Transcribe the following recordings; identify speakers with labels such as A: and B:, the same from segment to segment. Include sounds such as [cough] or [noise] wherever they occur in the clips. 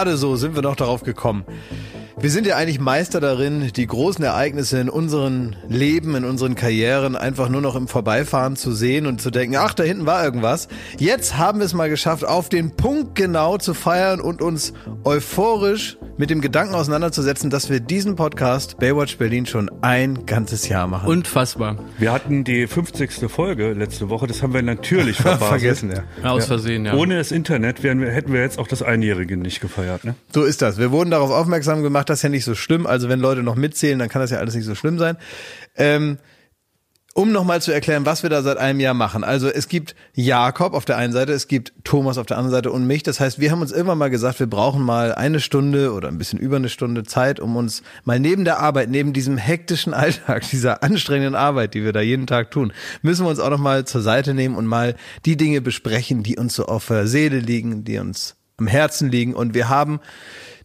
A: gerade so sind wir noch darauf gekommen. Wir sind ja eigentlich Meister darin, die großen Ereignisse in unseren Leben, in unseren Karrieren einfach nur noch im Vorbeifahren zu sehen und zu denken, ach, da hinten war irgendwas. Jetzt haben wir es mal geschafft, auf den Punkt genau zu feiern und uns euphorisch mit dem Gedanken auseinanderzusetzen, dass wir diesen Podcast Baywatch Berlin schon ein ganzes Jahr machen.
B: Unfassbar.
C: Wir hatten die 50. Folge letzte Woche, das haben wir natürlich [laughs] verpasst.
A: Vergessen, ja.
B: Ja, aus Versehen, ja.
C: Ohne das Internet wären wir, hätten wir jetzt auch das Einjährige nicht gefeiert. Ne?
A: So ist das. Wir wurden darauf aufmerksam gemacht, das ist ja nicht so schlimm. Also wenn Leute noch mitzählen, dann kann das ja alles nicht so schlimm sein. Ähm, um nochmal zu erklären, was wir da seit einem Jahr machen. Also es gibt Jakob auf der einen Seite, es gibt Thomas auf der anderen Seite und mich. Das heißt, wir haben uns irgendwann mal gesagt, wir brauchen mal eine Stunde oder ein bisschen über eine Stunde Zeit, um uns mal neben der Arbeit, neben diesem hektischen Alltag, [laughs] dieser anstrengenden Arbeit, die wir da jeden Tag tun, müssen wir uns auch nochmal zur Seite nehmen und mal die Dinge besprechen, die uns so auf der Seele liegen, die uns am Herzen liegen. Und wir haben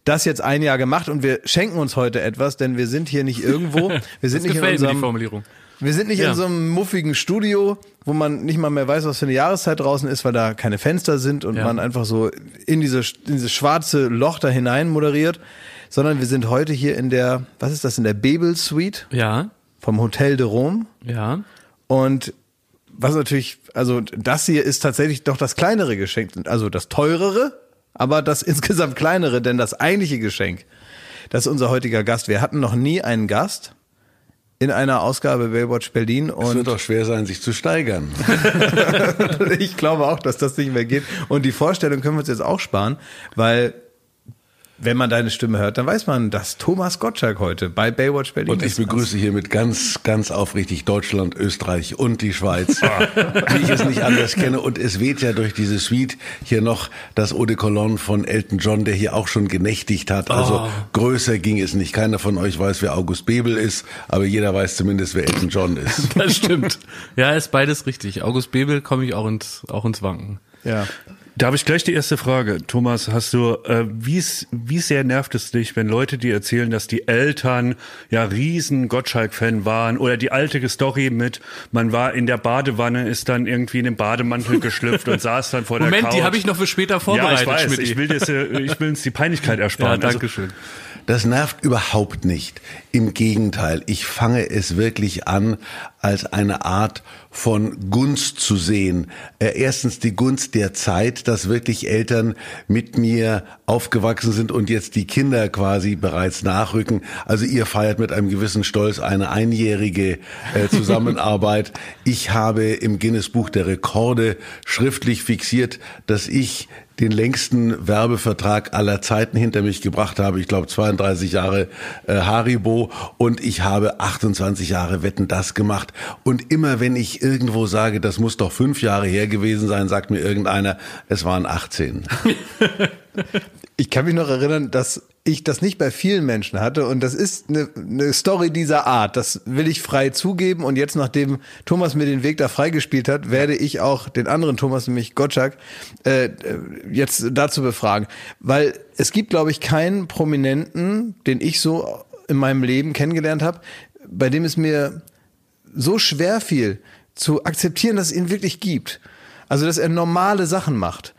A: das jetzt ein Jahr gemacht und wir schenken uns heute etwas, denn wir sind hier nicht irgendwo. [laughs] Wir sind
B: das
A: nicht in
B: gefällt mir die
A: unserem
B: Formulierung.
A: Wir sind nicht
B: Ja.
A: in so einem muffigen Studio, wo man nicht mal mehr weiß, was für eine Jahreszeit draußen ist, weil da keine Fenster sind und
B: Ja.
A: man einfach so in, diese, in dieses schwarze Loch da hinein moderiert, sondern wir sind heute hier in der, was ist das, in der Bebel Suite
B: Ja,
A: vom Hotel de Rome
B: ja.
A: und was natürlich, also das hier ist tatsächlich doch das kleinere Geschenk, also das teurere, aber das [laughs] insgesamt kleinere, denn das eigentliche Geschenk, das ist unser heutiger Gast. Wir hatten noch nie einen Gast in einer Ausgabe Baywatch Berlin
D: Es
A: und
D: wird doch schwer sein, sich zu steigern. [laughs]
A: ich glaube auch, dass das nicht mehr geht. Und die Vorstellung können wir uns jetzt auch sparen, weil wenn man deine Stimme hört, dann weiß man, dass Thomas Gottschalk heute bei Baywatch Berlin
D: Und ich
A: ist.
D: begrüße hiermit ganz, ganz aufrichtig Deutschland, Österreich und die Schweiz, [laughs] wie ich es nicht anders kenne. Und es weht ja durch diese Suite hier noch das Eau de Cologne von Elton John, der hier auch schon genächtigt hat. Also größer ging es nicht. Keiner von euch weiß, wer August Bebel ist, aber jeder weiß zumindest, wer Elton John ist. [laughs]
B: Das stimmt. Ja, ist beides richtig. August Bebel komme ich auch ins, auch ins Wanken.
A: Ja.
C: Da habe ich gleich die erste Frage. Thomas, hast du, äh, wie, wie sehr nervt es dich, wenn Leute dir erzählen, dass die Eltern ja riesen Gottschalk-Fan waren oder die alte Story mit, man war in der Badewanne, ist dann irgendwie in den Bademantel geschlüpft und saß dann vor der
B: Moment,
C: Couch.
B: die habe ich noch für später
C: ja,
B: vorbereitet,
C: ich weiß. Ich will, das, äh, ich will uns die Peinlichkeit
B: ja,
C: ersparen. Also,
B: danke schön.
D: Das nervt überhaupt nicht. Im Gegenteil, ich fange es wirklich an, als eine Art von Gunst zu sehen. Äh, erstens die Gunst der Zeit, dass wirklich Eltern mit mir aufgewachsen sind und jetzt die Kinder quasi bereits nachrücken. Also ihr feiert mit einem gewissen Stolz eine einjährige äh, [laughs] Zusammenarbeit. Ich habe im Guinness Buch der Rekorde schriftlich fixiert, dass ich den längsten Werbevertrag aller Zeiten hinter mich gebracht habe. Ich glaube 32 Jahre äh, Haribo und ich habe 28 Jahre Wetten das gemacht. Und immer wenn ich irgendwo sage, das muss doch fünf Jahre her gewesen sein, sagt mir irgendeiner, es waren 18. [laughs]
A: Ich kann mich noch erinnern, dass ich das nicht bei vielen Menschen hatte und das ist eine, eine Story dieser Art. Das will ich frei zugeben und jetzt, nachdem Thomas mir den Weg da freigespielt hat, werde ich auch den anderen Thomas, nämlich Gottschalk, äh, jetzt dazu befragen. Weil es gibt, glaube ich, keinen Prominenten, den ich so in meinem Leben kennengelernt habe, bei dem es mir so schwer fiel, zu akzeptieren, dass es ihn wirklich gibt. Also, dass er normale Sachen macht.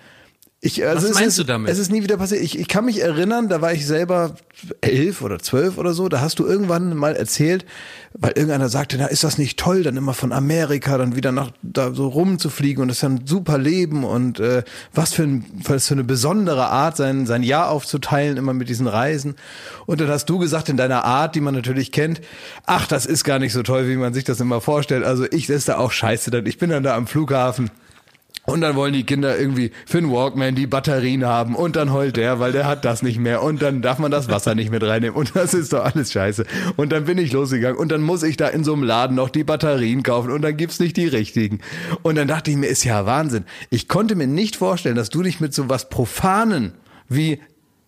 A: Ich, also
B: Was
A: es
B: meinst
A: ist,
B: du damit?
A: Es ist nie wieder passiert. Ich, ich kann mich erinnern, da war ich selber elf oder zwölf oder so, da hast du irgendwann mal erzählt, weil irgendeiner sagte, na, ist das nicht toll, dann immer von Amerika dann wieder nach da so rumzufliegen und das ist ja ein super Leben und äh, was für, ein, was für eine besondere Art, sein, sein Jahr aufzuteilen, immer mit diesen Reisen. Und dann hast du gesagt, in deiner Art, die man natürlich kennt, ach, das ist gar nicht so toll, wie man sich das immer vorstellt. Also ich, das ist da auch scheiße, dann, ich bin dann da am Flughafen. Und dann wollen die Kinder irgendwie für den Walkman die Batterien haben und dann heult der, weil der hat das nicht mehr und dann darf man das Wasser nicht mit reinnehmen und das ist doch alles scheiße. Und dann bin ich losgegangen und dann muss ich da in so einem Laden noch die Batterien kaufen und dann gibt's nicht die richtigen. Und dann dachte ich mir, ist ja Wahnsinn. Ich konnte mir nicht vorstellen, dass du dich mit so was Profanen wie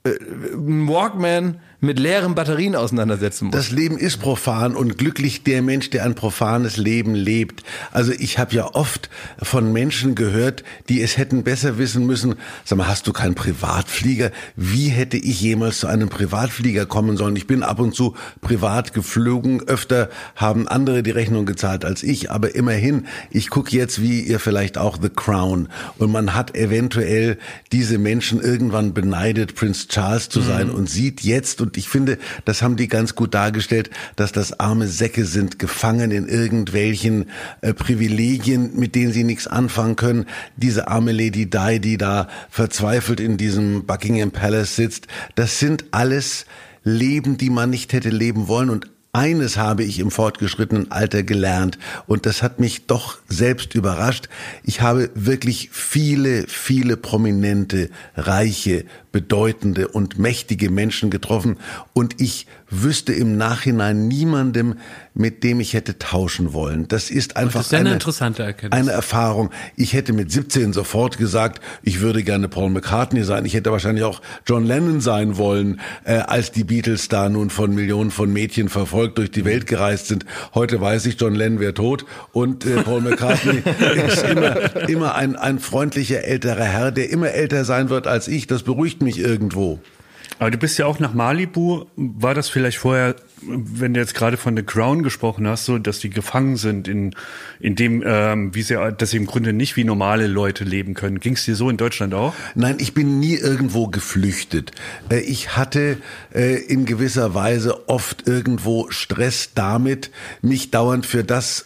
A: äh, Walkman mit leeren Batterien auseinandersetzen muss.
D: Das Leben ist profan und glücklich der Mensch, der ein profanes Leben lebt. Also ich habe ja oft von Menschen gehört, die es hätten besser wissen müssen. Sag mal, hast du keinen Privatflieger? Wie hätte ich jemals zu einem Privatflieger kommen sollen? Ich bin ab und zu privat geflogen. Öfter haben andere die Rechnung gezahlt als ich. Aber immerhin, ich gucke jetzt, wie ihr vielleicht auch The Crown. Und man hat eventuell diese Menschen irgendwann beneidet, Prince Charles zu sein mhm. und sieht jetzt, und ich finde, das haben die ganz gut dargestellt, dass das arme Säcke sind, gefangen in irgendwelchen äh, Privilegien, mit denen sie nichts anfangen können. Diese arme Lady Di, die da verzweifelt in diesem Buckingham Palace sitzt, das sind alles Leben, die man nicht hätte leben wollen und eines habe ich im fortgeschrittenen Alter gelernt und das hat mich doch selbst überrascht. Ich habe wirklich viele, viele prominente, reiche, bedeutende und mächtige Menschen getroffen und ich wüsste im Nachhinein niemandem, mit dem ich hätte tauschen wollen. Das ist einfach das ist
B: eine, eine, interessante Erkenntnis.
D: eine Erfahrung. Ich hätte mit 17 sofort gesagt, ich würde gerne Paul McCartney sein. Ich hätte wahrscheinlich auch John Lennon sein wollen, äh, als die Beatles da nun von Millionen von Mädchen verfolgt durch die Welt gereist sind. Heute weiß ich, John Lennon wäre tot und äh, Paul McCartney [laughs] ist immer, immer ein, ein freundlicher älterer Herr, der immer älter sein wird als ich. Das beruhigt beruhigt mich irgendwo.
C: Aber du bist ja auch nach Malibu. War das vielleicht vorher, wenn du jetzt gerade von The Crown gesprochen hast, so, dass die gefangen sind in, in dem, ähm, wie sie, dass sie im Grunde nicht wie normale Leute leben können? Ging es dir so in Deutschland auch?
D: Nein, ich bin nie irgendwo geflüchtet. Äh, ich hatte äh, in gewisser Weise oft irgendwo Stress damit, mich dauernd für das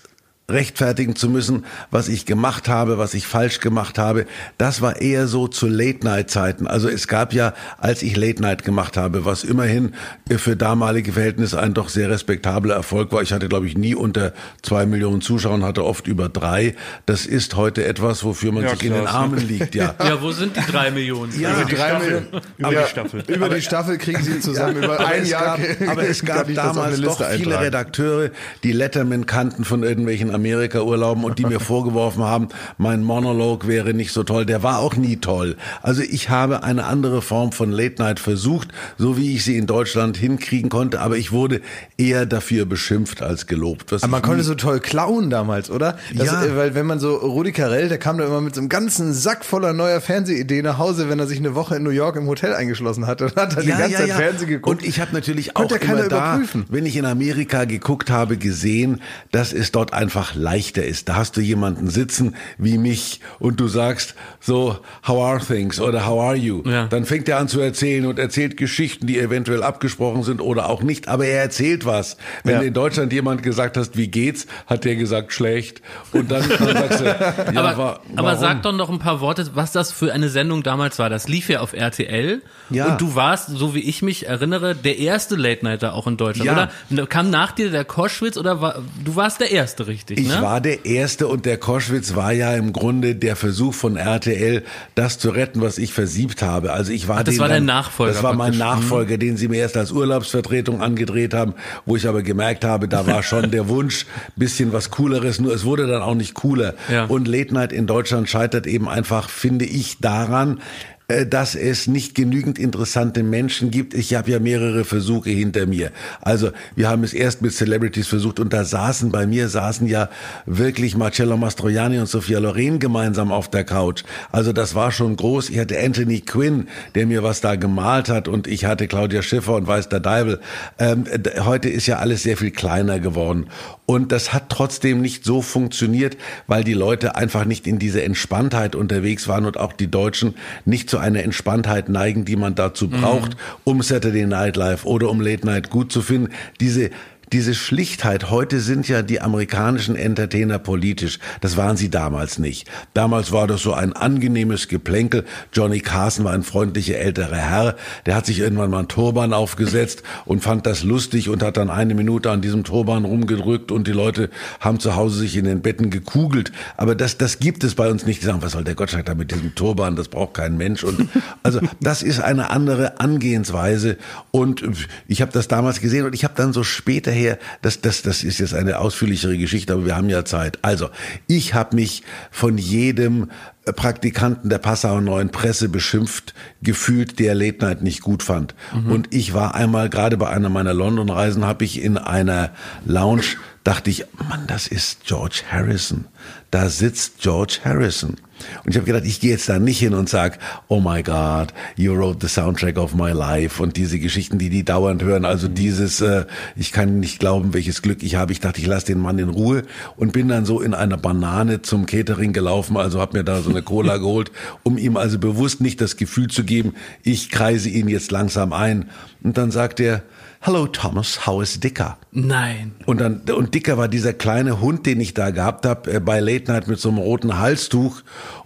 D: rechtfertigen zu müssen, was ich gemacht habe, was ich falsch gemacht habe. Das war eher so zu Late-Night-Zeiten. Also es gab ja, als ich Late-Night gemacht habe, was immerhin für damalige Verhältnisse ein doch sehr respektabler Erfolg war. Ich hatte, glaube ich, nie unter zwei Millionen Zuschauer, hatte oft über drei. Das ist heute etwas, wofür man ja, sich klar. in den Armen liegt, ja. [laughs]
B: Ja, wo sind die drei Millionen?
A: Ja,
B: über
A: die drei Millionen. Über die Staffel. Über die Staffel kriegen sie [laughs] zusammen. Ja, über ein Jahr.
D: Gab, [laughs] aber es gab damals doch viele. Redakteure, die Letterman kannten von irgendwelchen Amerika-Urlauben und die mir [laughs] vorgeworfen haben, mein Monolog wäre nicht so toll. Der war auch nie toll. Also ich habe eine andere Form von Late Night versucht, so wie ich sie in Deutschland hinkriegen konnte, aber ich wurde eher dafür beschimpft als gelobt.
A: aber man konnte so toll klauen damals, oder? Das, ja. Äh, weil wenn man so Rudi Carell, der kam da immer mit so einem ganzen Sack voller neuer Fernsehideen nach Hause, wenn er sich eine Woche in New York im Hotel eingeschlossen hatte und hat dann ja, die ganze ja, Zeit ja. Fernsehen geguckt.
D: Und ich habe natürlich auch immer da, überprüfen. wenn ich in Amerika geguckt habe, gesehen, dass es dort einfach leicht leichter ist. Da hast du jemanden sitzen wie mich und du sagst so, how are things oder how are you? Ja. Dann fängt er an zu erzählen und erzählt Geschichten, die eventuell abgesprochen sind oder auch nicht, aber er erzählt was. Wenn ja. in Deutschland jemand gesagt hast, wie geht's, hat der gesagt schlecht und dann, [laughs] dann sagst du, ja,
B: aber, war, aber sag doch noch ein paar Worte, was das für eine Sendung damals war. Das lief ja auf RTL ja. und du warst, so wie ich mich erinnere, der erste Late Nighter auch in Deutschland, ja. oder? Kam nach dir der Koschwitz oder war, du warst der erste, richtig?
D: Ich
B: ne?
D: war war der erste und der Koschwitz war ja im Grunde der Versuch von RTL, das zu retten, was ich versiebt habe. Also ich war
B: Ach, das war dein Nachfolger.
D: Das war mein Nachfolger, den sie mir erst als Urlaubsvertretung angedreht haben, wo ich aber gemerkt habe, da war schon der Wunsch, bisschen was Cooleres, nur es wurde dann auch nicht cooler. Ja. Und Late Night in Deutschland scheitert eben einfach, finde ich, daran, dass es nicht genügend interessante Menschen gibt. Ich habe ja mehrere Versuche hinter mir. Also wir haben es erst mit Celebrities versucht und da saßen bei mir saßen ja wirklich Marcello Mastroianni und Sophia Loren gemeinsam auf der Couch. Also das war schon groß. Ich hatte Anthony Quinn, der mir was da gemalt hat und ich hatte Claudia Schiffer und Weiß der Deibel. Ähm, heute ist ja alles sehr viel kleiner geworden und das hat trotzdem nicht so funktioniert, weil die Leute einfach nicht in diese Entspanntheit unterwegs waren und auch die Deutschen nicht zu einer Entspanntheit neigen, die man dazu braucht, mhm. um Saturday Night Live oder um Late Night gut zu finden. Diese diese Schlichtheit, heute sind ja die amerikanischen Entertainer politisch, das waren sie damals nicht. Damals war das so ein angenehmes Geplänkel. Johnny Carson war ein freundlicher älterer Herr, der hat sich irgendwann mal einen Turban aufgesetzt und fand das lustig und hat dann eine Minute an diesem Turban rumgedrückt und die Leute haben zu Hause sich in den Betten gekugelt. Aber das, das gibt es bei uns nicht. Die sagen, was soll der Gottschalk da mit diesem Turban? Das braucht kein Mensch. Und also das ist eine andere Angehensweise. Und ich habe das damals gesehen und ich habe dann so später daher, das, das, das ist jetzt eine ausführlichere Geschichte, aber wir haben ja Zeit. Also, ich habe mich von jedem Praktikanten der Passauer Neuen Presse beschimpft gefühlt, der Late Night nicht gut fand. Mhm. Und ich war einmal, gerade bei einer meiner London-Reisen, habe ich in einer Lounge, dachte ich, Mann, das ist George Harrison. Da sitzt George Harrison. Und ich habe gedacht, ich gehe jetzt da nicht hin und sag, oh my God, you wrote the soundtrack of my life und diese Geschichten, die die dauernd hören. Also mhm. dieses, äh, ich kann nicht glauben, welches Glück ich habe. Ich dachte, ich lasse den Mann in Ruhe und bin dann so in einer Banane zum Catering gelaufen. Also habe mir da so eine Cola [laughs] geholt, um ihm also bewusst nicht das Gefühl zu geben, ich kreise ihn jetzt langsam ein. Und dann sagt er, Hello Thomas, how is Dicker?
B: Nein.
D: Und dann und Dicker war dieser kleine Hund, den ich da gehabt habe äh, bei Late Night mit so einem roten Halstuch.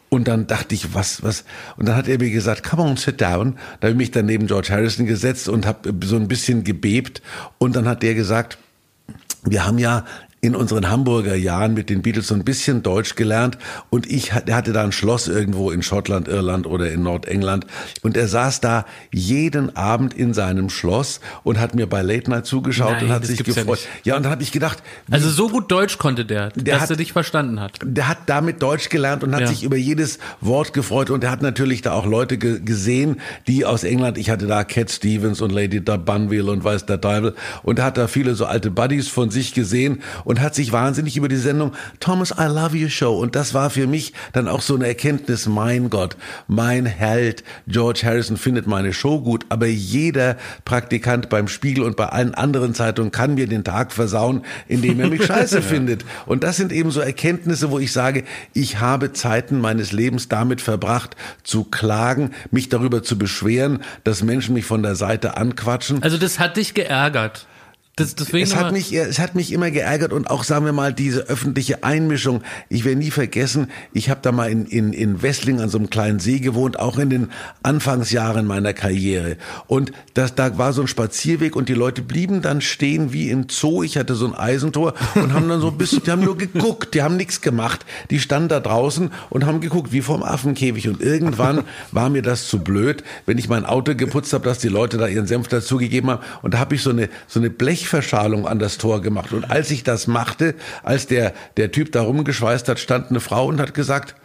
D: Und dann dachte ich, was, was? Und dann hat er mir gesagt, come on, sit down. Da habe ich mich dann neben George Harrison gesetzt und habe so ein bisschen gebebt. Und dann hat der gesagt, wir haben ja in unseren Hamburger Jahren mit den Beatles so ein bisschen Deutsch gelernt und ich hatte da ein Schloss irgendwo in Schottland, Irland oder in Nordengland und er saß da jeden Abend in seinem Schloss und hat mir bei Late Night zugeschaut Nein, und hat sich gefreut. Ja, ja, und dann habe ich gedacht,
B: also so gut Deutsch konnte der, der dass hat, er dich verstanden hat.
D: Der hat damit Deutsch gelernt und hat ja. sich über jedes Wort gefreut und er hat natürlich da auch Leute ge gesehen, die aus England, ich hatte da Cat Stevens und Lady Bunville und weiß der Teufel und hat da viele so alte Buddies von sich gesehen und hat sich wahnsinnig über die Sendung Thomas, I Love You Show. Und das war für mich dann auch so eine Erkenntnis, mein Gott, mein Held, George Harrison findet meine Show gut, aber jeder Praktikant beim Spiegel und bei allen anderen Zeitungen kann mir den Tag versauen, indem er mich [laughs] scheiße findet. Und das sind eben so Erkenntnisse, wo ich sage, ich habe Zeiten meines Lebens damit verbracht, zu klagen, mich darüber zu beschweren, dass Menschen mich von der Seite anquatschen.
B: Also das hat dich geärgert.
D: Das, deswegen es, hat mich, es hat mich immer geärgert und auch, sagen wir mal, diese öffentliche Einmischung. Ich werde nie vergessen, ich habe da mal in, in, in Wessling an so einem kleinen See gewohnt, auch in den Anfangsjahren meiner Karriere. Und das, da war so ein Spazierweg und die Leute blieben dann stehen wie im Zoo. Ich hatte so ein Eisentor und haben dann so ein bisschen, die haben nur geguckt, die haben nichts gemacht. Die standen da draußen und haben geguckt, wie vorm Affenkäfig. Und irgendwann war mir das zu blöd, wenn ich mein Auto geputzt habe, dass die Leute da ihren Senf dazugegeben haben. Und da habe ich so eine, so eine Blech Blechverschalung an das Tor gemacht. Und als ich das machte, als der, der Typ da rumgeschweißt hat, stand eine Frau und hat gesagt,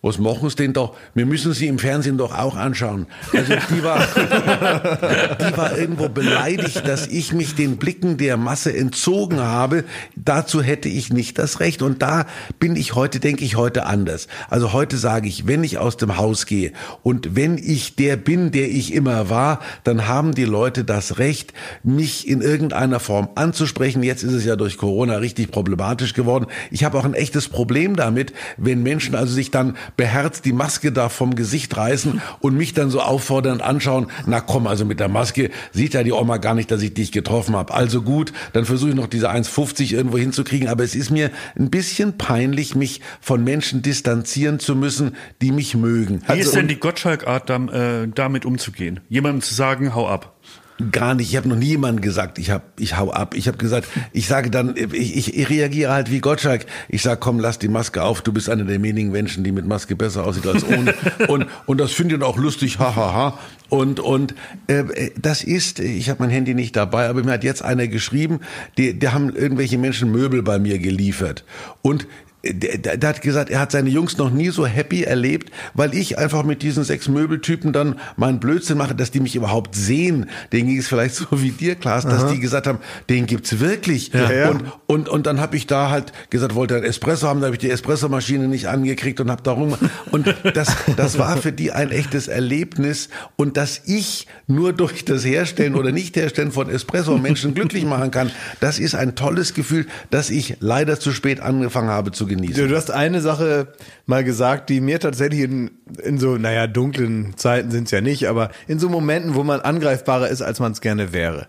D: was machen Sie denn doch? Wir müssen Sie im Fernsehen doch auch anschauen. Also die war, [laughs] die war irgendwo beleidigt, dass ich mich den Blicken der Masse entzogen habe. Dazu hätte ich nicht das Recht. Und da bin ich heute, denke ich heute anders. Also heute sage ich, wenn ich aus dem Haus gehe und wenn ich der bin, der ich immer war, dann haben die Leute das Recht, mich in irgendeiner Form anzusprechen. Jetzt ist es ja durch Corona richtig problematisch geworden. Ich habe auch ein echtes Problem damit, wenn Menschen also sich dann beherzt die Maske da vom Gesicht reißen und mich dann so auffordernd anschauen, na komm, also mit der Maske sieht ja die Oma gar nicht, dass ich dich getroffen habe. Also gut, dann versuche ich noch diese 1,50 irgendwo hinzukriegen, aber es ist mir ein bisschen peinlich, mich von Menschen distanzieren zu müssen, die mich mögen.
C: Wie also, ist denn die Gottschalk-Art, äh, damit umzugehen? Jemandem zu sagen, hau ab.
D: Gar nicht. Ich habe noch nie jemandem gesagt, ich hab, ich hau ab. Ich habe gesagt, ich sage dann, ich, ich, ich reagiere halt wie Gottschalk. Ich sage, komm, lass die Maske auf. Du bist einer der wenigen Menschen, die mit Maske besser aussieht als ohne. [laughs] und und das finde ich auch lustig, hahaha. Ha, ha. Und und äh, das ist, ich habe mein Handy nicht dabei, aber mir hat jetzt einer geschrieben, die, die haben irgendwelche Menschen Möbel bei mir geliefert. Und der, der, hat gesagt, er hat seine Jungs noch nie so happy erlebt, weil ich einfach mit diesen sechs Möbeltypen dann meinen Blödsinn mache, dass die mich überhaupt sehen. Den ging es vielleicht so wie dir, Klaas, dass Aha. die gesagt haben, den gibt's wirklich. Ja, ja. Und, und, und dann habe ich da halt gesagt, wollte ein Espresso haben, da habe ich die Espressomaschine nicht angekriegt und habe darum. Und das, das war für die ein echtes Erlebnis. Und dass ich nur durch das Herstellen oder Nicht-Herstellen von Espresso Menschen glücklich machen kann, das ist ein tolles Gefühl, dass ich leider zu spät angefangen habe zu genießen.
A: Du hast eine Sache mal gesagt, die mir tatsächlich in, in so, naja, dunklen Zeiten sind es ja nicht, aber in so Momenten, wo man angreifbarer ist, als man es gerne wäre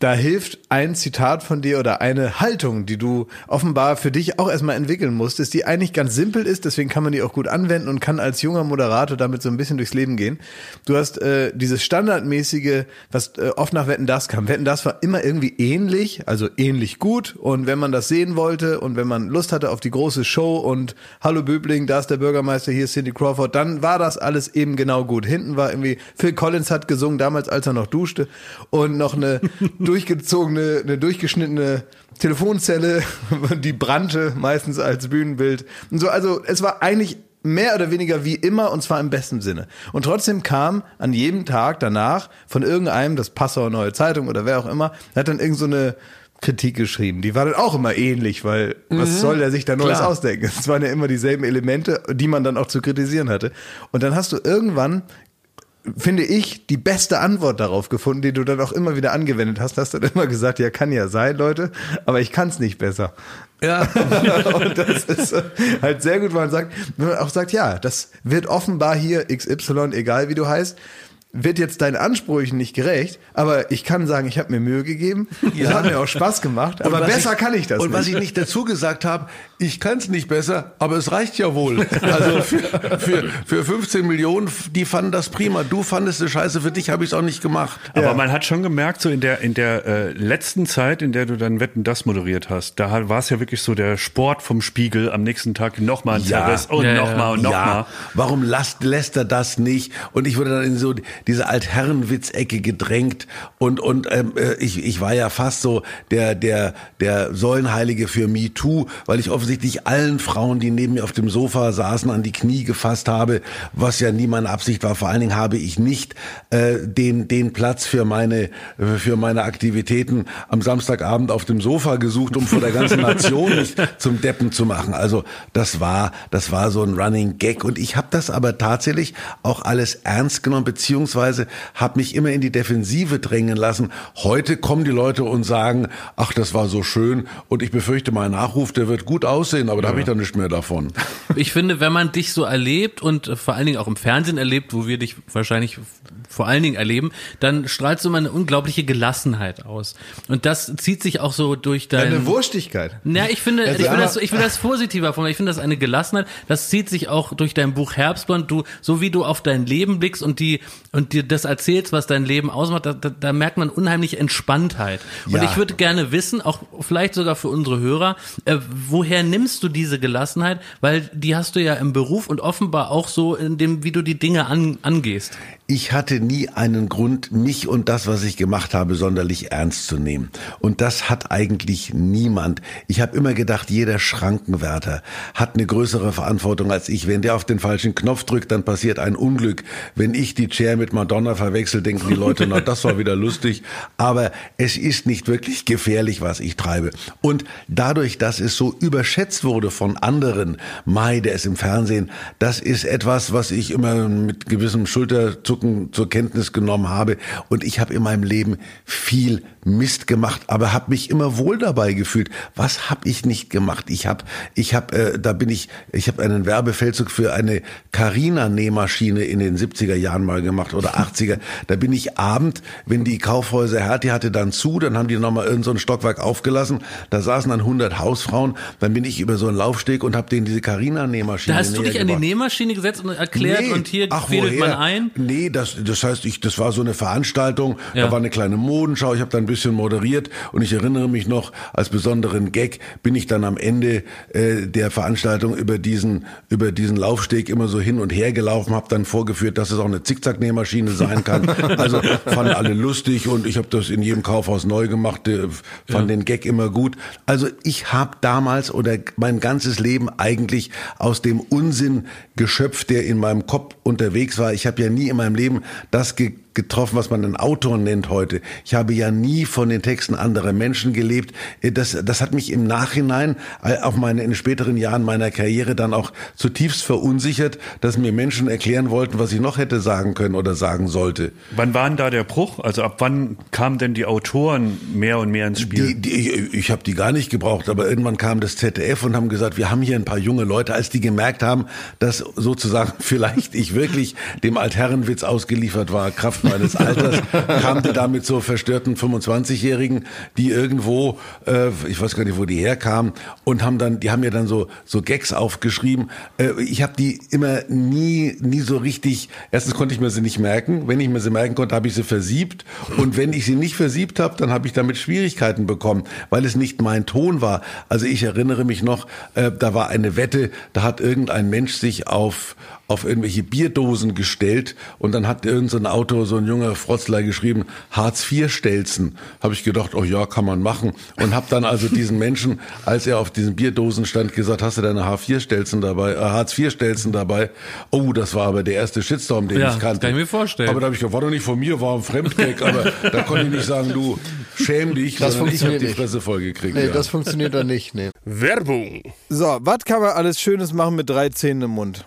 A: da hilft ein Zitat von dir oder eine Haltung, die du offenbar für dich auch erstmal entwickeln musstest, die eigentlich ganz simpel ist, deswegen kann man die auch gut anwenden und kann als junger Moderator damit so ein bisschen durchs Leben gehen. Du hast äh, dieses standardmäßige, was äh, oft nach Wetten das kam. Wetten das war immer irgendwie ähnlich, also ähnlich gut und wenn man das sehen wollte und wenn man Lust hatte auf die große Show und Hallo Böbling, da ist der Bürgermeister, hier ist Cindy Crawford, dann war das alles eben genau gut. Hinten war irgendwie Phil Collins hat gesungen, damals als er noch duschte und noch eine [laughs] durchgezogene, eine durchgeschnittene Telefonzelle, [laughs] die brannte meistens als Bühnenbild. Und so, also es war eigentlich mehr oder weniger wie immer und zwar im besten Sinne. Und trotzdem kam an jedem Tag danach von irgendeinem, das Passauer Neue Zeitung oder wer auch immer, hat dann irgend so eine Kritik geschrieben. Die war dann auch immer ähnlich, weil mhm. was soll der sich da Neues Klar. ausdenken? Es waren ja immer dieselben Elemente, die man dann auch zu kritisieren hatte. Und dann hast du irgendwann finde ich, die beste Antwort darauf gefunden, die du dann auch immer wieder angewendet hast. Hast dann immer gesagt, ja, kann ja sein, Leute, aber ich kann es nicht besser. Ja. [laughs] und das ist halt sehr gut, weil man sagt, wenn man auch sagt, ja, das wird offenbar hier XY, egal wie du heißt, wird jetzt deinen Ansprüchen nicht gerecht, aber ich kann sagen, ich habe mir Mühe gegeben. [laughs] Ja. hat mir auch Spaß gemacht, aber besser ich, kann ich das
D: und
A: nicht.
D: Und was ich nicht dazu gesagt habe, ich kann es nicht besser, aber es reicht ja wohl. [laughs] Also für, für, für 15 Millionen, die fanden das prima. Du fandest es scheiße, für dich habe ich es auch nicht gemacht.
C: Aber ja. man hat schon gemerkt, so in der, in der äh, letzten Zeit, in der du dann Wetten das moderiert hast, da war es ja wirklich so der Sport vom Spiegel am nächsten Tag nochmal ein ja. Zerriss und ja, nochmal und nochmal. Ja.
D: Warum lässt, lässt er das nicht? Und ich wurde dann in so diese Altherrenwitzecke gedrängt und und ähm, äh, ich ich war ja fast so der der der Säulenheilige für Me Too, weil ich offensichtlich allen Frauen, die neben mir auf dem Sofa saßen, an die Knie gefasst habe, was ja nie meine Absicht war. Vor allen Dingen habe ich nicht äh, den den Platz für meine für meine Aktivitäten am Samstagabend auf dem Sofa gesucht, um vor der ganzen Nation nicht [laughs] zum Deppen zu machen. Also das war das war so ein Running Gag und ich habe das aber tatsächlich auch alles ernst genommen beziehungsweise habe mich immer in die Defensive drängen lassen. Heute kommen die Leute und sagen, ach, das war so schön und ich befürchte, mein Nachruf, der wird gut aussehen, aber da habe ich dann nicht mehr davon. [laughs]
B: Ich finde, wenn man dich so erlebt und vor allen Dingen auch im Fernsehen erlebt, wo wir dich wahrscheinlich vor allen Dingen erleben, dann strahlst du immer eine unglaubliche Gelassenheit aus. Und das zieht sich auch so durch deine...
A: Eine Wurstigkeit.
B: Ja, ich finde, also ich, will das, ich will das positiver von Ich finde das eine Gelassenheit. Das zieht sich auch durch dein Buch Herbstblond. Du, so wie du auf dein Leben blickst und die, und dir das erzählst, was dein Leben ausmacht, da, da, da merkt man unheimlich Entspanntheit. Und ja. ich würde gerne wissen, auch vielleicht sogar für unsere Hörer, äh, woher nimmst du diese Gelassenheit? Weil die hast du ja im Beruf und offenbar auch so in dem, wie du die Dinge an, angehst.
D: Ich hatte nie einen Grund, mich und das, was ich gemacht habe, sonderlich ernst zu nehmen. Und das hat eigentlich niemand. Ich habe immer gedacht, jeder Schrankenwärter hat eine größere Verantwortung als ich. Wenn der auf den falschen Knopf drückt, dann passiert ein Unglück. Wenn ich die Chair mit Madonna verwechsel, denken die Leute, na, das war [laughs] wieder lustig. Aber es ist nicht wirklich gefährlich, was ich treibe. Und dadurch, dass es so überschätzt wurde von anderen, Mai, der ist im Fernsehen, das ist etwas, was ich immer mit gewissem Schulterzucken Zucken zur Kenntnis genommen habe. Und ich habe in meinem Leben viel Mist gemacht, aber habe mich immer wohl dabei gefühlt. Was habe ich nicht gemacht? Ich habe, ich habe, äh, da bin ich, ich habe einen Werbefeldzug für eine Carina Nähmaschine in den 70er Jahren mal gemacht oder 80er. Da bin ich Abend, wenn die Kaufhäuser Hertie hatte dann zu, dann haben die nochmal irgend so ein Stockwerk aufgelassen. Da saßen dann 100 Hausfrauen. Dann bin ich über so einen Laufsteg und habe denen diese Carina Nähmaschine.
B: Da hast du dich an die Nähmaschine gesetzt und erklärt nee, und hier ach, fädelt man ein?
D: Nee, das, das heißt, ich, das war so eine Veranstaltung. Ja. Da war eine kleine Modenschau. Ich habe da ein bisschen moderiert und ich erinnere mich noch, als besonderen Gag bin ich dann am Ende äh, der Veranstaltung über diesen über diesen Laufsteg immer so hin und her gelaufen, habe dann vorgeführt, dass es auch eine Zickzacknähmaschine sein kann. [laughs] Also fanden alle lustig und ich habe das in jedem Kaufhaus neu gemacht, äh, fand ja. den Gag immer gut. Also ich habe damals oder mein ganzes Leben eigentlich aus dem Unsinn geschöpft, der in meinem Kopf unterwegs war. Ich habe ja nie in meinem Leben das ge getroffen, was man einen Autor nennt heute. Ich habe ja nie von den Texten anderer Menschen gelebt. Das, das hat mich im Nachhinein, äh, auf meine, in späteren Jahren meiner Karriere dann auch zutiefst verunsichert, dass mir Menschen erklären wollten, was ich noch hätte sagen können oder sagen sollte.
C: Wann war denn da der Bruch? Also ab wann kamen denn die Autoren mehr und mehr ins Spiel?
D: Die, die, ich ich habe die gar nicht gebraucht, aber irgendwann kam das ZDF und haben gesagt, wir haben hier ein paar junge Leute, als die gemerkt haben, dass sozusagen [laughs] vielleicht ich wirklich dem Altherrenwitz ausgeliefert war, Kraft meines [laughs] Alters, kam da mit so verstörten 25-Jährigen, die irgendwo, äh, ich weiß gar nicht, wo die herkamen, und haben dann, die haben mir dann so so Gags aufgeschrieben. Äh, ich habe die immer nie nie so richtig. Erstens konnte ich mir sie nicht merken. Wenn ich mir sie merken konnte, habe ich sie versiebt. Und wenn ich sie nicht versiebt habe, dann habe ich damit Schwierigkeiten bekommen, weil es nicht mein Ton war. Also ich erinnere mich noch, äh, da war eine Wette, da hat irgendein Mensch sich auf auf irgendwelche Bierdosen gestellt und dann hat irgendein so Auto, so ein junger Frotzler geschrieben, Hartz IV Stelzen. Habe ich gedacht, oh ja, kann man machen. Und habe dann also diesen Menschen, als er auf diesen Bierdosen stand, gesagt, hast du deine H4 Stelzen dabei, äh, Hartz IV Stelzen dabei? Oh, das war aber der erste Shitstorm, den
B: ja,
D: ich kannte.
B: kann ich mir vorstellen.
D: Aber da habe ich gesagt, war doch nicht von mir, war ein Fremdgag, aber da konnte ich nicht sagen, du schäm dich,
A: das
D: sondern ich habe die. Fresse voll gekriegt.
A: Nee,
D: ja.
A: das funktioniert dann nicht. Nee.
E: Werbung.
A: So, was kann man alles Schönes machen mit drei Zähnen im Mund?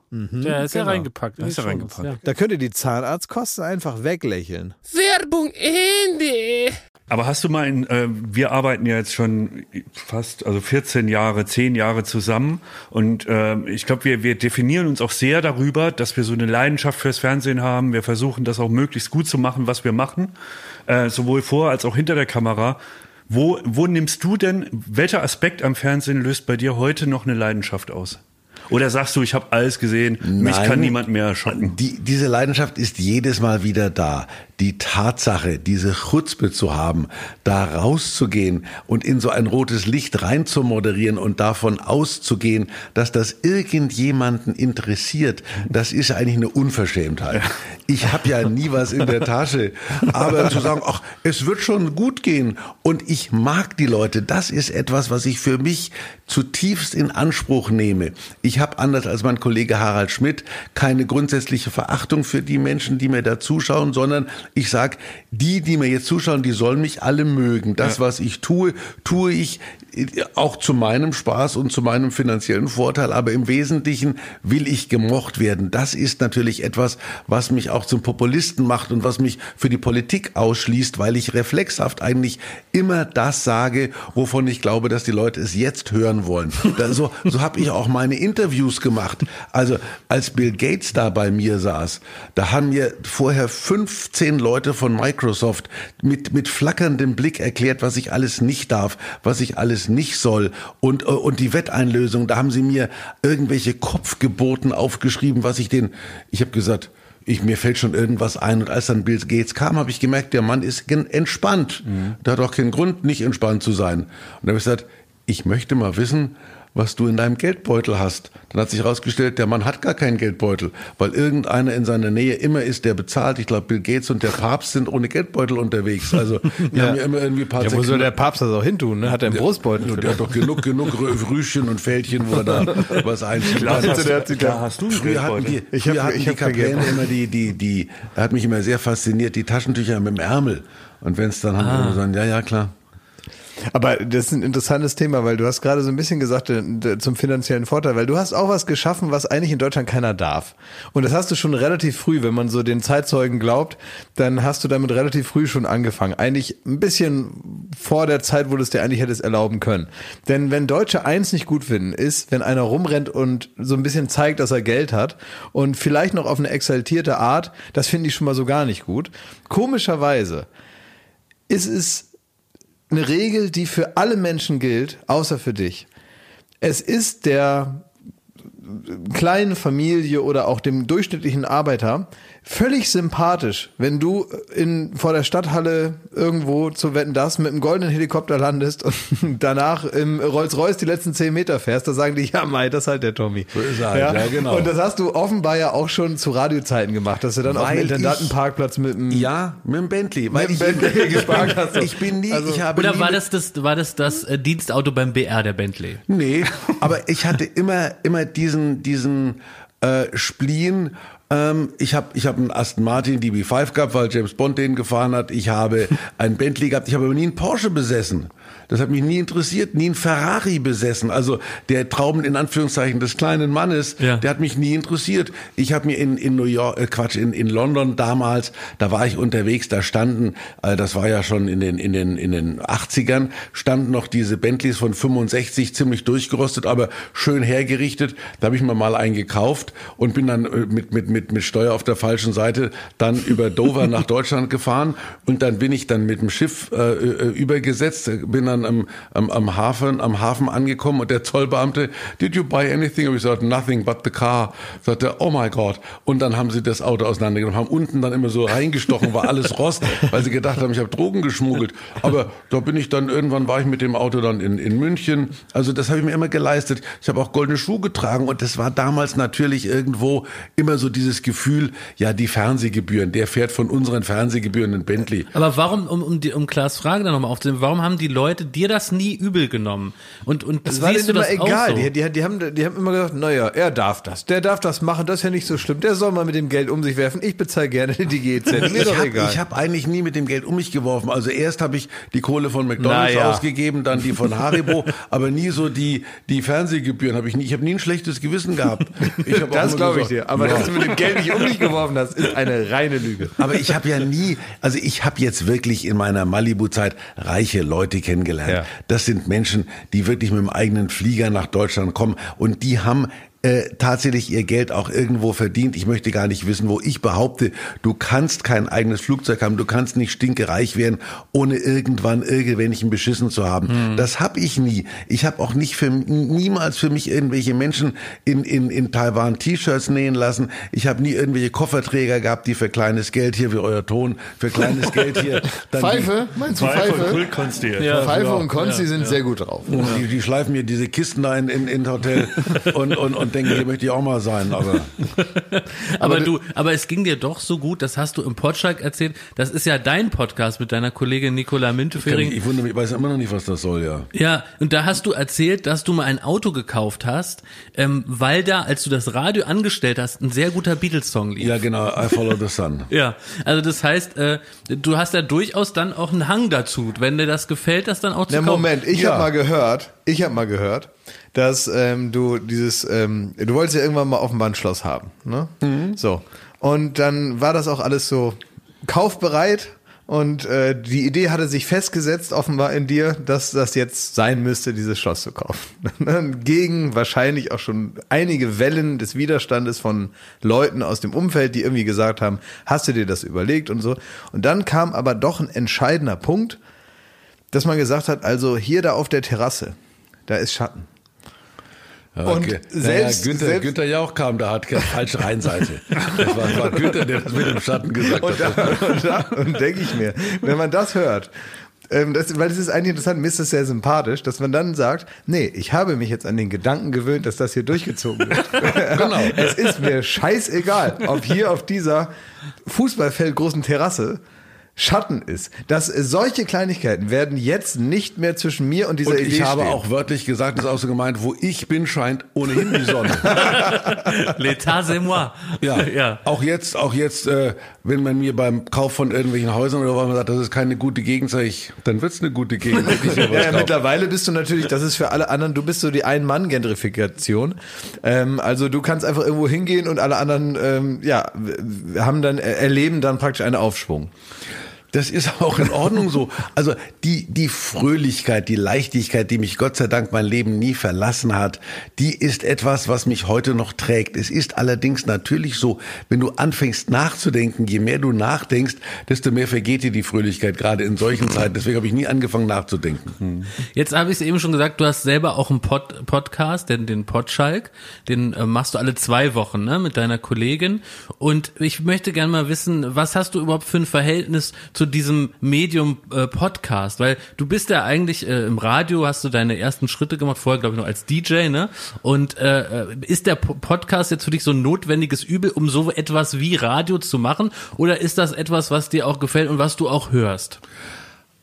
B: Ja, ist ja
A: genau.
B: reingepackt. in
C: Ist ja
B: Shownotes,
C: reingepackt.
A: Da könnt ihr die Zahnarztkosten einfach weglächeln.
E: Werbung Ende.
C: Aber hast du mal in, äh, wir arbeiten ja jetzt schon fast, also 14 Jahre, 10 Jahre zusammen und äh, ich glaube, wir, wir definieren uns auch sehr darüber, dass wir so eine Leidenschaft fürs Fernsehen haben. Wir versuchen das auch möglichst gut zu machen, was wir machen, äh, sowohl vor als auch hinter der Kamera. Wo, wo nimmst du denn, welcher Aspekt am Fernsehen löst bei dir heute noch eine Leidenschaft aus? Oder sagst du, ich habe alles gesehen, mich
D: Nein.
C: kann niemand mehr schocken?
D: Die, diese Leidenschaft ist jedes Mal wieder da. Die Tatsache, diese Chutzpe zu haben, da rauszugehen und in so ein rotes Licht rein zu moderieren und davon auszugehen, dass das irgendjemanden interessiert, das ist eigentlich eine Unverschämtheit. Ich habe ja nie was in der Tasche, aber zu [laughs] sagen, ach, es wird schon gut gehen und ich mag die Leute, das ist etwas, was ich für mich zutiefst in Anspruch nehme. Ich habe anders als mein Kollege Harald Schmidt keine grundsätzliche Verachtung für die Menschen, die mir da zuschauen, sondern ich sage, die, die mir jetzt zuschauen, die sollen mich alle mögen. Das, was ich tue, tue ich auch zu meinem Spaß und zu meinem finanziellen Vorteil, aber im Wesentlichen will ich gemocht werden. Das ist natürlich etwas, was mich auch zum Populisten macht und was mich für die Politik ausschließt, weil ich reflexhaft eigentlich immer das sage, wovon ich glaube, dass die Leute es jetzt hören wollen. So so habe ich auch meine Interviews gemacht. Also als Bill Gates da bei mir saß, da haben mir vorher 15 Leute von Microsoft mit, mit flackerndem Blick erklärt, was ich alles nicht darf, was ich alles nicht soll. Und, äh, und die Wetteinlösung, da haben sie mir irgendwelche Kopfgeburten aufgeschrieben, was ich den, ich habe gesagt, ich, mir fällt schon irgendwas ein. Und als dann Bill Gates kam, habe ich gemerkt, der Mann ist entspannt. Der hat auch keinen Grund, nicht entspannt zu sein. Und da habe ich gesagt, ich möchte mal wissen, was du in deinem Geldbeutel hast. Dann hat sich herausgestellt, der Mann hat gar keinen Geldbeutel, weil irgendeiner in seiner Nähe immer ist, der bezahlt. Ich glaube, Bill Gates und der Papst sind ohne Geldbeutel unterwegs. Also die [laughs]
A: Ja.
D: haben ja immer irgendwie ein paar
A: Ja, wo soll der Papst das auch hin tun? Ne? Hat er einen Brustbeutel?
D: Ja, der hat doch genug, genug Rüschen und Fältchen, wo er da [laughs] was einschiebt.
A: Klar, der hat sich
C: Klar
A: da-
C: hast du einen
D: Früher hatten die,
C: Geldbeutel.
A: Ich hab-
D: hatten
A: ich
D: die
A: Geldbeutel.
D: immer die, die, die, hat mich immer sehr fasziniert, die Taschentücher mit dem Ärmel. Und wenn es dann haben,
A: Ah.
D: wir sagen, ja, ja, klar.
A: Aber das ist ein interessantes Thema, weil du hast gerade so ein bisschen gesagt äh, zum finanziellen Vorteil, weil du hast auch was geschaffen, was eigentlich in Deutschland keiner darf. Und das hast du schon relativ früh, wenn man so den Zeitzeugen glaubt, dann hast du damit relativ früh schon angefangen. Eigentlich ein bisschen vor der Zeit, wo du es dir eigentlich hättest erlauben können. Denn wenn Deutsche eins nicht gut finden, ist, wenn einer rumrennt und so ein bisschen zeigt, dass er Geld hat und vielleicht noch auf eine exaltierte Art, das finde ich schon mal so gar nicht gut. Komischerweise ist es eine Regel, die für alle Menschen gilt, außer für dich. Es ist der kleinen Familie oder auch dem durchschnittlichen Arbeiter völlig sympathisch, wenn du in, vor der Stadthalle irgendwo zu wetten das mit einem goldenen Helikopter landest und [laughs] danach im Rolls-Royce die letzten zehn Meter fährst, da sagen die, ja Mai, das ist halt der Tommy.
D: So ist er halt, ja, genau.
A: Und das hast du offenbar ja auch schon zu Radiozeiten gemacht, dass du dann auf
D: Weil
A: dem
D: ich-
A: Intendantenparkplatz mit dem
D: Ja, mit dem Bentley. Weil
A: dem
D: ich,
A: Bentley [laughs] geparkt hast.
D: ich bin nie, ich habe
B: Oder
D: nie
B: war
D: mit-
B: das das, war das, das äh, Dienstauto beim BR, der Bentley?
D: Nee, aber ich hatte immer, immer diesen, diesen äh, Spleen. Ähm, ich habe ich hab einen Aston Martin DB5 gehabt, weil James Bond den gefahren hat. Ich habe einen Bentley gehabt. Ich habe aber nie einen Porsche besessen. Das hat mich nie interessiert, nie einen Ferrari besessen. Also der Traum in Anführungszeichen des kleinen Mannes,
B: Ja.
D: der hat mich nie interessiert. Ich habe mir in, in New York, äh, Quatsch, in, in London damals, da war ich unterwegs, da standen, äh, das war ja schon in den, in den, in den 80ern, standen noch diese Bentleys von 65, ziemlich durchgerostet, aber schön hergerichtet. Da habe ich mir mal einen gekauft und bin dann äh, mit, mit, mit, mit Steuer auf der falschen Seite dann über Dover [laughs] nach Deutschland gefahren und dann bin ich dann mit dem Schiff äh, äh, übergesetzt, bin dann am, am, am Hafen, am Hafen angekommen und der Zollbeamte, did you buy anything? Und ich sagte, nothing but the car. Sagte, oh my God. Und dann haben sie das Auto auseinandergenommen, haben unten dann immer so reingestochen, war alles Rost, [laughs] weil sie gedacht haben, ich habe Drogen geschmuggelt. Aber da bin ich dann, irgendwann war ich mit dem Auto dann in, in München. Also das habe ich mir immer geleistet. Ich habe auch goldene Schuhe getragen und das war damals natürlich irgendwo immer so dieses Gefühl, ja, die Fernsehgebühren, der fährt von unseren Fernsehgebühren in Bentley.
B: Aber warum, um, um, die, um Klaas Frage dann nochmal aufzunehmen, warum haben die Leute dir das nie übel genommen? Und, und
A: Das war
B: siehst
A: denen
B: du
A: immer
B: das
A: egal.
B: auch so?
A: Die, die, die, haben, die haben immer gesagt, naja, er darf das. Der darf das machen, das ist ja nicht so schlimm. Der soll mal mit dem Geld um sich werfen. Ich bezahle gerne die GZ. Mir
D: Ich
A: doch
D: habe
A: egal.
D: hab eigentlich nie mit dem Geld um mich geworfen. Also erst habe ich die Kohle von McDonalds
A: Naja.
D: ausgegeben, dann die von Haribo, aber nie so die, die Fernsehgebühren habe ich nie. Ich habe nie ein schlechtes Gewissen gehabt.
A: Das
D: immer
A: glaube ich dir. Aber
D: ja.
A: dass du mit dem Geld nicht um dich geworfen hast, ist eine reine Lüge.
D: Aber ich habe ja nie, also ich habe jetzt wirklich in meiner Malibu-Zeit reiche Leute kennengelernt.
A: Ja.
D: Das sind Menschen, die wirklich mit dem eigenen Flieger nach Deutschland kommen und die haben äh, tatsächlich ihr Geld auch irgendwo verdient. Ich möchte gar nicht wissen, wo ich behaupte, du kannst kein eigenes Flugzeug haben, du kannst nicht stinkereich werden, ohne irgendwann irgendwelchen beschissen zu haben. Das habe ich nie. Ich habe auch nicht für niemals für mich irgendwelche Menschen in in in Taiwan T-Shirts nähen lassen. Ich habe nie irgendwelche Kofferträger gehabt, die für kleines Geld hier wie euer Ton für kleines [laughs] Geld hier dann
A: Pfeife? Meinst du
C: Pfeife und
A: Pfeife?
C: Kultkonsti.
B: Ja.
A: Pfeife und Konsti sind sehr gut drauf.
D: Die, die, die schleifen mir diese Kisten da in, in, in Hotel [laughs] und, und, und denken, hier möchte ich auch mal sein. Aber [laughs]
B: Aber du, aber es ging dir doch so gut, das hast du im Podschalk erzählt. Das ist ja dein Podcast mit deiner Kollegin Nicola Müntefering.
D: ich wundere mich, ich weiß immer noch nicht, was das soll, ja.
B: Ja, und da hast du erzählt, dass du mal ein Auto gekauft hast, ähm, weil da, als du das Radio angestellt hast, ein sehr guter Beatles-Song lief.
D: Ja, genau, I follow the sun. [laughs]
B: Ja, also das heißt, äh, du hast ja durchaus dann auch einen Hang dazu, wenn dir das gefällt, das dann auch zu
A: Na,
B: kaufen.
A: Moment, ich
D: Ja.
A: habe mal gehört, ich habe mal gehört, dass ähm, du dieses, ähm, du wolltest ja irgendwann mal Offenbandschloss haben, ne? So. Und dann war das auch alles so kaufbereit und äh, die Idee hatte sich festgesetzt offenbar in dir, dass das jetzt sein müsste, dieses Schloss zu kaufen. [laughs] Gegen wahrscheinlich auch schon einige Wellen des Widerstandes von Leuten aus dem Umfeld, die irgendwie gesagt haben, hast du dir das überlegt und so. Und dann kam aber doch ein entscheidender Punkt, dass man gesagt hat, also hier da auf der Terrasse, da ist Schatten. Und selbst-
D: naja, Günther,
A: selbst-
D: Günther Jauch kam, da hat keine falsche Rheinseite. Das war, war Günther, der das mit dem Schatten gesagt
A: Und da,
D: hat.
A: und da und denke ich mir, wenn man das hört, ähm, das, weil es ist eigentlich interessant, mir ist das sehr sympathisch, dass man dann sagt, nee, ich habe mich jetzt an den Gedanken gewöhnt, dass das hier durchgezogen wird. [laughs] genau. Es ist mir scheißegal, ob hier auf dieser Fußballfeld großen Terrasse Schatten ist. Dass solche Kleinigkeiten werden jetzt nicht mehr zwischen mir und dieser
D: und
A: Idee
D: ich habe
A: stehen.
D: auch wörtlich gesagt, das ist auch so gemeint, wo ich bin, scheint ohnehin die Sonne. [laughs]
B: L'état c'est moi.
D: Ja, [laughs]
B: ja.
D: Auch jetzt, auch jetzt, äh, wenn man mir beim Kauf von irgendwelchen Häusern oder was man sagt, das ist keine gute Gegend, sag ich, dann wird's eine gute Gegend. ich
A: Ja, ja, mittlerweile bist du natürlich, das ist für alle anderen, du bist so die Ein-Mann-Gentrifikation. Ähm, also du kannst einfach irgendwo hingehen und alle anderen, ähm, ja, haben dann, äh, erleben dann praktisch einen Aufschwung.
D: Das ist auch in Ordnung so. Also die, die Fröhlichkeit, die Leichtigkeit, die mich Gott sei Dank mein Leben nie verlassen hat, die ist etwas, was mich heute noch trägt. Es ist allerdings natürlich so, wenn du anfängst nachzudenken, je mehr du nachdenkst, desto mehr vergeht dir die Fröhlichkeit, gerade in solchen Zeiten. Deswegen habe ich nie angefangen nachzudenken.
B: Jetzt habe ich es eben schon gesagt, du hast selber auch einen Pod Podcast, den, den Podschalk, den äh, machst du alle zwei Wochen ne, mit deiner Kollegin. Und ich möchte gerne mal wissen, was hast du überhaupt für ein Verhältnis zu diesem Medium äh, Podcast? Weil du bist ja eigentlich äh, im Radio, hast du deine ersten Schritte gemacht, vorher glaube ich noch als DJ, ne? Und äh, äh, ist der Po- Podcast jetzt für dich so ein notwendiges Übel, um so etwas wie Radio zu machen? Oder ist das etwas, was dir auch gefällt und was du auch hörst?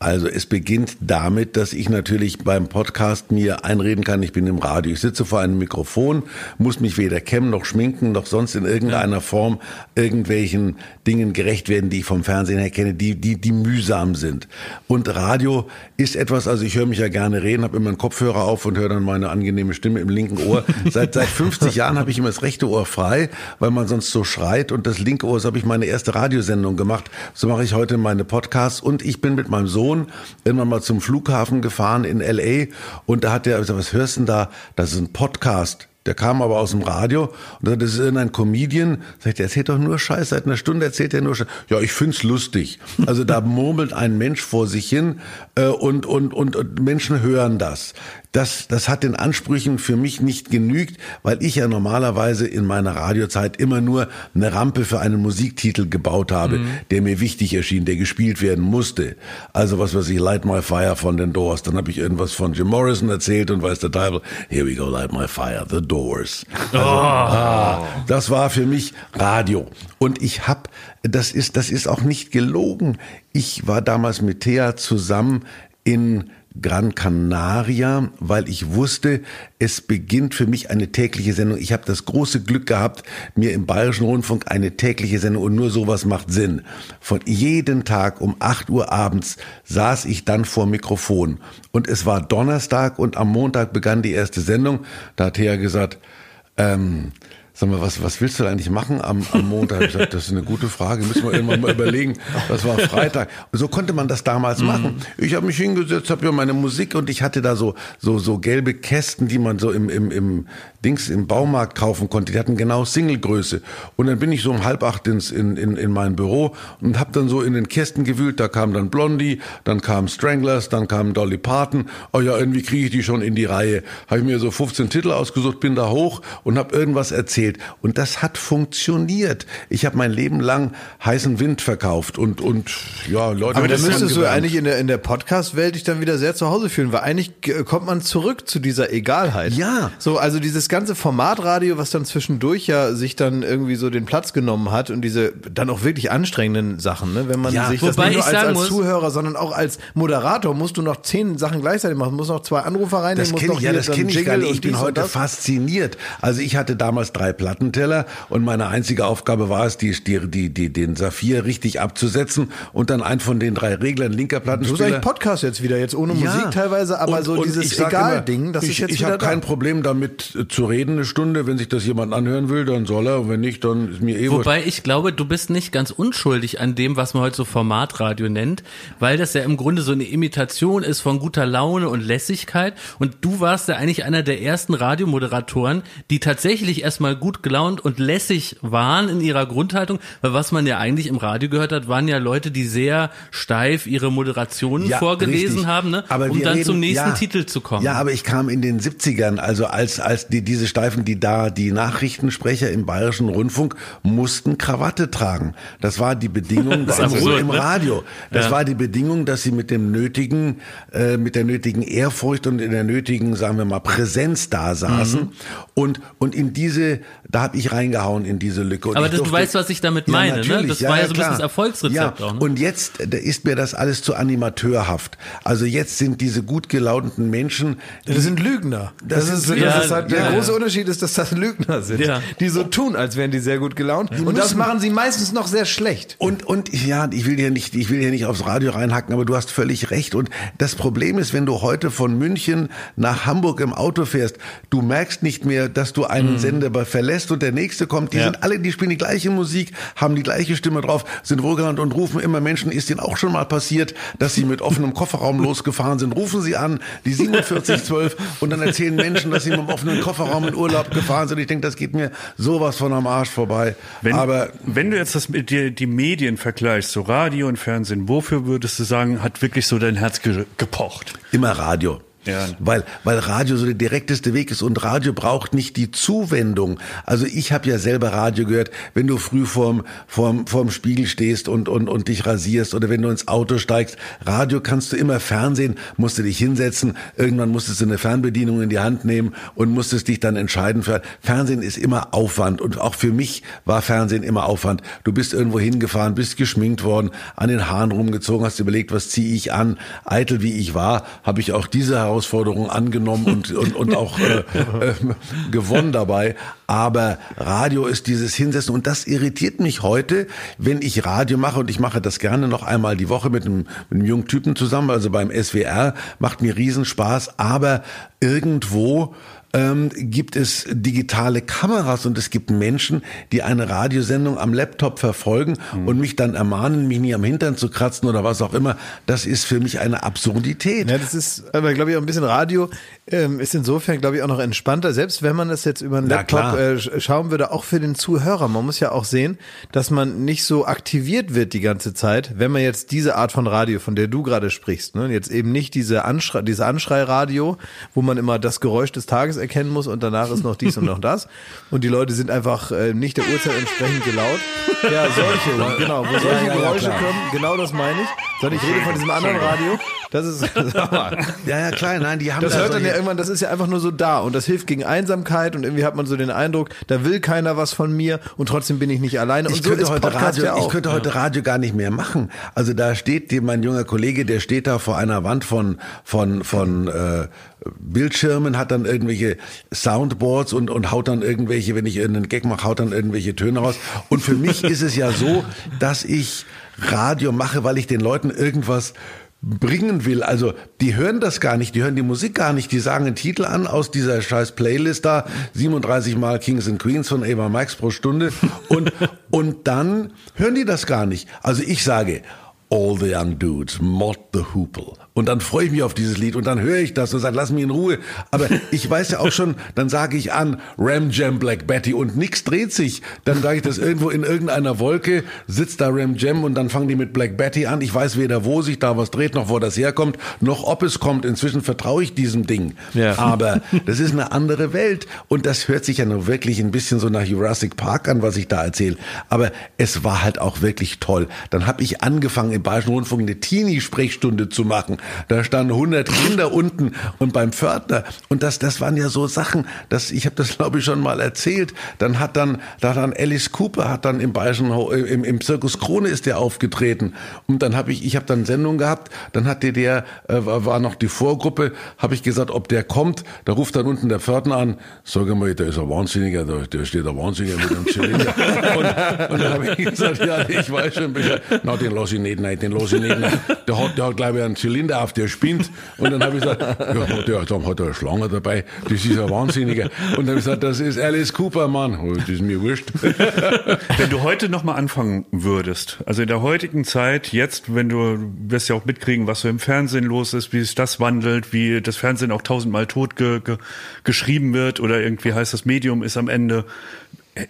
D: Also es beginnt damit, dass ich natürlich beim Podcast mir einreden kann, ich bin im Radio. Ich sitze vor einem Mikrofon, muss mich weder kämmen noch schminken noch sonst in irgendeiner Form irgendwelchen Dingen gerecht werden, die ich vom Fernsehen her kenne, die, die, die mühsam sind. Und Radio ist etwas, also ich höre mich ja gerne reden, habe immer einen Kopfhörer auf und höre dann meine angenehme Stimme im linken Ohr. [laughs] Seit, seit 50 Jahren habe ich immer das rechte Ohr frei, weil man sonst so schreit und das linke Ohr, so habe ich meine erste Radiosendung gemacht. So mache ich heute meine Podcasts und ich bin mit meinem Sohn irgendwann mal zum Flughafen gefahren in L.A. und da hat der gesagt, was hörst du denn da? Das ist ein Podcast. Der kam aber aus dem Radio und sagte, das ist irgendein Comedian. Sag ich, der erzählt doch nur Scheiß. Seit einer Stunde erzählt er nur Scheiß. Ja, ich find's lustig. Also da murmelt ein Mensch vor sich hin äh, und, und, und, und Menschen hören das. Das, das hat den Ansprüchen für mich nicht genügt, weil ich ja normalerweise in meiner Radiozeit immer nur eine Rampe für einen Musiktitel gebaut habe, der mir wichtig erschien, der gespielt werden musste. Also was weiß ich, Light My Fire von den Doors. Dann habe ich irgendwas von Jim Morrison erzählt und weiß der Teufel, here we go, Light My Fire, The Doors. Also, ah, das war für mich Radio. Und ich hab, das ist, das ist auch nicht gelogen. Ich war damals mit Thea zusammen in Gran Canaria, weil ich wusste, es beginnt für mich eine tägliche Sendung. Ich habe das große Glück gehabt, mir im Bayerischen Rundfunk eine tägliche Sendung und nur sowas macht Sinn. Von jeden Tag um 8 Uhr abends saß ich dann vor Mikrofon und es war Donnerstag und am Montag begann die erste Sendung. Da hat Thea gesagt, ähm, Sag mal, was, was willst du eigentlich machen am, am Montag? Ich gesagt, das ist eine gute Frage, müssen wir irgendwann mal überlegen. Das war Freitag. So konnte man das damals machen. Ich habe mich hingesetzt, habe ja meine Musik und ich hatte da so, so, so gelbe Kästen, die man so im, im, im Dings im Baumarkt kaufen konnte. Die hatten genau Singlegröße. Und dann bin ich so um halb acht ins, in, in, in mein Büro und habe dann so in den Kästen gewühlt. Da kam dann Blondie, dann kam Stranglers, dann kam Dolly Parton. Oh ja, irgendwie kriege ich die schon in die Reihe. Habe ich mir so 15 Titel ausgesucht, bin da hoch und habe irgendwas erzählt. Und das hat funktioniert. Ich habe mein Leben lang heißen Wind verkauft und, und ja, Leute.
A: Aber da müsstest du eigentlich in der, in der Podcast-Welt dich dann wieder sehr zu Hause fühlen, weil eigentlich äh, kommt man zurück zu dieser Egalheit.
D: Ja.
A: So, also dieses ganze Formatradio, was dann zwischendurch ja sich dann irgendwie so den Platz genommen hat und diese dann auch wirklich anstrengenden Sachen, ne? wenn man
D: Ja,
A: sich das nicht nur als, als
B: muss-
A: Zuhörer, sondern auch als Moderator musst du noch zehn Sachen gleichzeitig machen, musst noch zwei Anrufer reinnehmen,
D: Das kenne
A: noch
D: ich, ja, das kenne ich gar nicht. Ich bin heute fasziniert. Also ich hatte damals drei Plattenteller und meine einzige Aufgabe war es, die, die, die, den Saphir richtig abzusetzen und dann einen von den drei Reglern linker
A: Du
D: Plattenspieler.
A: eigentlich Podcast jetzt wieder, jetzt ohne
D: Ja.
A: Musik teilweise, aber
D: Und-
A: so dieses Egal-Ding, das
D: ich,
A: ist jetzt
D: Ich habe kein Problem damit äh, zu reden eine Stunde. Wenn sich das jemand anhören will, dann soll er. Und wenn nicht, dann ist mir eh.
B: Wobei ich glaube, du bist nicht ganz unschuldig an dem, was man heute so Formatradio nennt, weil das ja im Grunde so eine Imitation ist von guter Laune und Lässigkeit. Und du warst ja eigentlich einer der ersten Radiomoderatoren, die tatsächlich erstmal gut gelaunt und lässig waren in ihrer Grundhaltung, weil was man ja eigentlich im Radio gehört hat, waren ja Leute, die sehr steif ihre Moderationen
D: Ja,
B: vorgelesen
D: richtig.
B: haben, ne? Um dann
D: reden-
B: zum nächsten
D: ja,
B: Titel zu kommen.
D: Ja, aber ich kam in den 70ern, also als, als die, diese Steifen, die da, die Nachrichtensprecher im Bayerischen Rundfunk mussten Krawatte tragen. Das war die Bedingung [laughs]
B: Das
D: also
B: absurd,
D: im
B: ne?
D: Radio. Das
B: Ja.
D: war die Bedingung, dass sie mit dem nötigen, äh, mit der nötigen Ehrfurcht und in der nötigen, sagen wir mal, Präsenz da saßen.
B: Mhm.
D: Und, und in diese, da habe ich reingehauen in diese Lücke. Und
B: Aber das, du
D: durfte-
B: weißt, was ich damit meine, ne?
D: natürlich.
B: Das war ja so ein bisschen das Erfolgsrezept
D: ja.
B: auch, ne?
D: Und jetzt da ist mir das alles zu animateurhaft. Also jetzt sind diese gut gelaunten Menschen,
A: Das sind Lügner. Das,
D: Das
A: ist, das
B: ja,
A: ist halt, der
B: ja,
A: große. Unterschied ist, dass das Lügner sind,
B: Ja.
A: die so tun, als wären die sehr gut gelaunt. Und das machen sie meistens noch sehr schlecht.
D: Und, und ja, ich will hier nicht, ich will hier nicht aufs Radio reinhacken, aber du hast völlig recht. Und das Problem ist, wenn du heute von München nach Hamburg im Auto fährst, du merkst nicht mehr, dass du einen Sender verlässt und der nächste kommt. Die
B: Ja.
D: sind alle, die spielen die gleiche Musik, haben die gleiche Stimme drauf, sind wohlgelandet und rufen immer Menschen. Ist denen auch schon mal passiert, dass sie mit offenem Kofferraum [laughs] losgefahren sind? Rufen sie an, die 4712 und dann erzählen Menschen, dass sie mit dem offenen Kofferraum in Urlaub gefahren sind. Ich denke, das geht mir sowas von am Arsch vorbei.
C: Wenn,
D: aber
C: wenn du jetzt das mit dir, die Medien vergleichst, so Radio und Fernsehen, wofür würdest du sagen, hat wirklich so dein Herz ge gepocht?
D: Immer Radio.
C: Ja.
D: Weil, weil Radio so der direkteste Weg ist und Radio braucht nicht die Zuwendung. Also ich habe ja selber Radio gehört, wenn du früh vorm, vorm, vorm Spiegel stehst und, und, und dich rasierst oder wenn du ins Auto steigst. Radio kannst du immer Fernsehen, musst du dich hinsetzen, irgendwann musstest du eine Fernbedienung in die Hand nehmen und musstest dich dann entscheiden für, Fernsehen ist immer Aufwand und auch für mich war Fernsehen immer Aufwand. Du bist irgendwo hingefahren, bist geschminkt worden, an den Haaren rumgezogen, hast überlegt, was ziehe ich an. Eitel wie ich war, habe ich auch diese Herausforderung angenommen und, und, und auch äh, äh, gewonnen dabei. Aber Radio ist dieses Hinsetzen und das irritiert mich heute, wenn ich Radio mache und ich mache das gerne noch einmal die Woche mit einem, mit einem jungen Typen zusammen, also beim SWR, macht mir Riesenspaß, aber irgendwo ähm, gibt es digitale Kameras und es gibt Menschen, die eine Radiosendung am Laptop verfolgen und mich dann ermahnen, mich nie am Hintern zu kratzen oder was auch immer. Das ist für mich eine Absurdität.
A: Ja, das ist, aber glaube ich auch ein bisschen Radio ähm, ist insofern, glaube ich, auch noch entspannter, selbst wenn man das jetzt über einen
D: Na,
A: Laptop äh, sch- schauen würde, auch für den Zuhörer. Man muss ja auch sehen, dass man nicht so aktiviert wird die ganze Zeit, wenn man jetzt diese Art von Radio, von der du gerade sprichst, ne, jetzt eben nicht diese Anschrei, diese Anschreiradio, wo man immer das Geräusch des Tages erkennen muss und danach ist noch dies und noch das und die Leute sind einfach äh, nicht der Uhrzeit entsprechend gelaut. Ja, solche, genau, wo solche
D: ja, ja,
A: Geräusche
D: klar.
A: kommen, genau das meine ich. Sondern ich rede von diesem anderen Radio. Das ist, [laughs] sag mal,
D: Ja, ja, klar, nein, die haben
A: das
D: da
A: hört dann ja irgendwann, das ist ja einfach nur so da und das hilft gegen Einsamkeit und irgendwie hat man so den Eindruck, da will keiner was von mir und trotzdem bin ich nicht alleine. Und
D: ich
A: so
D: könnte heute Radio,
A: ja
D: ich könnte heute Radio gar nicht mehr machen. Also da steht die, mein junger Kollege, der steht da vor einer Wand von von von äh, Bildschirmen, hat dann irgendwelche Soundboards und und haut dann irgendwelche, wenn ich irgendeinen Gag mache, haut dann irgendwelche Töne raus. Und für mich ist es ja so, dass ich Radio mache, weil ich den Leuten irgendwas bringen will. Also die hören das gar nicht, die hören die Musik gar nicht, die sagen einen Titel an aus dieser scheiß Playlist da, 37 Mal Kings and Queens von Ava Max pro Stunde und, und dann hören die das gar nicht. Also ich sage, All the Young Dudes, Mod the Hoople. Und dann freue ich mich auf dieses Lied und dann höre ich das und sage, lass mich in Ruhe. Aber [laughs] ich weiß ja auch schon, dann sage ich an, Ram Jam Black Betty und nix dreht sich. Dann sage ich das irgendwo in irgendeiner Wolke, sitzt da Ram Jam und dann fangen die mit Black Betty an. Ich weiß weder, wo sich da was dreht, noch wo das herkommt, noch ob es kommt. Inzwischen vertraue ich diesem Ding.
A: Ja.
D: Aber [laughs] das ist eine andere Welt und das hört sich ja nur wirklich ein bisschen so nach Jurassic Park an, was ich da erzähle. Aber es war halt auch wirklich toll. Dann habe ich angefangen, im Bayerischen Rundfunk eine Teenie-Sprechstunde zu machen. Da standen 100 Kinder unten und beim Pförtner. Und das, das waren ja so Sachen, dass ich habe das glaube ich schon mal erzählt. Dann hat dann, da hat dann Alice Cooper hat dann im Bayerischen äh, im, im Zirkus Krone ist der aufgetreten. Und dann habe ich, ich habe dann Sendung gehabt. Dann hatte der äh, war noch die Vorgruppe. Habe ich gesagt, ob der kommt. Da ruft dann unten der Pförtner an. Sag mal, der ist ein Wahnsinniger. Da, der steht ein Wahnsinniger mit einem Zylinder. und, und dann habe ich gesagt, ja, ich weiß schon. Na, den lass ich nicht rein, den lass ich nicht rein. Der hat, der hat glaube ich einen Zylinder auf, der spinnt. Und dann habe ich gesagt, ja, der, hat eine Schlange dabei. Das ist ein Wahnsinniger. Und dann habe ich gesagt, das ist Alice Cooper, Mann. Oh, Das ist mir wurscht.
C: Wenn du heute nochmal anfangen würdest, also in der heutigen Zeit, jetzt, wenn du, du wirst ja auch mitkriegen, was so im Fernsehen los ist, wie sich das wandelt, wie das Fernsehen auch tausendmal tot ge, ge, geschrieben wird oder irgendwie heißt das Medium ist am Ende.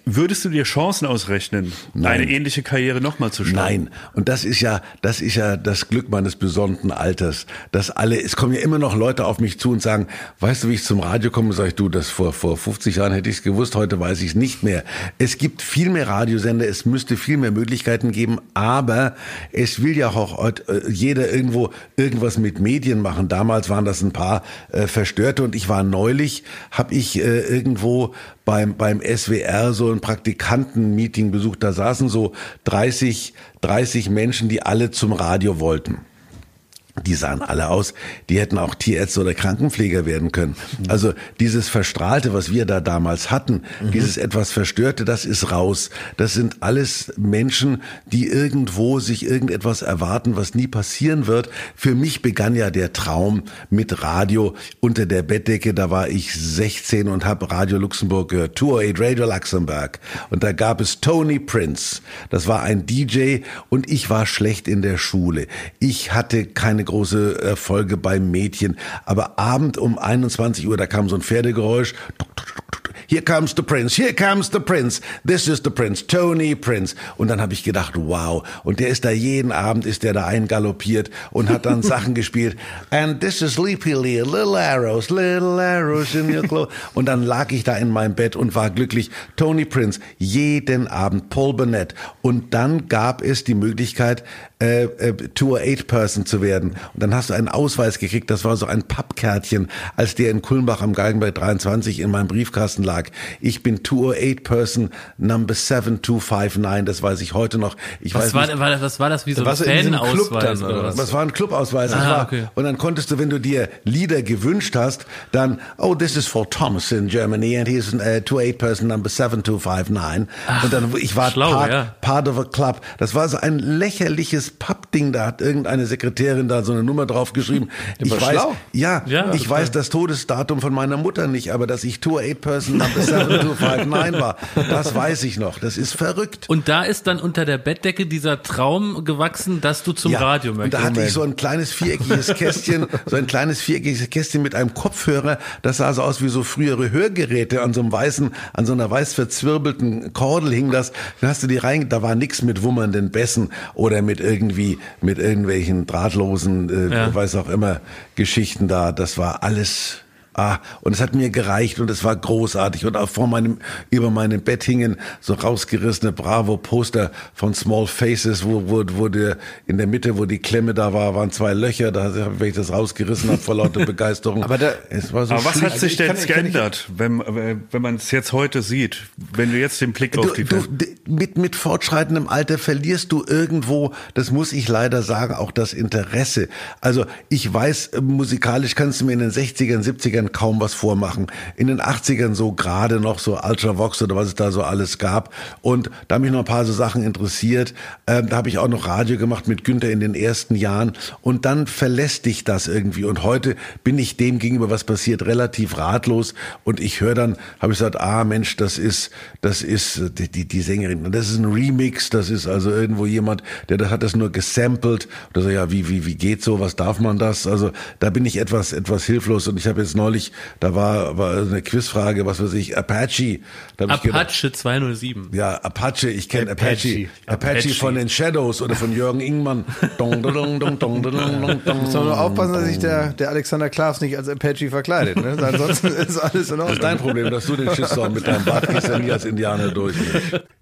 C: Würdest du dir Chancen ausrechnen,
D: Nein.
C: eine ähnliche Karriere nochmal zu starten?
D: Nein, und das ist ja, das ist ja das Glück meines besonnten Alters, dass alle, es kommen ja immer noch Leute auf mich zu und sagen, weißt du, wie ich zum Radio komme? Sag ich, du, das vor vor 50 Jahren hätte ich es gewusst, heute weiß ich es nicht mehr. Es gibt viel mehr Radiosender, es müsste viel mehr Möglichkeiten geben, aber es will ja auch heute, äh, jeder irgendwo irgendwas mit Medien machen. Damals waren das ein paar äh, Verstörte und ich war neulich, habe ich äh, irgendwo beim, beim SWR so ein Praktikantenmeeting besucht. Da saßen so 30, 30 Menschen, die alle zum Radio wollten. Die sahen alle aus, die hätten auch Tierärzte oder Krankenpfleger werden können. Also dieses Verstrahlte, was wir da damals hatten, mhm. dieses etwas Verstörte, das ist raus. Das sind alles Menschen, die irgendwo sich irgendetwas erwarten, was nie passieren wird. Für mich begann ja der Traum mit Radio unter der Bettdecke. Da war ich 16 und habe Radio Luxemburg gehört, Tour 8 Radio Luxemburg. Und da gab es Tony Prince. Das war ein DJ und ich war schlecht in der Schule. Ich hatte keine große Erfolge beim Mädchen. Aber Abend um 21 Uhr, da kam so ein Pferdegeräusch. Here comes the Prince, here comes the Prince, this is the Prince, Tony Prince. Und dann habe ich gedacht, wow. Und der ist da jeden Abend, ist der da eingaloppiert und hat dann [laughs] Sachen gespielt. And this is Sleepy Lee, little arrows, little arrows in your clothes. Und dann lag ich da in meinem Bett und war glücklich. Tony Prince, jeden Abend, Paul Burnett. Und dann gab es die Möglichkeit, äh, äh, Tour 8 Person zu werden. Und dann hast du einen Ausweis gekriegt, das war so ein Pappkärtchen, als der in Kulmbach am Galgenberg 23 in meinem Briefkasten lag. Ich bin Tour 8 Person Number 7259, das weiß ich heute noch. Ich
B: was,
D: weiß
B: war,
D: nicht,
B: war, was war das wie so ein Fanausweis
D: das war ein Clubausweis. das
B: Ah,
D: war,
B: okay.
D: Und dann konntest du, wenn du dir Lieder gewünscht hast, dann, oh, this is for Thomas in Germany and he's uh, Tour 8 Person Number 7259. und dann, ich war
B: schlau,
D: part,
B: ja.
D: part of a club. Das war so ein lächerliches Pappding, da hat irgendeine Sekretärin da so eine Nummer drauf geschrieben. [laughs] Ich weiß,
A: schlau.
D: ja,
B: Ja,
D: ich weiß das Todesdatum von meiner Mutter nicht, aber dass ich Tour 8 Person Number 7259 war, das weiß ich noch. Das ist verrückt.
B: Und da ist dann unter der Bettdecke dieser Traum gewachsen, dass du zum Radio
D: Und
B: möchtest.
D: da hatte ich so ein kleines viereckiges Kästchen, so ein kleines viereckiges Kästchen mit einem Kopfhörer. Das sah so aus wie so frühere Hörgeräte an so einem weißen, an so einer weiß verzwirbelten Kordel hing das. Dann hast du die rein, da war nix mit wummernden Bässen oder mit irgendwie, mit irgendwelchen drahtlosen, äh,
B: Ja.
D: weiß auch immer, Geschichten da. Das war alles Ah, und es hat mir gereicht und es war großartig. Und auch vor meinem, über meinem Bett hingen so rausgerissene Bravo-Poster von Small Faces, wo, wo, wo der, in der Mitte, wo die Klemme da war, waren zwei Löcher. Da habe ich das rausgerissen habe vor lauter [laughs] Begeisterung.
A: Aber da-
D: es war so
C: Aber was hat sich
A: ich
C: denn
A: nicht-
C: geändert, wenn, wenn man es jetzt heute sieht? Wenn du jetzt den Blick auf
D: Du,
C: die
D: du, mit, mit fortschreitendem Alter verlierst du irgendwo, das muss ich leider sagen, auch das Interesse. Also ich weiß, äh, musikalisch kannst du mir in den 60ern, 70ern kaum was vormachen. In den 80ern so gerade noch so Ultravox oder was es da so alles gab. Und da haben mich noch ein paar so Sachen interessiert. Ähm, da habe ich auch noch Radio gemacht mit Günther in den ersten Jahren. Und dann verlässt dich das irgendwie. Und heute bin ich dem gegenüber, was passiert, relativ ratlos. Und ich höre dann, habe ich gesagt, ah Mensch, das ist, das ist äh, die, die, die Sängerin. Das ist ein Remix. Das ist also irgendwo jemand, der das hat das nur gesampelt. Oder so, ja, wie, wie, wie geht so? Was darf man das? Also da bin ich etwas, etwas hilflos. Und ich habe jetzt neulich, da war, war eine Quizfrage, was weiß ich, Apache. Da hab ich gedacht,
B: Apache 207.
D: ja, Apache, ich kenne Apache.
A: Apache.
D: Apache.
B: Apache.
D: von den Shadows oder von Jürgen Ingmann. Dong, dong, dong, dong, dong, dong, dong.
A: Muss man nur aufpassen, dass sich der, der Alexander Klaas nicht als Apache verkleidet. Ne? Ansonsten [laughs] ist alles in
D: Das ist
A: Ordnung.
D: dein Problem, dass du den Shitstorm mit deinem Bart gehst ja nie als Indianer durch.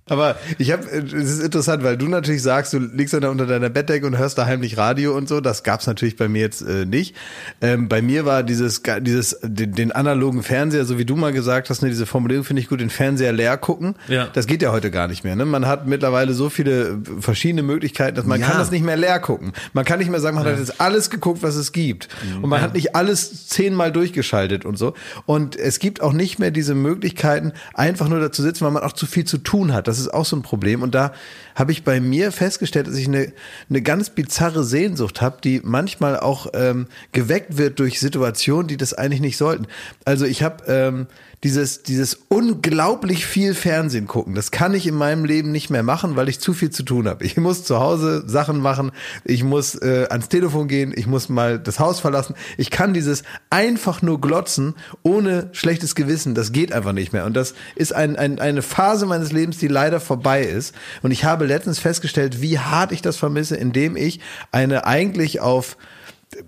A: Aber ich habe, es ist interessant, weil du natürlich sagst, du liegst dann da unter deiner Bettdecke und hörst da heimlich Radio und so. Das gab's natürlich bei mir jetzt äh, nicht. Ähm, bei mir war dieses, dieses, den, den analogen Fernseher, so wie du mal gesagt hast, ne, diese Formulierung finde ich gut, den Fernseher leer gucken.
B: Ja.
A: Das geht ja heute gar nicht mehr. Ne? Man hat mittlerweile so viele verschiedene Möglichkeiten, dass man
D: Ja.
A: kann das nicht mehr leer gucken. Man kann nicht mehr sagen, man hat jetzt alles geguckt, was es gibt. Und man hat nicht alles zehnmal durchgeschaltet und so. Und es gibt auch nicht mehr diese Möglichkeiten, einfach nur da zu sitzen, weil man auch zu viel zu tun hat. Das ist auch so ein Problem. Und da habe ich bei mir festgestellt, dass ich eine, eine ganz bizarre Sehnsucht habe, die manchmal auch ähm, geweckt wird durch Situationen, die das eigentlich nicht sollten. Also ich habe ähm, dieses, dieses unglaublich viel Fernsehen gucken, das kann ich in meinem Leben nicht mehr machen, weil ich zu viel zu tun habe. Ich muss zu Hause Sachen machen, ich muss äh, ans Telefon gehen, ich muss mal das Haus verlassen. Ich kann dieses einfach nur glotzen ohne schlechtes Gewissen, das geht einfach nicht mehr. Und das ist ein, ein, eine Phase meines Lebens, die leider vorbei ist. Und ich habe letztens festgestellt, wie hart ich das vermisse, indem ich eine eigentlich auf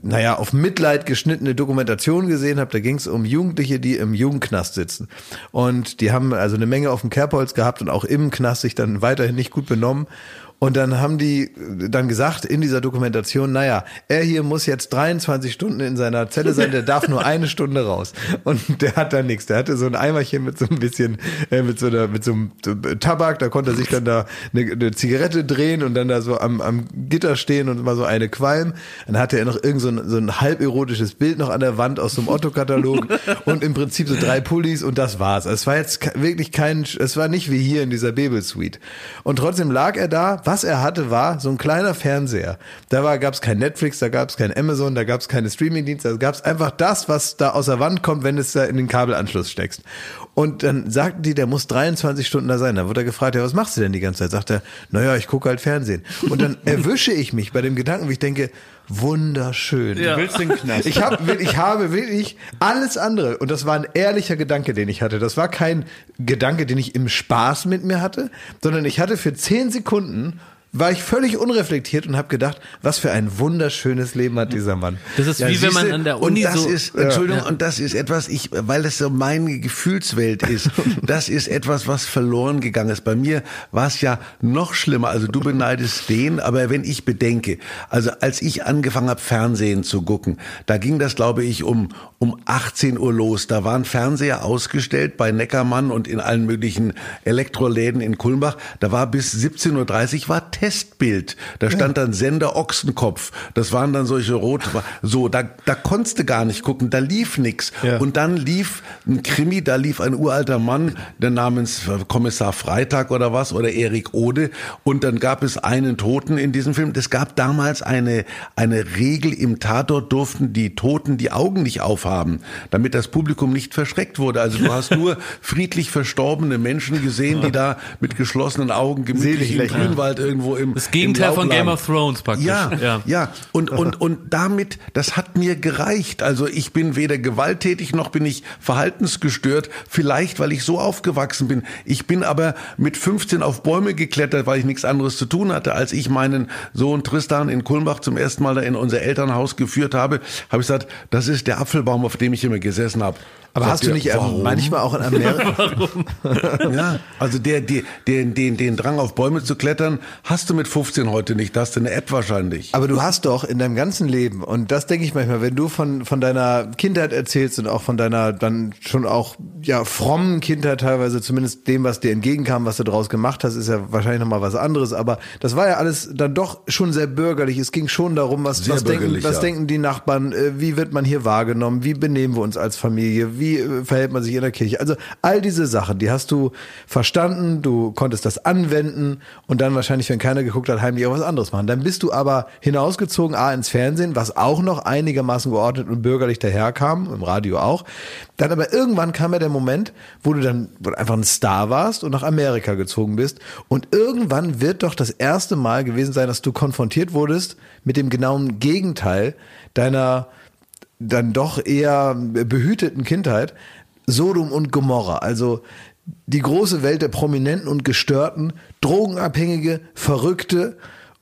A: naja, auf Mitleid geschnittene Dokumentation gesehen habe. Da ging es um Jugendliche, die im Jugendknast sitzen. Und die haben also eine Menge auf dem Kerbholz gehabt und auch im Knast sich dann weiterhin nicht gut benommen. Und dann haben die dann gesagt in dieser Dokumentation, naja, er hier muss jetzt 23 Stunden in seiner Zelle sein, der darf nur eine Stunde raus. Und der hat da nichts. Der hatte so ein Eimerchen mit so ein bisschen, äh, mit so einer, mit so einem Tabak, da konnte er sich dann da eine, eine Zigarette drehen und dann da so am, am Gitter stehen und mal so eine qualm. Dann hatte er noch irgend so ein, so ein halb erotisches Bild noch an der Wand aus so einem Otto-Katalog [laughs] und im Prinzip so drei Pullis und das war's. Also es war jetzt wirklich kein, es war nicht wie hier in dieser Babel-Suite. Und trotzdem lag er da, was er hatte, war so ein kleiner Fernseher. Da gab es kein Netflix, da gab es kein Amazon, da gab es keine Streamingdienste, da gab es einfach das, was da aus der Wand kommt, wenn es da in den Kabelanschluss steckst. Und dann sagten die, der muss 23 Stunden da sein. Da wurde er gefragt, ja, was machst du denn die ganze Zeit? Sagt er, naja, ich gucke halt Fernsehen. Und dann [laughs] erwische ich mich bei dem Gedanken, wie ich denke, wunderschön.
C: Ja. Du willst den Knast.
A: Ich, hab, ich habe wirklich alles andere. Und das war ein ehrlicher Gedanke, den ich hatte. Das war kein Gedanke, den ich im Spaß mit mir hatte, sondern ich hatte für zehn Sekunden war ich völlig unreflektiert und habe gedacht, was für ein wunderschönes Leben hat dieser Mann.
B: Das ist ja, wie wenn man an der Uni
D: und das
B: so
D: ist Entschuldigung ja. und das ist etwas ich weil das so meine Gefühlswelt ist. [laughs] das ist etwas was verloren gegangen ist. Bei mir war es ja noch schlimmer. Also du beneidest den, aber wenn ich bedenke, also als ich angefangen habe Fernsehen zu gucken, da ging das glaube ich um um 18 Uhr los. Da waren Fernseher ausgestellt bei Neckermann und in allen möglichen Elektroläden in Kulmbach. Da war bis 17:30 Uhr war Testbild. Da stand dann Sender Ochsenkopf. Das waren dann solche rot, so, da, da konntest du gar nicht gucken, da lief nix. Ja. Und dann lief ein Krimi, da lief ein uralter Mann, der namens Kommissar Freitag oder was, oder Erik Ode. Und dann gab es einen Toten in diesem Film. Es gab damals eine, eine Regel im Tatort durften die Toten die Augen nicht aufhaben, damit das Publikum nicht verschreckt wurde. Also du hast nur friedlich verstorbene Menschen gesehen, die da mit geschlossenen Augen gemütlich im Grünwald irgendwo irgendwo im
B: Das Gegenteil
D: im
B: von Game of Thrones praktisch.
D: Ja, ja, ja. Und, und, und damit, das hat mir gereicht. Also ich bin weder gewalttätig noch bin ich verhaltensgestört. Vielleicht, weil ich so aufgewachsen bin. Ich bin aber mit 15 auf Bäume geklettert, weil ich nichts anderes zu tun hatte. Als ich meinen Sohn Tristan in Kulmbach zum ersten Mal da in unser Elternhaus geführt habe, habe ich gesagt, das ist der Apfelbaum, auf dem ich immer gesessen habe.
A: Aber hast du nicht ähm, warum? manchmal auch in Amerika? [laughs]
D: ja, also der, der, den, den, den Drang auf Bäume zu klettern, hast du mit 15 heute nicht. Da hast du eine App wahrscheinlich.
A: Aber du hast doch in deinem ganzen Leben, und das denke ich manchmal, wenn du von, von deiner Kindheit erzählst und auch von deiner dann schon auch ja frommen Kindheit teilweise, zumindest dem, was dir entgegenkam, was du daraus gemacht hast, ist ja wahrscheinlich nochmal was anderes. Aber das war ja alles dann doch schon sehr bürgerlich. Es ging schon darum, was, was, denken, was ja. denken die Nachbarn, äh, wie wird man hier wahrgenommen, wie benehmen wir uns als Familie, wie äh, verhält man sich in der Kirche. Also all diese Sachen, die hast du verstanden, du konntest das anwenden und dann wahrscheinlich, wenn keiner geguckt hat, heimlich auch was anderes machen. Dann bist du aber hinausgezogen, A, ins Fernsehen, was auch noch einigermaßen geordnet und bürgerlich daherkam, im Radio auch. Dann aber irgendwann kam ja der Moment, wo du dann einfach ein Star warst und nach Amerika gezogen bist. Und irgendwann wird doch das erste Mal gewesen sein, dass du konfrontiert wurdest mit dem genauen Gegenteil deiner dann doch eher behüteten Kindheit Sodom und Gomorra. Also die große Welt der Prominenten und Gestörten, Drogenabhängige, Verrückte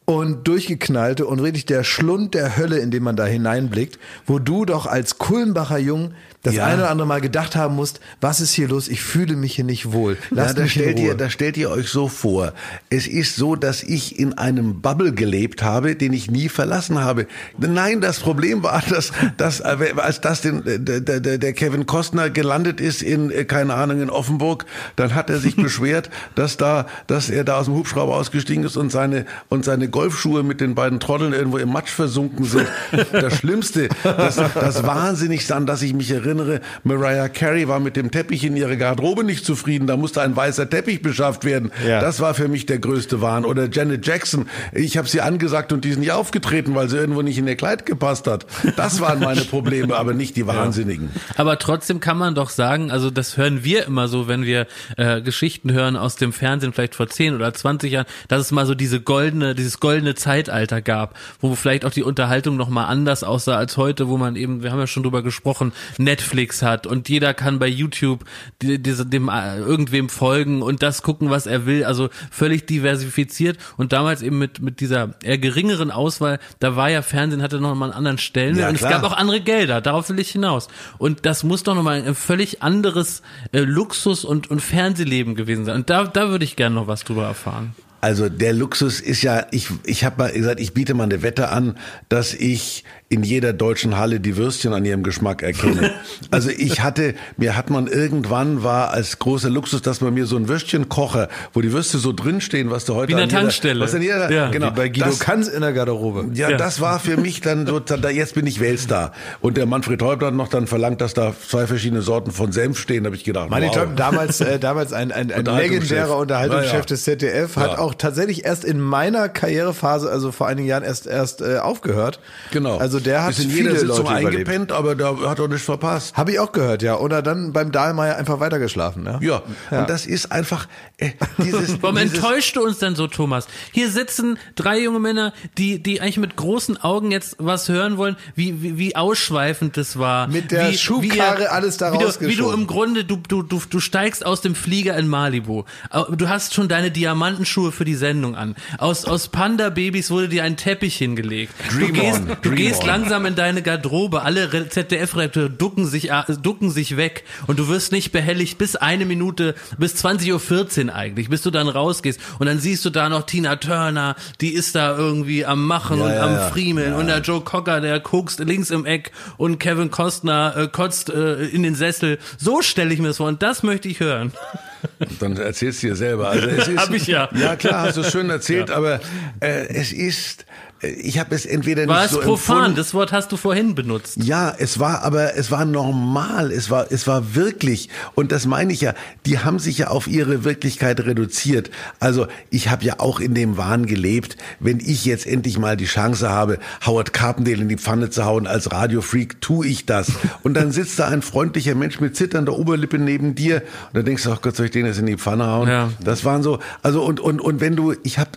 A: und Durchgeknallte und richtig der Schlund der Hölle, in den man da hineinblickt, wo du doch als Kulmbacher Jung das ja. eine oder andere Mal gedacht haben musst, was ist hier los? Ich fühle mich hier nicht wohl.
D: Lass ja, da stellt ihr, da stellt ihr euch so vor. Es ist so, dass ich in einem Bubble gelebt habe, den ich nie verlassen habe. Nein, das Problem war, [laughs] dass, dass äh, als das den, der, der, der Kevin Costner gelandet ist in, äh, keine Ahnung, in Offenburg, dann hat er sich [laughs] beschwert, dass da, dass er da aus dem Hubschrauber ausgestiegen ist und seine, und seine Golfschuhe mit den beiden Trotteln irgendwo im Matsch versunken sind. [laughs] das Schlimmste, das, das Wahnsinnigste, an das ich mich erinnere, Mariah Carey war mit dem Teppich in ihrer Garderobe nicht zufrieden. Da musste ein weißer Teppich beschafft werden. Ja. Das war für mich der größte Wahn. Oder Janet Jackson. Ich habe sie angesagt und die ist nicht aufgetreten, weil sie irgendwo nicht in ihr Kleid gepasst hat. Das waren meine [laughs] Probleme, aber nicht die Wahnsinnigen.
B: Aber trotzdem kann man doch sagen, also das hören wir immer so, wenn wir äh, Geschichten hören aus dem Fernsehen, vielleicht vor 10 oder 20 Jahren, dass es mal so diese goldene, dieses goldene Zeitalter gab, wo vielleicht auch die Unterhaltung noch mal anders aussah als heute, wo man eben, wir haben ja schon drüber gesprochen, Netflix hat und jeder kann bei YouTube die, diese, dem äh, irgendwem folgen und das gucken, was er will, also völlig diversifiziert und damals eben mit mit dieser eher geringeren Auswahl, da war ja Fernsehen hatte noch mal einen anderen Stellen ja, und klar. es gab auch andere Gelder, darauf will ich hinaus. Und das muss doch noch mal ein völlig anderes äh, Luxus und und Fernsehleben gewesen sein. Und da da würde ich gerne noch was drüber erfahren.
D: Also der Luxus ist ja, ich, ich habe mal gesagt, ich biete mal eine Wette an, dass ich in jeder deutschen Halle die Würstchen an ihrem Geschmack erkenne. [laughs] Also ich hatte, mir hat man irgendwann war als großer Luxus, dass man mir so ein Würstchen koche, wo die Würste so drinstehen, was du heute
B: Wie in der Tankstelle.
D: was in jeder,
A: ja, genau, bei Guido das, Kanz in der Garderobe.
D: Ja, ja, das war für mich dann so, da, jetzt bin ich Weltstar. Und der Manfred Häupl hat noch dann verlangt, dass da zwei verschiedene Sorten von Senf stehen, habe ich gedacht.
A: Meine wow. damals, äh, damals ein, ein, ein legendärer Unterhaltungschef ja, des ZDF hat auch tatsächlich erst in meiner Karrierephase, also vor einigen Jahren erst erst äh, aufgehört.
D: Genau.
A: Also der hat viele
D: der Sitzung Leute eingepennt, aber da hat er nichts verpasst.
A: Habe ich auch gehört, ja. Oder dann beim Dahlmeier einfach weitergeschlafen. Ja,
D: ja. ja. und das ist einfach äh, dieses. [laughs]
B: Warum
D: dieses
B: enttäuscht du uns denn so, Thomas? Hier sitzen drei junge Männer, die die eigentlich mit großen Augen jetzt was hören wollen, wie wie, wie ausschweifend das war.
A: Mit der
B: wie,
A: Schubkarre wie, alles daraus
B: wie du, wie du im Grunde du, du du du steigst aus dem Flieger in Malibu. Du hast schon deine Diamantenschuhe für die Sendung an. Aus aus Panda Babys wurde dir ein Teppich hingelegt. Dream du gehst, on, du gehst on. Langsam in deine Garderobe, alle ZDF-Redakteure ducken sich, äh, ducken sich weg und du wirst nicht behelligt bis eine Minute, bis 20.14 Uhr eigentlich, bis du dann rausgehst und dann siehst du da noch Tina Turner, die ist da irgendwie am Machen ja, und ja, am ja. Friemeln und der Joe Cocker, der guckst links im Eck und Kevin Costner äh, kotzt äh, in den Sessel. So stelle ich mir das vor und das möchte ich hören. [laughs]
D: Dann erzählst du dir selber. Also es [laughs] ist,
B: Hab ich ja.
D: Ja klar, hast du schön erzählt, aber äh, es ist ich habe es entweder
B: war
D: nicht so
B: es profan,
D: empfunden.
B: das Wort hast du vorhin benutzt.
D: Ja, es war aber es war normal, es war es war wirklich und das meine ich ja, die haben sich ja auf ihre Wirklichkeit reduziert. Also, ich habe ja auch in dem Wahn gelebt, wenn ich jetzt endlich mal die Chance habe, Howard Carpendale in die Pfanne zu hauen als Radiofreak, tue ich das. Und dann sitzt da ein freundlicher Mensch mit zitternder Oberlippe neben dir und dann denkst du, ach Gott, soll ich den jetzt in die Pfanne hauen? Ja. Das waren so, also und und und wenn du, ich habe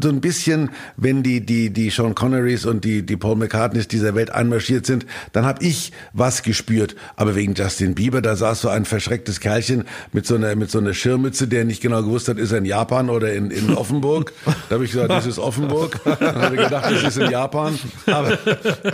D: so ein bisschen, wenn die die die Sean Connerys und die die Paul McCartneys dieser Welt einmarschiert sind, dann habe ich was gespürt. Aber wegen Justin Bieber, da saß so ein verschrecktes Kerlchen mit so einer mit so einer Schirmmütze, der nicht genau gewusst hat, ist er in Japan oder in in Offenburg. Da habe ich gesagt, das ist Offenburg. [laughs] Dann habe ich gedacht, das ist in Japan. Aber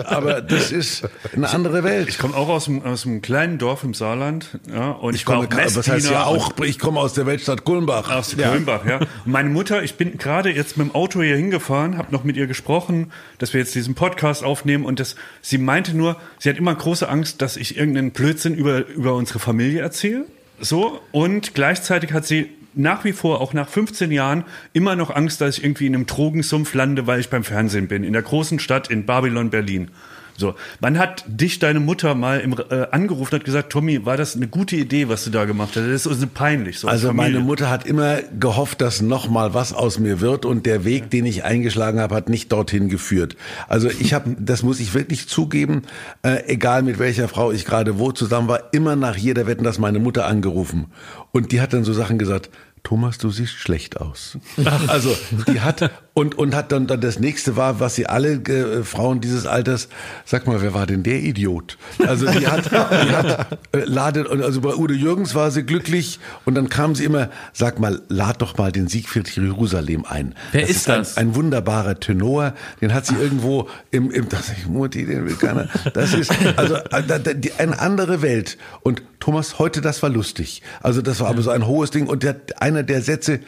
D: aber das ist eine andere Welt.
C: Ich komme auch aus einem aus einem kleinen Dorf im Saarland, ja, und
D: ich komme was heißt ja auch, ich komme aus der Weltstadt Kulmbach.
C: Aus Kulmbach, ja. ja. meine Mutter, ich bin gerade jetzt mit dem Auto hier hingefahren, habe noch mit ihr gesprochen, dass wir jetzt diesen Podcast aufnehmen und das, sie meinte nur, sie hat immer große Angst, dass ich irgendeinen Blödsinn über, über unsere Familie erzähle. So, und gleichzeitig hat sie nach wie vor, auch nach 15 Jahren, immer noch Angst, dass ich irgendwie in einem Drogensumpf lande, weil ich beim Fernsehen bin, in der großen Stadt in Babylon, Berlin. So, wann hat dich deine Mutter mal im, äh, angerufen und hat gesagt, Tommy, war das eine gute Idee, was du da gemacht hast? Das ist uns peinlich.
D: So also meine Mutter hat immer gehofft, dass noch mal was aus mir wird und der Weg, den ich eingeschlagen habe, hat nicht dorthin geführt. Also ich habe, das muss ich wirklich zugeben, äh, egal mit welcher Frau ich gerade wo zusammen war, immer nach jeder Wetten, dass meine Mutter angerufen und die hat dann so Sachen gesagt. Thomas, du siehst schlecht aus. [laughs] Also die hat und und hat dann dann das nächste war, was sie alle äh, Frauen dieses Alters, sag mal, wer war denn der Idiot? Also die hat, die hat äh, ladet also bei Udo Jürgens war sie glücklich und dann kam sie immer, sag mal, lad doch mal den Siegfried Jerusalem ein.
B: Wer das ist, ist das?
D: Ein, ein, wunderbarer Tenor, den hat sie irgendwo im im das ich Mutti, den will keiner. Das ist also äh, eine andere Welt und Thomas heute das war lustig. Also das war aber so ein hohes Ding und der, einer der Sätze,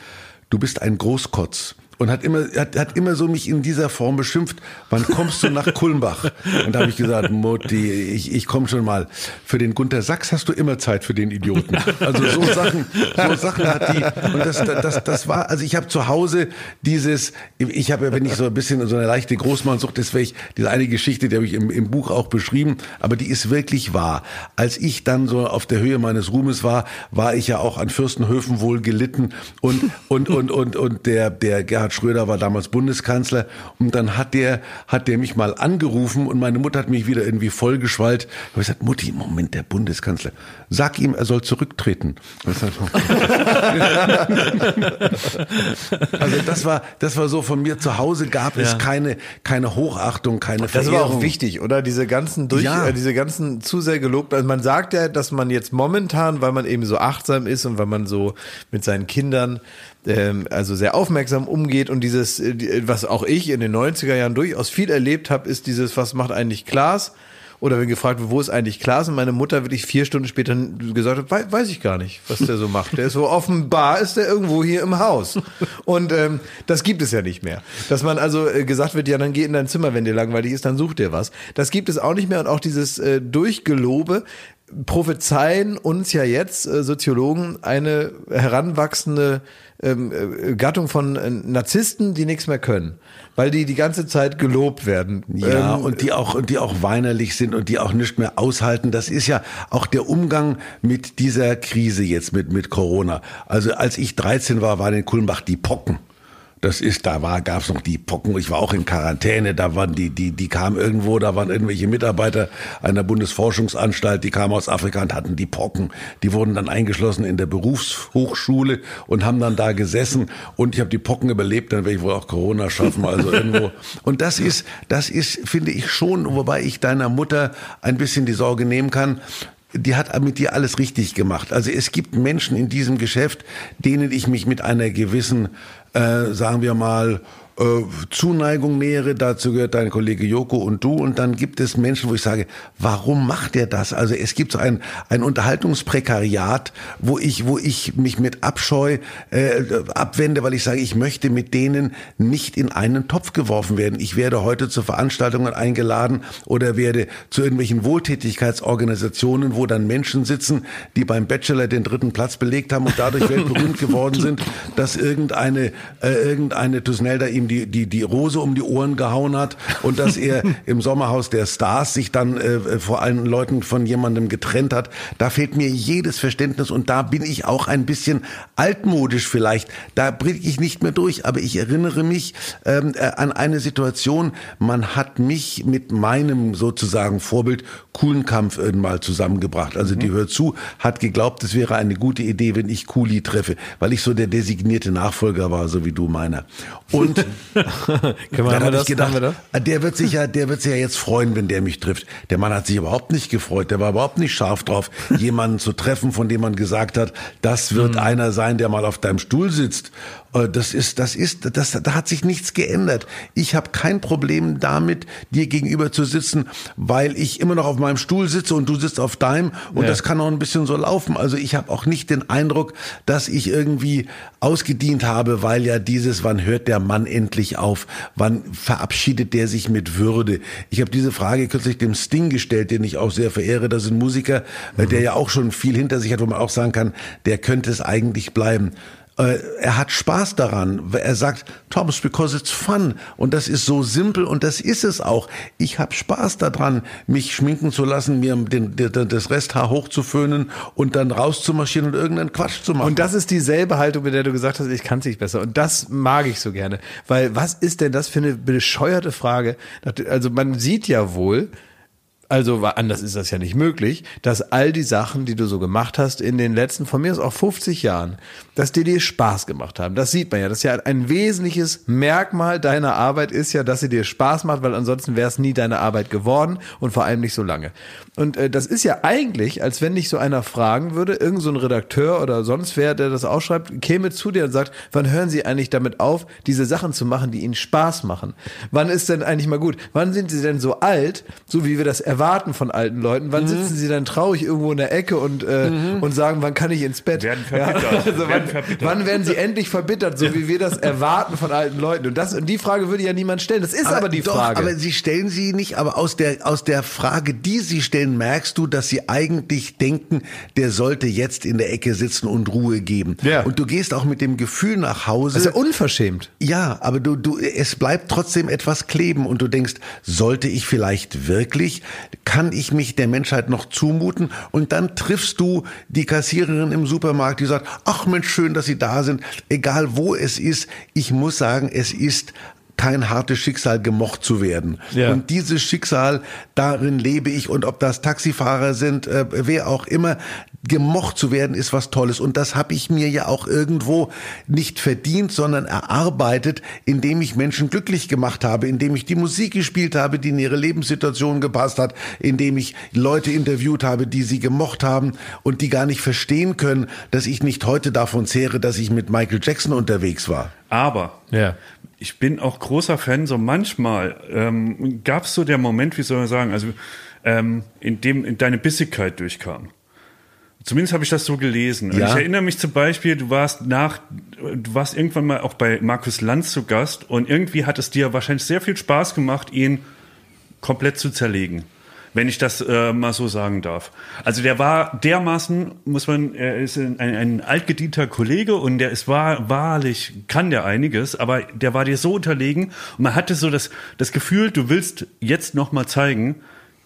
D: du bist ein Großkotz. Und hat immer, hat, hat immer so mich in dieser Form beschimpft. Wann kommst du nach Kulmbach? Und da habe ich gesagt, Mutti, ich, ich komme schon mal. Für den Gunter Sachs hast du immer Zeit für den Idioten. Also so Sachen, so Sachen hat die. Und das, das, das war, also ich habe zu Hause dieses, ich habe ja, wenn ich so ein bisschen so eine leichte Großmannsucht, das ich, diese eine Geschichte, die habe ich im, im Buch auch beschrieben, aber die ist wirklich wahr. Als ich dann so auf der Höhe meines Ruhmes war, war ich ja auch an Fürstenhöfen wohl gelitten und, und, und, und, und der, der Schröder war damals Bundeskanzler und dann hat der, hat der mich mal angerufen und meine Mutter hat mich wieder irgendwie vollgeschwallt. Ich habe gesagt, Mutti, Moment, der Bundeskanzler, sag ihm, er soll zurücktreten. [laughs] also das war, das war so von mir zu Hause gab es ja. keine, keine Hochachtung, keine Verehrung.
A: Das war auch wichtig, oder? Diese ganzen durch, ja. äh, diese ganzen zu sehr gelobt. Also man sagt ja, dass man jetzt momentan, weil man eben so achtsam ist und weil man so mit seinen Kindern ähm, also sehr aufmerksam umgeht und dieses, äh, was auch ich in den 90er Jahren durchaus viel erlebt habe, ist dieses, was macht eigentlich Klaas? Oder wenn gefragt wird, wo ist eigentlich Klaas? Und meine Mutter wirklich vier Stunden später gesagt hat, weiß ich gar nicht, was der so macht. Der ist so offenbar ist der irgendwo hier im Haus. Und ähm, das gibt es ja nicht mehr. Dass man also äh, gesagt wird, ja, dann geh in dein Zimmer, wenn dir langweilig ist, dann such dir was. Das gibt es auch nicht mehr. Und auch dieses äh, Durchgelobe, prophezeien uns ja jetzt äh, Soziologen eine heranwachsende ähm, äh, Gattung von äh, Narzissten, die nichts mehr können, weil die die ganze Zeit gelobt werden.
D: Ja, ähm, und die auch und die auch weinerlich sind und die auch nicht mehr aushalten. Das ist ja auch der Umgang mit dieser Krise jetzt mit mit Corona. Also als ich 13 war, waren in Kulmbach die Pocken. Das ist, da war, gab's noch die Pocken. Ich war auch in Quarantäne. Da waren die, die, die kamen irgendwo. Da waren irgendwelche Mitarbeiter einer Bundesforschungsanstalt. Die kamen aus Afrika und hatten die Pocken. Die wurden dann eingeschlossen in der Berufshochschule und haben dann da gesessen. Und ich habe die Pocken überlebt. Dann werde ich wohl auch Corona schaffen. Also irgendwo. Und das ist, das ist, finde ich schon, wobei ich deiner Mutter ein bisschen die Sorge nehmen kann die hat mit dir alles richtig gemacht. Also es gibt Menschen in diesem Geschäft, denen ich mich mit einer gewissen äh, sagen wir mal, äh, Zuneigung nähere, dazu gehört dein Kollege Joko und du. Und dann gibt es Menschen, wo ich sage, warum macht er das? Also es gibt so ein, ein Unterhaltungsprekariat, wo ich, wo ich mich mit Abscheu äh, abwende, weil ich sage, ich möchte mit denen nicht in einen Topf geworfen werden. Ich werde heute zu Veranstaltungen eingeladen oder werde zu irgendwelchen Wohltätigkeitsorganisationen, wo dann Menschen sitzen, die beim Bachelor den dritten Platz belegt haben und dadurch [laughs] weltberühmt geworden sind, dass irgendeine, äh, irgendeine Tusnelda ihm die, die, die Rose um die Ohren gehauen hat und dass [laughs] er im Sommerhaus der Stars sich dann äh, vor allen Leuten von jemandem getrennt hat. Da fehlt mir jedes Verständnis und da bin ich auch ein bisschen altmodisch vielleicht. Da bringe ich nicht mehr durch, aber ich erinnere mich ähm, äh, an eine Situation, man hat mich mit meinem sozusagen Vorbild Kuhlenkampf mal zusammengebracht. Also die mhm. hört zu, hat geglaubt, es wäre eine gute Idee, wenn ich Kuli treffe, weil ich so der designierte Nachfolger war, so wie du meiner. Und [laughs] [laughs] Können wir, dann habe ich gedacht, wir ah, der wird sich ja, der wird sich ja jetzt freuen, wenn der mich trifft. Der Mann hat sich überhaupt nicht gefreut. Der war überhaupt nicht scharf drauf, jemanden zu treffen, von dem man gesagt hat, das wird mhm. einer sein, der mal auf deinem Stuhl sitzt. Äh, das ist, das ist, das, da hat sich nichts geändert. Ich habe kein Problem damit, dir gegenüber zu sitzen, weil ich immer noch auf meinem Stuhl sitze und du sitzt auf deinem und ja. das kann auch ein bisschen so laufen. Also ich habe auch nicht den Eindruck, dass ich irgendwie ausgedient habe, weil ja dieses, wann hört der Mann endlich auf? Wann verabschiedet der sich mit Würde? Ich habe diese Frage kürzlich dem Sting gestellt, den ich auch sehr verehre. Das ist ein Musiker, mhm. der ja auch schon viel hinter sich hat, wo man auch sagen kann, der könnte es eigentlich bleiben. Äh, er hat Spaß daran. Er sagt, Thomas, because it's fun. Und das ist so simpel und das ist es auch. Ich habe Spaß daran, mich schminken zu lassen, mir den, den, das Resthaar hochzuföhnen und dann rauszumarschieren und irgendeinen Quatsch zu machen.
A: Und das ist dieselbe Haltung, mit der du gesagt hast, ich kann es nicht besser. Und das mag ich so gerne. Weil was ist denn das für eine bescheuerte Frage? Also man sieht ja wohl, also anders ist das ja nicht möglich, dass all die Sachen, die du so gemacht hast in den letzten, von mir aus auch 50 Jahren, dass die dir Spaß gemacht haben. Das sieht man ja. Das ist ja ein wesentliches Merkmal deiner Arbeit ist ja, dass sie dir Spaß macht, weil ansonsten wäre es nie deine Arbeit geworden und vor allem nicht so lange. Und äh, das ist ja eigentlich, als wenn dich so einer fragen würde, irgend so ein Redakteur oder sonst wer, der das ausschreibt, käme zu dir und sagt, wann hören Sie eigentlich damit auf, diese Sachen zu machen, die Ihnen Spaß machen? Wann ist denn eigentlich mal gut? Wann sind Sie denn so alt, so wie wir das erwarten? Erwarten von alten Leuten? Wann mhm. sitzen sie dann traurig irgendwo in der Ecke und, äh, mhm. und sagen, wann kann ich ins Bett?
C: Werden verbittert. Ja, [laughs] also
A: werden wann, verbittert. wann, werden sie endlich verbittert, so wie wir das erwarten von alten Leuten? Und, das, und die Frage würde ja niemand stellen. Das ist aber, aber die
D: doch,
A: Frage.
D: Aber sie stellen sie nicht, aber aus der, aus der Frage, die sie stellen, merkst du, dass sie eigentlich denken, der sollte jetzt in der Ecke sitzen und Ruhe geben. Ja. Und du gehst auch mit dem Gefühl nach Hause.
A: Das ist ja unverschämt.
D: Ja, aber du, du, es bleibt trotzdem etwas kleben und du denkst, sollte ich vielleicht wirklich, kann ich mich der Menschheit noch zumuten? Und dann triffst du die Kassiererin im Supermarkt, die sagt, ach Mensch, schön, dass Sie da sind. Egal wo es ist, ich muss sagen, es ist kein hartes Schicksal, gemocht zu werden. Ja. Und dieses Schicksal, darin lebe ich. Und ob das Taxifahrer sind, äh, wer auch immer, gemocht zu werden, ist was Tolles. Und das habe ich mir ja auch irgendwo nicht verdient, sondern erarbeitet, indem ich Menschen glücklich gemacht habe, indem ich die Musik gespielt habe, die in ihre Lebenssituation gepasst hat, indem ich Leute interviewt habe, die sie gemocht haben und die gar nicht verstehen können, dass ich nicht heute davon zehre, dass ich mit Michael Jackson unterwegs war.
C: Aber ja ich bin auch großer Fan, so manchmal ähm, gab es so der Moment, wie soll man sagen, also ähm, in dem in deine Bissigkeit durchkam. Zumindest habe ich das so gelesen. Ja. Ich erinnere mich zum Beispiel, du warst nach, du warst irgendwann mal auch bei Markus Lanz zu Gast und irgendwie hat es dir wahrscheinlich sehr viel Spaß gemacht, ihn komplett zu zerlegen wenn ich das äh, mal so sagen darf. Also der war dermaßen, muss man, er ist ein, ein altgedienter Kollege und der ist wahr, wahrlich, kann der einiges, aber der war dir so unterlegen und man hatte so das, das Gefühl, du willst jetzt noch mal zeigen,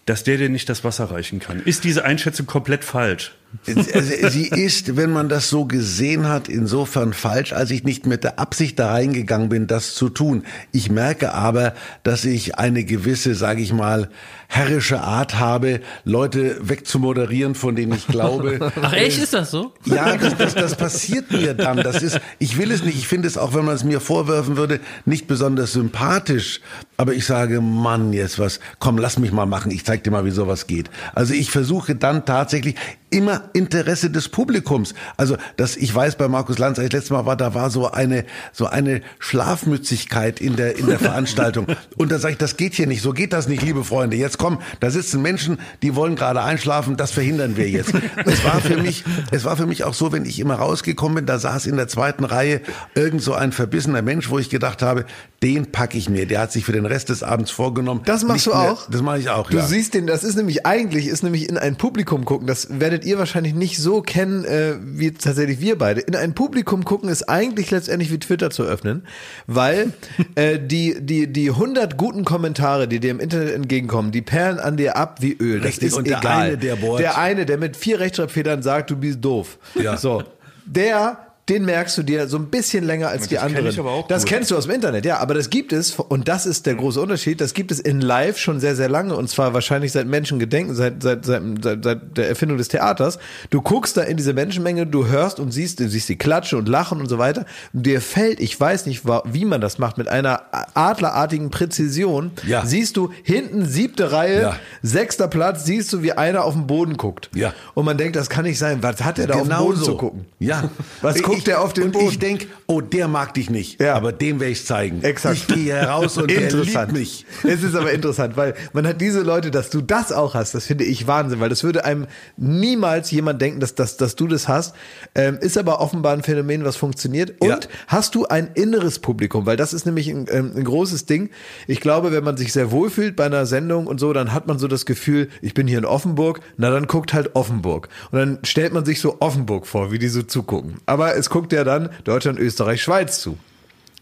C: dass der dir nicht das Wasser reichen kann. Ist diese Einschätzung komplett falsch?
D: Also, sie ist, wenn man das so gesehen hat, insofern falsch, als ich nicht mit der Absicht da reingegangen bin, das zu tun. Ich merke aber, dass ich eine gewisse, sage ich mal, herrische Art habe, Leute wegzumoderieren, von denen ich glaube. [laughs]
B: Ach echt, ist das so?
D: Ja, das, das, das passiert mir dann. Das ist, ich will es nicht. Ich finde es auch, wenn man es mir vorwerfen würde, nicht besonders sympathisch. Aber ich sage, Mann, jetzt was, komm, lass mich mal machen. Ich zeig dir mal, wie sowas geht. Also ich versuche dann tatsächlich immer Interesse des Publikums. Also, das, ich weiß bei Markus Lanz, als ich letztes Mal war, da war so eine, so eine Schlafmützigkeit in der, in der [laughs] Veranstaltung. Und da sage ich, das geht hier nicht, so geht das nicht, liebe Freunde. Jetzt komm, da sitzen Menschen, die wollen gerade einschlafen, das verhindern wir jetzt. Es war für mich, es war für mich auch so, wenn ich immer rausgekommen bin, da saß in der zweiten Reihe irgend so ein verbissener Mensch, wo ich gedacht habe, den packe ich mir. Der hat sich für den Rest des Abends vorgenommen.
A: Das machst du auch?
D: das mache ich auch,
A: Du ja. siehst den, das ist nämlich eigentlich, ist nämlich in ein Publikum gucken. Das werdet ihr wahrscheinlich nicht so kennen, äh, wie tatsächlich wir beide. In ein Publikum gucken ist eigentlich letztendlich wie Twitter zu öffnen, weil äh, die, die, die 100 guten Kommentare, die dir im Internet entgegenkommen, die perlen an dir ab wie Öl. Das Richtig, ist und egal. Der eine, der, der eine, der mit vier Rechtschreibfehlern sagt, du bist doof. Ja. So. Der den merkst du dir so ein bisschen länger als die anderen. Kenn ich aber auch das gut. kennst du aus dem Internet, ja, aber das gibt es, und das ist der große Unterschied, das gibt es in live schon sehr, sehr lange, und zwar wahrscheinlich seit Menschengedenken, seit, seit, seit, seit, der Erfindung des Theaters. Du guckst da in diese Menschenmenge, du hörst und siehst, du siehst die Klatschen und Lachen und so weiter. Und dir fällt, ich weiß nicht, wie man das macht, mit einer adlerartigen Präzision, ja. siehst du hinten siebte Reihe, ja. sechster Platz, siehst du, wie einer auf den Boden guckt. Ja. Und man denkt, das kann nicht sein. Was hat er da genau auf den Boden so. zu gucken?
D: Ja.
A: Was guckt der auf den
D: und
A: Boden?
D: ich denk, oh, der mag dich nicht, ja. aber dem werde ich zeigen.
A: Exakt.
D: Ich gehe heraus und der liebt mich.
A: Es ist aber interessant, weil man hat diese Leute, dass du das auch hast, das finde ich Wahnsinn, weil das würde einem niemals jemand denken, dass, dass, dass du das hast. Ähm, ist aber offenbar ein Phänomen, was funktioniert. Und ja. hast du ein inneres Publikum, weil das ist nämlich ein, ähm, ein großes Ding. Ich glaube, wenn man sich sehr wohlfühlt bei einer Sendung und so, dann hat man so das Gefühl, ich bin hier in Offenburg, na dann guckt halt Offenburg. Und dann stellt man sich so Offenburg vor, wie die so zugucken. Aber es guckt ja dann Deutschland, Österreich, Schweiz zu.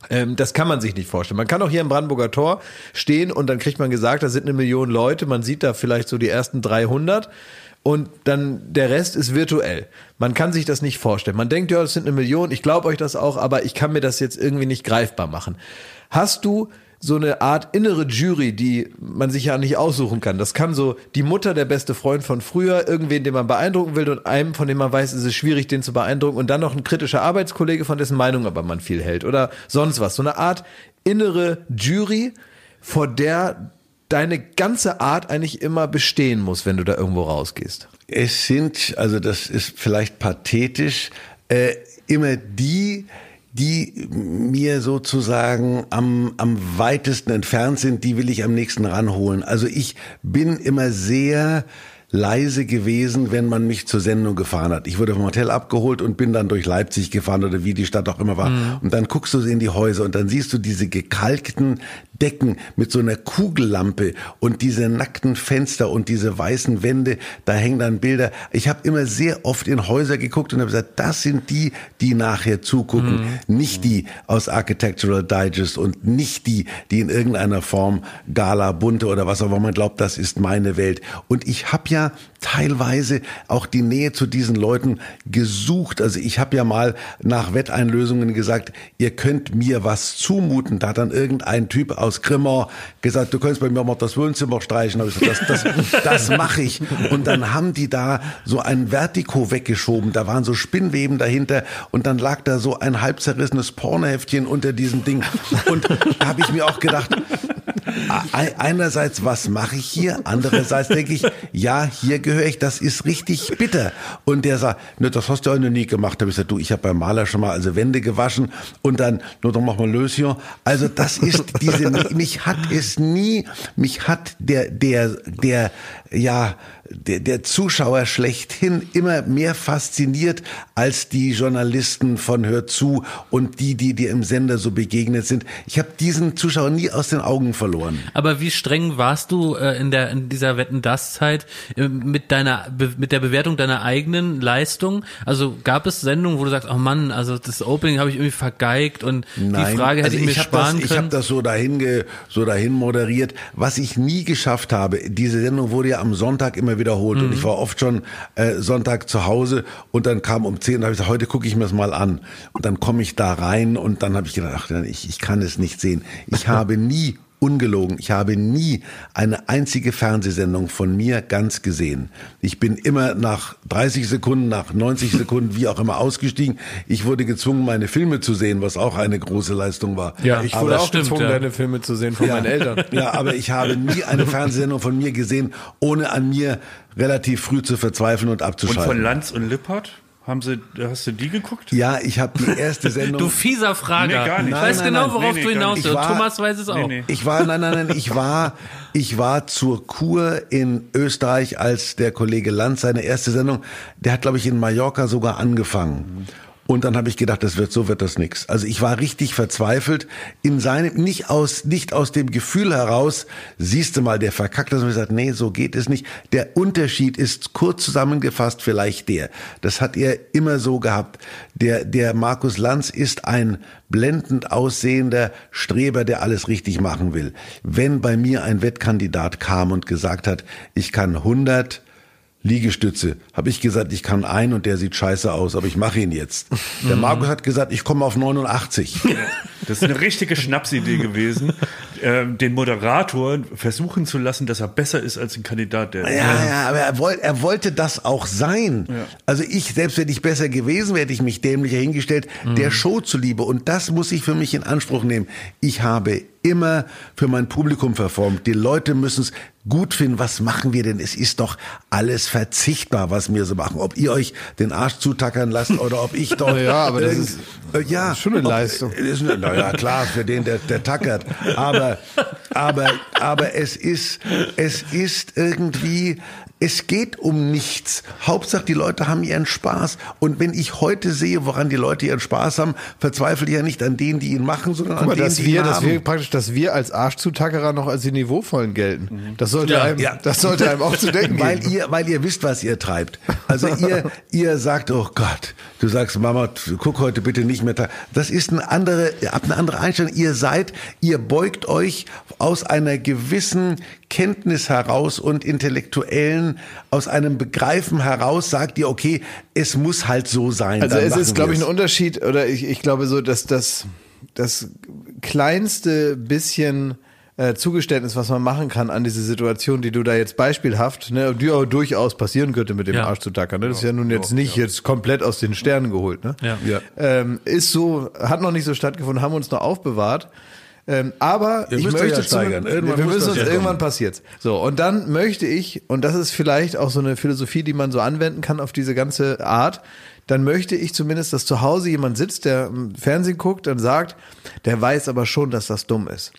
A: Ähm, das kann man sich nicht vorstellen. Man kann auch hier im Brandenburger Tor stehen und dann kriegt man gesagt, da sind eine Million Leute. Man sieht da vielleicht so die ersten 300 und dann der Rest ist virtuell. Man kann sich das nicht vorstellen. Man denkt, ja, das sind eine Million. Ich glaube euch das auch, aber ich kann mir das jetzt irgendwie nicht greifbar machen. Hast du so eine Art innere Jury, die man sich ja nicht aussuchen kann. Das kann so die Mutter, der beste Freund von früher, irgendwen, den man beeindrucken will und einem, von dem man weiß, ist es schwierig, den zu beeindrucken und dann noch ein kritischer Arbeitskollege, von dessen Meinung aber man viel hält oder sonst was. So eine Art innere Jury, vor der deine ganze Art eigentlich immer bestehen muss, wenn du da irgendwo rausgehst.
D: Es sind, also das ist vielleicht pathetisch, äh, immer die, die mir sozusagen am, am weitesten entfernt sind, die will ich am nächsten ranholen. Also ich bin immer sehr leise gewesen, wenn man mich zur Sendung gefahren hat. Ich wurde vom Hotel abgeholt und bin dann durch Leipzig gefahren oder wie die Stadt auch immer war. Mhm. Und dann guckst du in die Häuser und dann siehst du diese gekalkten Decken mit so einer Kugellampe und diese nackten Fenster und diese weißen Wände, da hängen dann Bilder. Ich habe immer sehr oft in Häuser geguckt und habe gesagt, das sind die, die nachher zugucken, mhm. nicht die aus Architectural Digest und nicht die, die in irgendeiner Form Gala, Bunte oder was auch immer man glaubt, das ist meine Welt. Und ich habe ja teilweise auch die Nähe zu diesen Leuten gesucht. Also ich habe ja mal nach Wetteinlösungen gesagt, ihr könnt mir was zumuten. Da hat dann irgendein Typ aus Grimmer gesagt, du kannst bei mir mal das Wohnzimmer streichen. ich gesagt, das, das, das mache ich. Und dann haben die da so ein Vertigo weggeschoben. Da waren so Spinnweben dahinter und dann lag da so ein halb zerrissenes Pornoheftchen unter diesem Ding. Und da habe ich mir auch gedacht, einerseits, was mache ich hier? Andererseits denke ich, ja, hier gehöre ich, das ist richtig bitter. Und der sagt, ne, das hast du auch noch nie gemacht. Da habe ich gesagt, du, ich habe beim Maler schon mal also Wände gewaschen und dann, nur dann machen wir Löschen. Also das ist diese, mich hat es nie, mich hat der, der, der, ja, der, der Zuschauer schlechthin immer mehr fasziniert als die Journalisten von Hör zu und die, die dir im Sender so begegnet sind. Ich habe diesen Zuschauer nie aus den Augen verloren.
B: Aber wie streng warst du äh, in der in dieser Wetten das Zeit äh, mit deiner mit der Bewertung deiner eigenen Leistung? Also gab es Sendungen, wo du sagst, oh Mann, also das Opening habe ich irgendwie vergeigt und Nein, die Frage hätte also ich mir sparen
D: das,
B: können. Ich
D: habe das so dahin ge, so dahin moderiert, was ich nie geschafft habe. Diese Sendung wurde ja am Sonntag immer wiederholt. Mhm. Und ich war oft schon äh, Sonntag zu Hause und dann kam um 10 und habe ich gesagt, heute gucke ich mir das mal an. Und dann komme ich da rein und dann habe ich gedacht, ach, ich, ich kann es nicht sehen. Ich [laughs] habe nie ungelogen, ich habe nie eine einzige Fernsehsendung von mir ganz gesehen. Ich bin immer nach 30 Sekunden, nach 90 Sekunden, wie auch immer ausgestiegen. Ich wurde gezwungen, meine Filme zu sehen, was auch eine große Leistung war.
A: Ja, ich wurde aber auch stimmt, gezwungen, ja. deine Filme zu sehen von ja, meinen Eltern. [laughs]
D: Ja, aber ich habe nie eine Fernsehsendung von mir gesehen, ohne an mir relativ früh zu verzweifeln und abzuschalten.
C: Und von Lanz und Lippert? Haben Sie, hast du die geguckt?
D: Ja, ich habe die erste [laughs] Sendung.
B: du fieser Frager. Nee, gar nicht. Ich weiß nein, genau, nein, worauf nee, du hinaus willst. Thomas weiß es auch. Nee,
D: ich war, nein, nein, nein, ich war, ich war zur Kur in Österreich, als der Kollege Lanz seine erste Sendung, der hat, glaube ich, in Mallorca sogar angefangen. Mhm. Und dann habe ich gedacht, das wird so wird das nix. Also ich war richtig verzweifelt in seinem nicht aus nicht aus dem Gefühl heraus, siehst du mal, der verkackt das und gesagt, nee, so geht es nicht. Der Unterschied ist kurz zusammengefasst vielleicht der. Das hat er immer so gehabt. Der der Markus Lanz ist ein blendend aussehender Streber, der alles richtig machen will. Wenn bei mir ein Wettkandidat kam und gesagt hat, ich kann 100 Liegestütze. Habe ich gesagt, ich kann ein und der sieht scheiße aus, aber ich mache ihn jetzt. Der mhm. Markus hat gesagt, ich komme auf 89.
C: Das ist eine richtige Schnapsidee gewesen, äh, den Moderator versuchen zu lassen, dass er besser ist als ein Kandidat. Der
D: ja, ja, aber er, wollt, er wollte das auch sein. Ja. Also ich, selbst wenn ich besser gewesen wäre, hätte ich mich dämlicher hingestellt, mhm. der Show zuliebe. Und das muss ich für mich in Anspruch nehmen. Ich habe immer für mein Publikum verformt. Die Leute müssen es gut finden. Was machen wir denn? Es ist doch alles verzichtbar, was wir so machen. Ob ihr euch den Arsch zutackern lasst oder ob ich doch. [laughs]
A: ja, aber das ist, äh, ja, schon eine Leistung.
D: Ist, naja, klar, für den, der, der tackert. Aber, aber, aber es ist, es ist irgendwie, es geht um nichts. Hauptsache, die Leute haben ihren Spaß. Und wenn ich heute sehe, woran die Leute ihren Spaß haben, verzweifle ich ja nicht an denen, die ihn machen, sondern Guck an mal, denen,
A: dass
D: die
A: wir,
D: ihn
A: dass
D: haben.
A: Wir praktisch, dass wir als Arschzutackerer noch als die Niveauvollen gelten. Mhm. Das sollte ja, einem, ja. das sollte einem auch zu denken
D: weil geben. Ihr, weil ihr wisst, was ihr treibt. Also ihr, [laughs] ihr sagt, oh Gott, du sagst, Mama, guck heute bitte nicht mehr. Das ist eine andere, eine andere Einstellung. Ihr seid, ihr beugt euch aus einer gewissen Kenntnis heraus und intellektuellen, aus einem Begreifen heraus sagt ihr, okay, es muss halt so sein.
A: Also es ist, glaube ich, ein Unterschied, oder ich, ich glaube so, dass das, das kleinste bisschen äh, Zugeständnis, was man machen kann an diese Situation, die du da jetzt beispielhaft, ne, die auch durchaus passieren könnte mit dem ja. Arsch zu tackern. Ne? Das ist ja nun jetzt nicht ja. jetzt komplett aus den Sternen geholt. Ne? Ja. Ähm, ist so, hat noch nicht so stattgefunden, haben uns noch aufbewahrt. Ähm, aber
D: Ihr
A: ich möchte
D: ja steigern. Irgendwann
A: wir müssen
D: das
A: uns
D: ja
A: irgendwann passiert. So und dann möchte ich und das ist vielleicht auch so eine Philosophie, die man so anwenden kann auf diese ganze Art. Dann möchte ich zumindest, dass zu Hause jemand sitzt, der im Fernsehen guckt und sagt, der weiß aber schon, dass das dumm ist.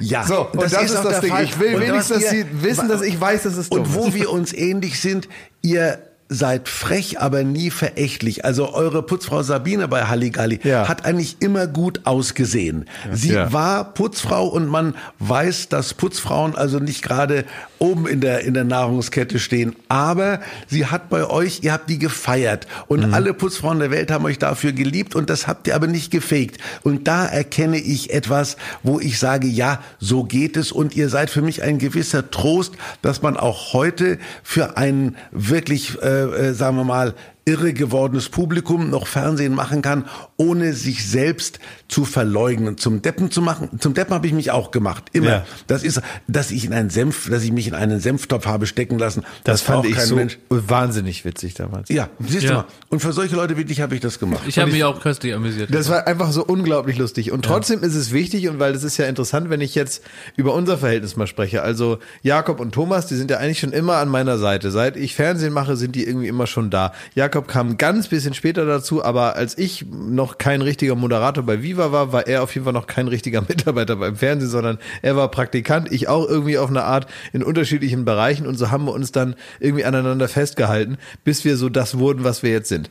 D: Ja,
A: So, und das, ist,
D: auch
A: das Ding.
D: Fall.
A: Ich will
D: Und
A: wenigstens, dass
D: ihr-
A: sie wissen, dass ich weiß, dass es dumm
D: Und wo
A: ist.
D: wir uns ähnlich sind, ihr seid frech, aber nie verächtlich. Also eure Putzfrau Sabine bei Halligalli
A: Ja.
D: hat eigentlich immer gut ausgesehen. Sie
A: Ja.
D: war Putzfrau und man weiß, dass Putzfrauen also nicht gerade oben in der, in der Nahrungskette stehen. Aber sie hat bei euch, ihr habt die gefeiert. Und
A: Mhm.
D: alle Putzfrauen der Welt haben euch dafür geliebt und das habt ihr aber nicht gefegt. Und da erkenne ich etwas, wo ich sage, ja, so geht es. Und ihr seid für mich ein gewisser Trost, dass man auch heute für einen wirklich, äh, äh, sagen wir mal, irre gewordenes Publikum noch Fernsehen machen kann, ohne sich selbst zu verleugnen, zum Deppen zu machen. Zum Deppen habe ich mich auch gemacht, immer.
A: Ja.
D: Das ist, dass ich in einen Senf, dass ich mich in einen Senftopf habe stecken lassen.
A: Das fand
D: braucht
A: ich
D: kein
A: so
D: Mensch.
A: wahnsinnig witzig damals.
D: Ja, siehst
B: Ja.
D: du mal. Und für solche Leute wie dich habe ich das gemacht.
B: Ich habe mich auch köstlich amüsiert.
A: Das war einfach so unglaublich lustig. Und trotzdem ist es wichtig, und weil das ist ja interessant, wenn ich jetzt über unser Verhältnis mal spreche. Also Jakob und Thomas, die sind ja eigentlich schon immer an meiner Seite. Seit ich Fernsehen mache, sind die irgendwie immer schon da. Jakob kam ganz bisschen später dazu, aber als ich noch kein richtiger Moderator bei Viva war, war er auf jeden Fall noch kein richtiger [laughs] Mitarbeiter beim Fernsehen, sondern er war Praktikant, ich auch irgendwie auf eine Art in unterschiedlichen Bereichen und so haben wir uns dann irgendwie aneinander festgehalten, bis wir so das wurden, was wir jetzt sind.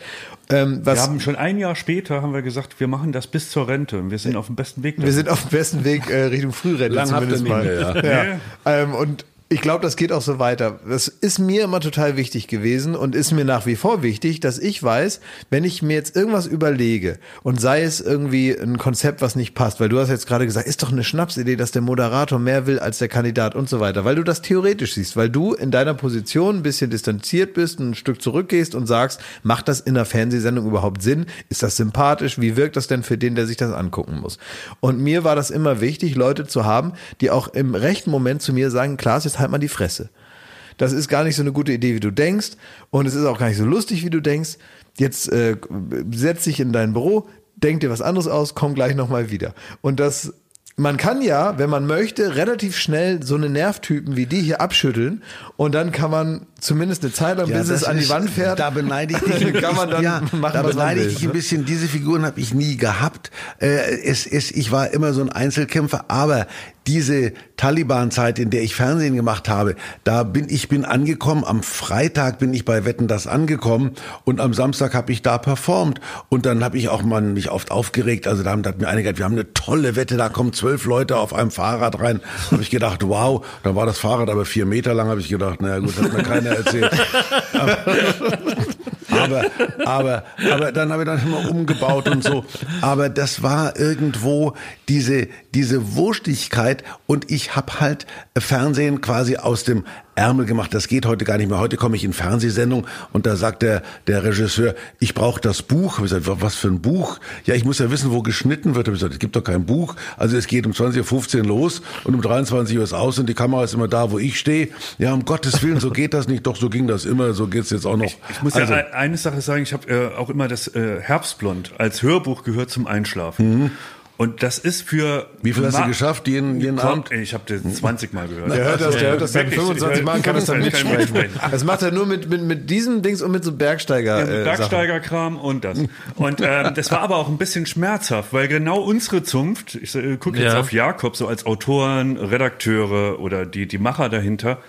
A: Ähm, was
C: Wir haben schon ein Jahr später haben wir gesagt, wir machen das bis zur Rente und wir sind auf dem besten Weg.
A: Wir sind auf dem besten Weg äh, Richtung Frührente
D: Lang habt ihr
A: zumindest
D: nicht
A: mal.
D: mehr,
A: ja.
C: Nee.
A: Ähm, und ich glaube, das geht auch so weiter. Das ist mir immer total wichtig gewesen und ist mir nach wie vor wichtig, dass ich weiß, wenn ich mir jetzt irgendwas überlege und sei es irgendwie ein Konzept, was nicht passt, weil du hast jetzt gerade gesagt, ist doch eine Schnapsidee, dass der Moderator mehr will als der Kandidat und so weiter, weil du das theoretisch siehst, weil du in deiner Position ein bisschen distanziert bist, ein Stück zurückgehst und sagst, macht das in einer Fernsehsendung überhaupt Sinn? Ist das sympathisch? Wie wirkt das denn für den, der sich das angucken muss? Und mir war das immer wichtig, Leute zu haben, die auch im rechten Moment zu mir sagen, Klaas, jetzt halt mal die Fresse. Das ist gar nicht so eine gute Idee, wie du denkst. Und es ist auch gar nicht so lustig, wie du denkst. Jetzt äh, setz dich in dein Büro, denk dir was anderes aus, komm gleich nochmal wieder. Und das, man kann ja, wenn man möchte, relativ schnell so eine Nervtypen wie die hier abschütteln. Und dann kann man zumindest eine Zeit lang,
D: Ja,
A: bis es an die Wand fährt.
D: Da beneide ich [laughs] dich.
A: kann man dann
D: ja,
A: machen,
D: da beneide ich dich ein
A: ne?
D: bisschen. Diese Figuren habe ich nie gehabt. Äh, es, es, ich war immer so ein Einzelkämpfer, aber diese Taliban-Zeit, in der ich Fernsehen gemacht habe, da bin ich bin angekommen. Am Freitag bin ich bei Wetten das angekommen und am Samstag habe ich da performt und dann habe ich auch mal mich oft aufgeregt. Also da haben- da hat mir einige gesagt, wir haben eine tolle Wette, da kommen zwölf Leute auf einem Fahrrad rein. Habe ich gedacht, wow. Dann war das Fahrrad aber vier Meter lang. Habe ich gedacht, naja gut, hat mir keiner erzählt. aber, aber, aber dann habe ich dann immer umgebaut und so. Aber das war irgendwo diese, diese Wurstigkeit und ich habe halt Fernsehen quasi aus dem Ärmel gemacht. Das geht heute gar nicht mehr. Heute komme ich in Fernsehsendung und da sagt der, der Regisseur, ich brauche das Buch. Ich gesagt, was für ein Buch? Ja, ich muss ja wissen, wo geschnitten wird. Ich gesagt, es gibt doch kein Buch. Also es geht um 20.15 Uhr los und um 23 Uhr ist aus und die Kamera ist immer da, wo ich stehe. Ja, um Gottes Willen, so geht das nicht. Doch, so ging das immer. So geht's jetzt auch noch.
C: Ich muss
D: also,
C: ja ein- eine Sache sagen, ich habe äh, auch immer das äh, Herbstblond als Hörbuch gehört zum Einschlafen. Und das ist für.
D: Wie viel hast du geschafft jeden, jeden
C: Komm,
D: Abend?
C: Ich habe das 20 Mal gehört.
A: Der hört das, der hört das dann
C: Wirklich,
A: 25
C: ich-
A: Mal, kann das dann
C: 25 kann
A: mitsprechen. Das macht er nur mit, mit, mit diesen Dings und mit so Bergsteiger.
C: Ja,
A: äh.
C: Bergsteigerkram und das. Und ähm, das war aber auch ein bisschen schmerzhaft, weil genau unsere Zunft, ich äh, gucke jetzt
B: Ja.
C: auf Jakob, so als Autoren, Redakteure oder die, die Macher dahinter,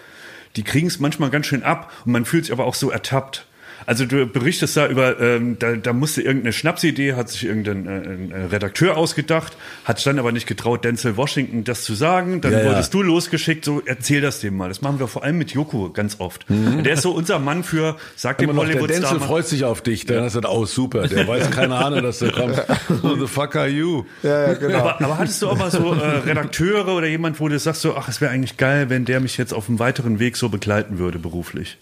C: die kriegen es manchmal ganz schön ab und man fühlt sich aber auch so ertappt. Also du berichtest da über, ähm, da, da musste irgendeine Schnapsidee, hat sich irgendein äh, ein äh, Redakteur ausgedacht, hat sich dann aber nicht getraut, Denzel Washington das zu sagen. Dann
D: Ja, ja.
C: wurdest du losgeschickt, so erzähl das dem mal. Das machen wir vor allem mit Joko ganz oft. Der ist so unser Mann für, sag dem
D: noch, der Denzel freut sich auf dich. Dann hast du oh super, der weiß keine Ahnung, dass der kommt. Who the fuck are you?
A: Ja, ja, genau.
C: Aber, aber hattest du auch mal so äh, Redakteure oder jemand, wo du sagst so, ach, es wäre eigentlich geil, wenn der mich jetzt auf einem weiteren Weg so begleiten würde beruflich?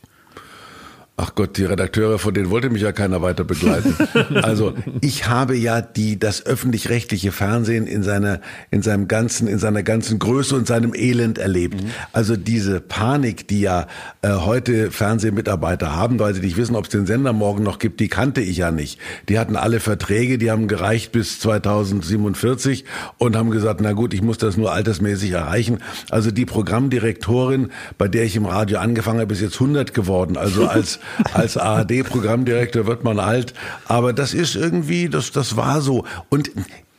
D: Ach Gott, die Redakteure, von denen wollte mich ja keiner weiter begleiten. [laughs] also ich habe ja die das öffentlich-rechtliche Fernsehen in seiner in seinem ganzen in seiner ganzen Größe und seinem Elend erlebt. Mhm. Also diese Panik, die ja äh, heute Fernsehmitarbeiter haben, weil sie nicht wissen, ob es den Sender morgen noch gibt, die kannte ich ja nicht. Die hatten alle Verträge, die haben gereicht bis 2047 und haben gesagt, na gut, ich muss das nur altersmäßig erreichen. Also die Programmdirektorin, bei der ich im Radio angefangen habe, ist jetzt 100 geworden. Also als als ARD-Programmdirektor wird man alt. Aber das ist irgendwie, das, das war so. Und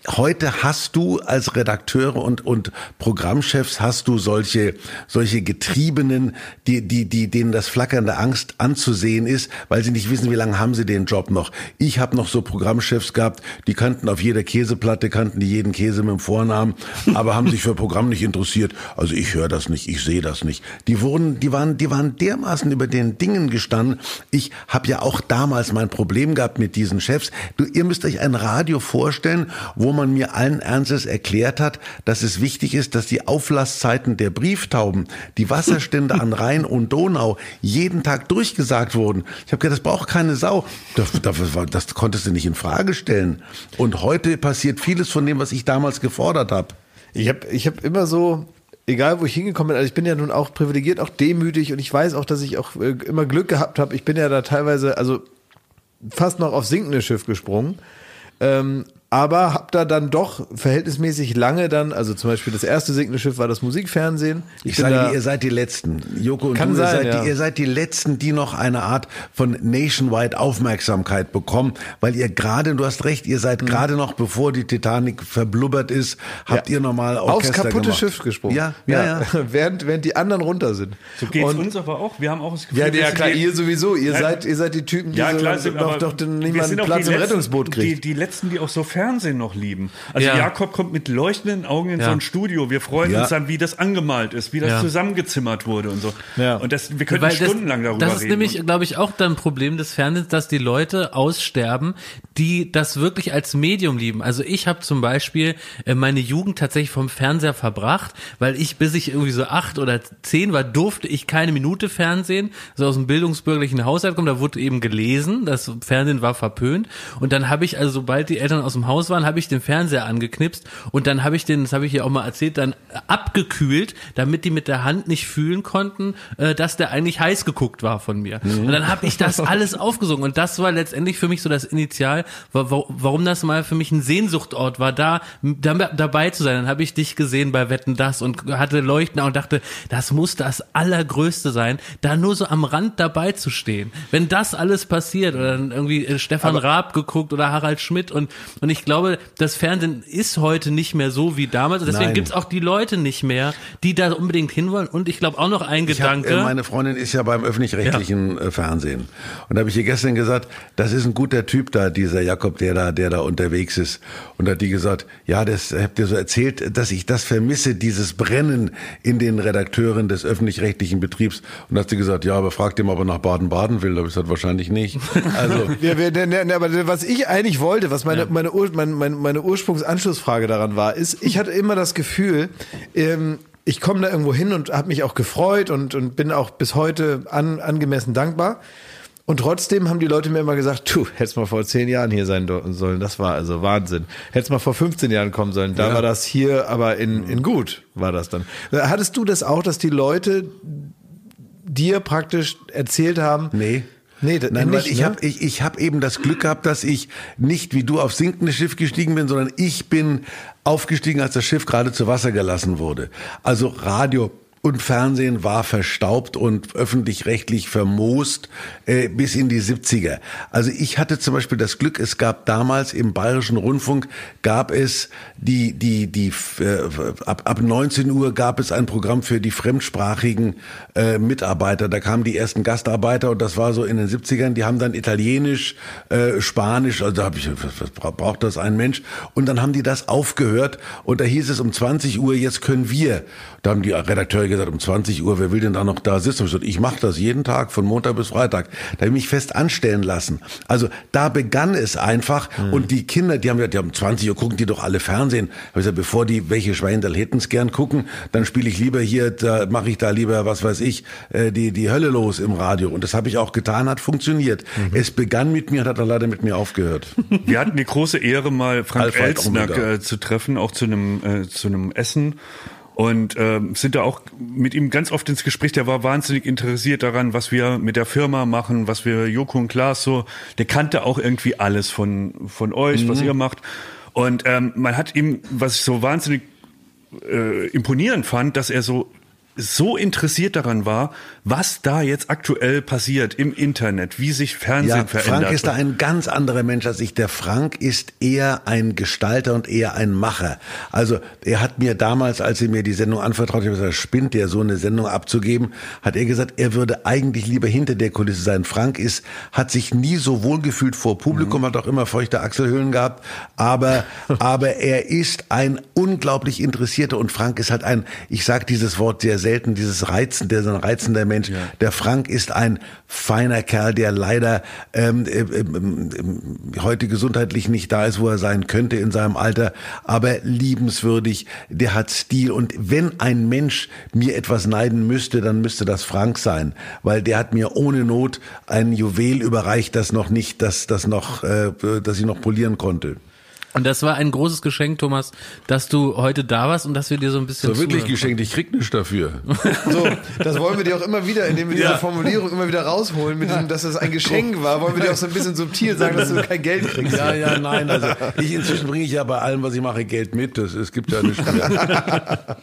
D: Heute hast du als Redakteure und, und Programmchefs hast du solche, solche Getriebenen, die, die, die, denen das Flackern der Angst anzusehen ist, weil sie nicht wissen, wie lange haben sie den Job noch. Ich habe noch so Programmchefs gehabt, die kannten auf jeder Käseplatte, kannten die jeden Käse mit dem Vornamen, [laughs] aber haben sich für Programm nicht interessiert. Also ich höre das nicht, ich sehe das nicht. Die wurden, die waren, die waren dermaßen über den Dingen gestanden. Ich habe ja auch damals mein Problem gehabt mit diesen Chefs. Du, ihr müsst euch ein Radio vorstellen, wo man mir allen Ernstes erklärt hat, dass es wichtig ist, dass die Auflasszeiten der Brieftauben, die Wasserstände an Rhein und Donau jeden Tag durchgesagt wurden. Ich habe gedacht, das braucht keine Sau. Das, das, das konntest du nicht in Frage stellen. Und heute passiert vieles von dem, was ich damals gefordert habe.
A: Ich habe ich hab immer so, egal wo ich hingekommen bin, also ich bin ja nun auch privilegiert, auch demütig und ich weiß auch, dass ich auch äh, immer Glück gehabt habe. Ich bin ja da teilweise, also fast noch auf sinkendes Schiff gesprungen. Ähm, aber hab da dann doch verhältnismäßig lange dann, also zum Beispiel das erste Segelschiff war das Musikfernsehen.
D: Ich, ich sage, ihr seid die Letzten. Joko und
A: kann
D: du,
A: sein,
D: ihr, seid
A: ja.
D: die, ihr seid die Letzten, die noch eine Art von nationwide Aufmerksamkeit bekommen, weil ihr gerade, du hast recht, ihr seid mhm. gerade noch, bevor die Titanic verblubbert ist, habt ja. ihr nochmal
A: Aufs kaputte gemacht. Schiff gesprungen.
D: Ja, ja, ja.
A: ja. [laughs] während, während die anderen runter sind.
C: So geht's und, uns aber auch. Wir haben auch das Gefühl,
A: ja, ja klar, ihr sowieso. Ihr seid, ihr seid die Typen, die
C: ja, klar,
A: so, doch, doch niemand Platz im Rettungsboot kriegt.
C: Die, die Letzten, die auch so Fernsehen noch lieben. Also ja. Jakob kommt mit leuchtenden Augen in ja. so ein Studio. Wir freuen ja. uns dann, wie das angemalt ist, wie das zusammengezimmert wurde und so. Ja. Und das, wir können stundenlang darüber reden.
B: Das ist nämlich, glaube ich, auch dann ein Problem des Fernsehens, dass die Leute aussterben, die das wirklich als Medium lieben. Also ich habe zum Beispiel äh, meine Jugend tatsächlich vom Fernseher verbracht, weil ich, bis ich irgendwie so acht oder zehn war, durfte ich keine Minute Fernsehen. So aus dem bildungsbürgerlichen Haushalt kommen, da wurde eben gelesen, das Fernsehen war verpönt. Und dann habe ich, also sobald die Eltern aus dem Haus waren, habe ich den Fernseher angeknipst und dann habe ich den, das habe ich hier auch mal erzählt, dann abgekühlt, damit die mit der Hand nicht fühlen konnten, äh, dass der eigentlich heiß geguckt war von mir. Mhm. Und dann habe ich das [laughs] alles aufgesungen und das war letztendlich für mich so das Initial, warum das mal für mich ein Sehnsuchtort war, da, da dabei zu sein. Dann habe ich dich gesehen bei Wetten das und hatte Leuchten und dachte, das muss das allergrößte sein, da nur so am Rand dabei zu stehen. Wenn das alles passiert oder dann irgendwie äh, Stefan Aber Raab geguckt oder Harald Schmidt und und ich glaube, das Fernsehen ist heute nicht mehr so wie damals. Deswegen Nein. gibt's auch die Leute nicht mehr, die da unbedingt hinwollen. Und ich glaube auch noch ein ich Gedanke.
D: Hab, äh, meine Freundin ist ja beim öffentlich-rechtlichen ja. Äh, Fernsehen. Und da habe ich ihr gestern gesagt, das ist ein guter Typ da, dieser Jakob, der da, der da unterwegs ist. Und da hat die gesagt, ja, das habt ihr so erzählt, dass ich das vermisse, dieses Brennen in den Redakteuren des öffentlich-rechtlichen Betriebs. Und da hat sie gesagt, ja, aber fragt ihm, ob er nach Baden-Baden will. Da habe ich gesagt, wahrscheinlich nicht.
A: Also. [laughs] ja, ne, ne, aber was ich eigentlich wollte, was meine, ja. Meine, meine, meine, meine Ursprungsanschlussfrage daran war, ist, ich hatte immer das Gefühl, ähm, ich komme da irgendwo hin und habe mich auch gefreut und, und bin auch bis heute an, angemessen dankbar. Und trotzdem haben die Leute mir immer gesagt, du, hättest mal vor zehn Jahren hier sein sollen, das war also Wahnsinn. Hättest mal vor 15 Jahren kommen sollen, da ja. war das hier, aber in, in gut war das dann. Hattest du das auch, dass die Leute dir praktisch erzählt haben?
D: Nee. Nee, Nein, nicht, weil ich ne? habe ich, ich hab eben das Glück gehabt, dass ich nicht wie du aufs sinkende Schiff gestiegen bin, sondern ich bin aufgestiegen, als das Schiff gerade zu Wasser gelassen wurde. Also Radio und Fernsehen war verstaubt und öffentlich-rechtlich vermoost äh, bis in die 70er. Also ich hatte zum Beispiel das Glück, es gab damals im Bayerischen Rundfunk gab es die die die äh, ab, ab 19 Uhr gab es ein Programm für die fremdsprachigen äh, Mitarbeiter. Da kamen die ersten Gastarbeiter und das war so in den 70ern. Die haben dann Italienisch, äh, Spanisch, also da habe ich was, braucht das ein Mensch? Und dann haben die das aufgehört und da hieß es um 20 Uhr jetzt können wir. Da haben die Redakteure gesagt, um 20 Uhr, wer will denn da noch da sitzen? Ich, ich mache das jeden Tag, von Montag bis Freitag. Da habe ich mich fest anstellen lassen. Also da begann es einfach. Mhm. Und die Kinder, die haben gesagt, ja, um 20 Uhr gucken die doch alle Fernsehen. Hab ich gesagt, bevor die welche Schweindel hätten's gern gucken, dann spiele ich lieber hier, da mache ich da lieber, was weiß ich, äh, die, die Hölle los im Radio. Und das habe ich auch getan, hat funktioniert. Mhm. Es begann mit mir, hat dann leider mit mir aufgehört. [laughs]
C: Wir hatten die große Ehre, mal Frank Elstner äh, zu treffen, auch zu einem, äh, zu einem Essen und äh, sind da auch mit ihm ganz oft ins Gespräch. Der war wahnsinnig interessiert daran, was wir mit der Firma machen, was wir Joko und Klaas so. Der kannte auch irgendwie alles von von euch, mhm. was ihr macht. Und ähm, man hat ihm, was ich so wahnsinnig äh, imponierend fand, dass er so so interessiert daran war, was da jetzt aktuell passiert im Internet, wie sich Fernsehen ja, verändert.
D: Frank ist da ein ganz anderer Mensch als ich. Der Frank ist eher ein Gestalter und eher ein Macher. Also er hat mir damals, als er mir die Sendung anvertraut, ich habe gesagt, spinnt der so eine Sendung abzugeben, hat er gesagt, er würde eigentlich lieber hinter der Kulisse sein. Frank ist, hat sich nie so wohl gefühlt vor Publikum, mhm. hat auch immer feuchte Achselhöhlen gehabt, aber, [laughs] aber er ist ein unglaublich interessierter und Frank ist halt ein, ich sage dieses Wort sehr selten, dieses Reizen, der so ein reizender Mensch. Ja. Der Frank ist ein feiner Kerl, der leider ähm, äh, äh, heute gesundheitlich nicht da ist, wo er sein könnte in seinem Alter, aber liebenswürdig, der hat Stil. Und wenn ein Mensch mir etwas neiden müsste, dann müsste das Frank sein, weil der hat mir ohne Not ein Juwel überreicht, das noch nicht, das, das noch, äh, das ich noch polieren konnte.
B: Und das war ein großes Geschenk, Thomas, dass du heute da warst und dass wir dir so ein bisschen.
D: So wirklich geschenkt, ich krieg nichts dafür. [laughs]
A: So, das wollen wir dir auch immer wieder, indem wir diese ja. Formulierung immer wieder rausholen, mit diesem, dass es ein Geschenk war, wollen wir dir auch so ein bisschen subtil sagen, dass du kein Geld kriegst.
D: Ja, ja, nein. Also ich inzwischen bringe ich ja bei allem, was ich mache, Geld mit. Das, es gibt ja nichts mehr. [laughs]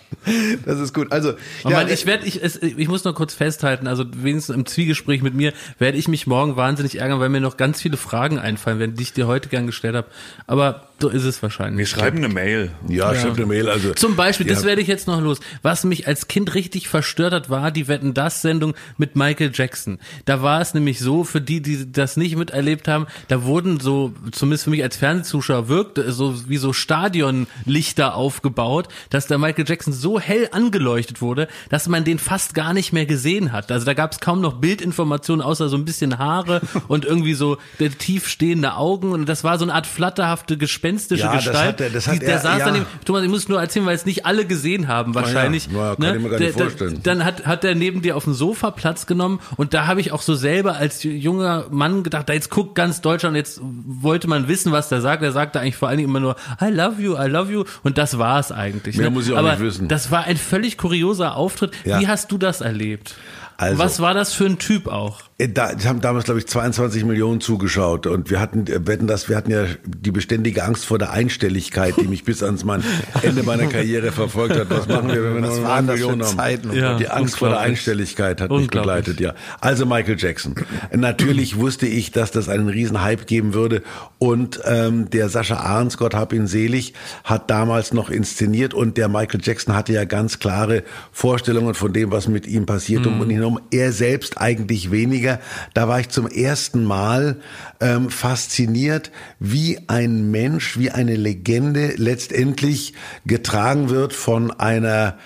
A: das ist gut. Also,
B: ja, Mann, ich werde, ich, ich muss noch kurz festhalten, also wenigstens im Zwiegespräch mit mir werde ich mich morgen wahnsinnig ärgern, weil mir noch ganz viele Fragen einfallen werden, die ich dir heute gern gestellt habe. Aber so ist es wahrscheinlich.
C: Wir schreiben eine Mail.
D: Ja, ja. schreibt eine Mail. Also
B: zum Beispiel, ja. das werde ich jetzt noch los. Was mich als Kind richtig verstört hat, war die Wetten das Sendung mit Michael Jackson. Da war es nämlich so, für die, die das nicht miterlebt haben, da wurden so, zumindest für mich als Fernsehzuschauer wirkte so wie so Stadionlichter aufgebaut, dass der Michael Jackson so hell angeleuchtet wurde, dass man den fast gar nicht mehr gesehen hat. Also da gab es kaum noch Bildinformationen, außer so ein bisschen Haare [laughs] und irgendwie so tief stehende Augen und das war so eine Art flatterhafte Gespenst gespenstische ja, Gestalt. Das hat er, das hat die, der er, saß ja. daneben. Thomas, ich muss nur erzählen, weil es nicht alle gesehen haben wahrscheinlich.
D: Ja, ja, kann ne? ich mir gar nicht vorstellen.
B: dann hat, hat er neben dir auf dem Sofa Platz genommen und da habe ich auch so selber als junger Mann gedacht, da jetzt guckt ganz Deutschland, jetzt wollte man wissen, was der sagt. Er sagte eigentlich vor allen Dingen immer nur I love you, I love you und das war es eigentlich.
D: Mehr
B: ne?
D: muss ich auch
B: Aber
D: nicht wissen.
B: Das war ein völlig kurioser Auftritt. Wie hast du das erlebt? Also, Was war das für ein Typ auch?
D: Äh, da haben damals, glaube ich, 22 Millionen zugeschaut und wir hatten, äh, wetten das, wir hatten ja die beständige Angst vor der Einstelligkeit, die mich bis ans mein [laughs] Ende meiner Karriere verfolgt hat. Was machen wir, wenn wir nur eine Million haben? Zeiten, ja, die Angst vor der Einstelligkeit hat mich begleitet, ja. Also Michael Jackson. Natürlich wusste ich, dass das einen riesen Hype geben würde und ähm, der Sascha Ahrens, Gott hab ihn selig, hat damals noch inszeniert und der Michael Jackson hatte ja ganz klare Vorstellungen von dem, was mit ihm passiert mhm. und genommen, er selbst eigentlich weniger. Da war ich zum ersten Mal ähm, fasziniert, wie ein Mensch, wie eine Legende letztendlich getragen wird von einer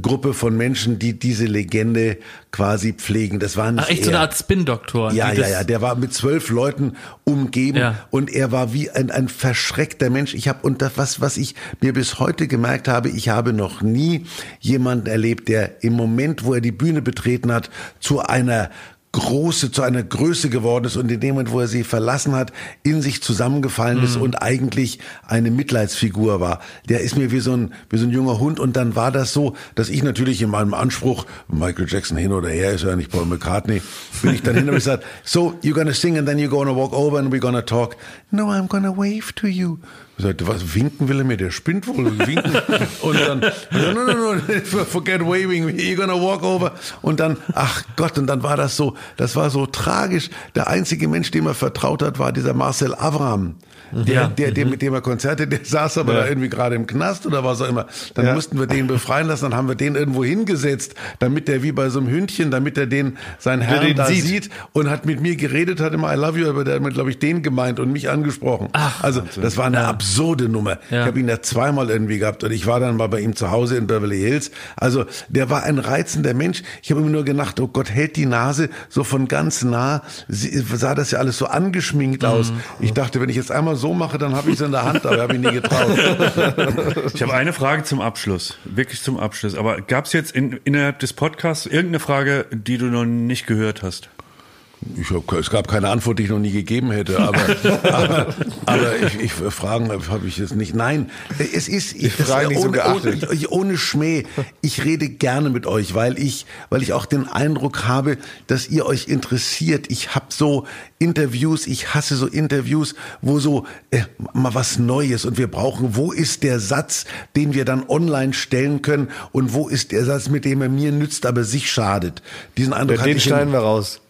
D: Gruppe von Menschen, die diese Legende quasi pflegen. Das war nicht
B: Ach, echt so eine Art Spin-Doktor.
D: Ja, ja, ja. Der war mit zwölf Leuten umgeben ja. und er war wie ein, ein verschreckter Mensch. Ich habe und das, was was ich mir bis heute gemerkt habe, ich habe noch nie jemanden erlebt, der im Moment, wo er die Bühne betreten hat, zu einer große, zu einer Größe geworden ist und in dem Moment, wo er sie verlassen hat, in sich zusammengefallen ist mhm. und eigentlich eine Mitleidsfigur war. Der ist mir wie so ein, wie so ein junger Hund und dann war das so, dass ich natürlich in meinem Anspruch, Michael Jackson hin oder her ist ja nicht Paul McCartney, bin ich dann hin und gesagt, [laughs] so, you're gonna sing and then you're gonna walk over and we're gonna talk. No, I'm gonna wave to you. Ich sagte, was winken will er mir? Der spinnt wohl. Winken. [laughs] Und dann, no, no, no, no, [laughs] forget waving, you're gonna walk over. Und dann, ach Gott, und dann war das so, das war so tragisch. Der einzige Mensch, dem er vertraut hat, war dieser Marcel Avram. Der, ja. der, der, mit dem er Konzerte, der saß aber ja. da irgendwie gerade im Knast oder was auch immer. Dann ja. mussten wir den befreien lassen, dann haben wir den irgendwo hingesetzt, damit der wie bei so einem Hündchen, damit er den, seinen Herrn den da sieht. sieht. und hat mit mir geredet, hat immer I love you, aber der hat, glaube ich, den gemeint und mich angesprochen. Ach, also, das war eine absurde Nummer.
B: Ja.
D: Ich habe ihn da zweimal irgendwie gehabt und ich war dann mal bei ihm zu Hause in Beverly Hills. Also der war ein reizender Mensch. Ich habe mir nur gedacht, oh Gott, hält die Nase so von ganz nah. Sie, sah das ja alles so angeschminkt aus.
B: Mhm.
D: Ich dachte, wenn ich jetzt einmal so mache, dann habe ich es in der Hand, aber habe ich nie getraut. [laughs]
C: Ich habe eine Frage zum Abschluss, wirklich zum Abschluss. Aber gab es jetzt in, innerhalb des Podcasts irgendeine Frage, die du noch nicht gehört hast?
D: Ich hab, es gab keine Antwort, die ich noch nie gegeben hätte, aber, [laughs] aber, aber ich, ich fragen habe ich es nicht. Nein, es ist ich, das,
A: Fragen nicht so
D: ohne,
A: geachtet.
D: ohne, ohne Schmäh. Ich rede gerne mit euch, weil ich, weil ich auch den Eindruck habe, dass ihr euch interessiert. Ich habe so Interviews, ich hasse so Interviews, wo so äh, mal was Neues und wir brauchen, wo ist der Satz, den wir dann online stellen können und wo ist der Satz, mit dem er mir nützt, aber sich schadet. Diesen Eindruck hatte
A: Den
D: ich in-
A: schneiden wir raus.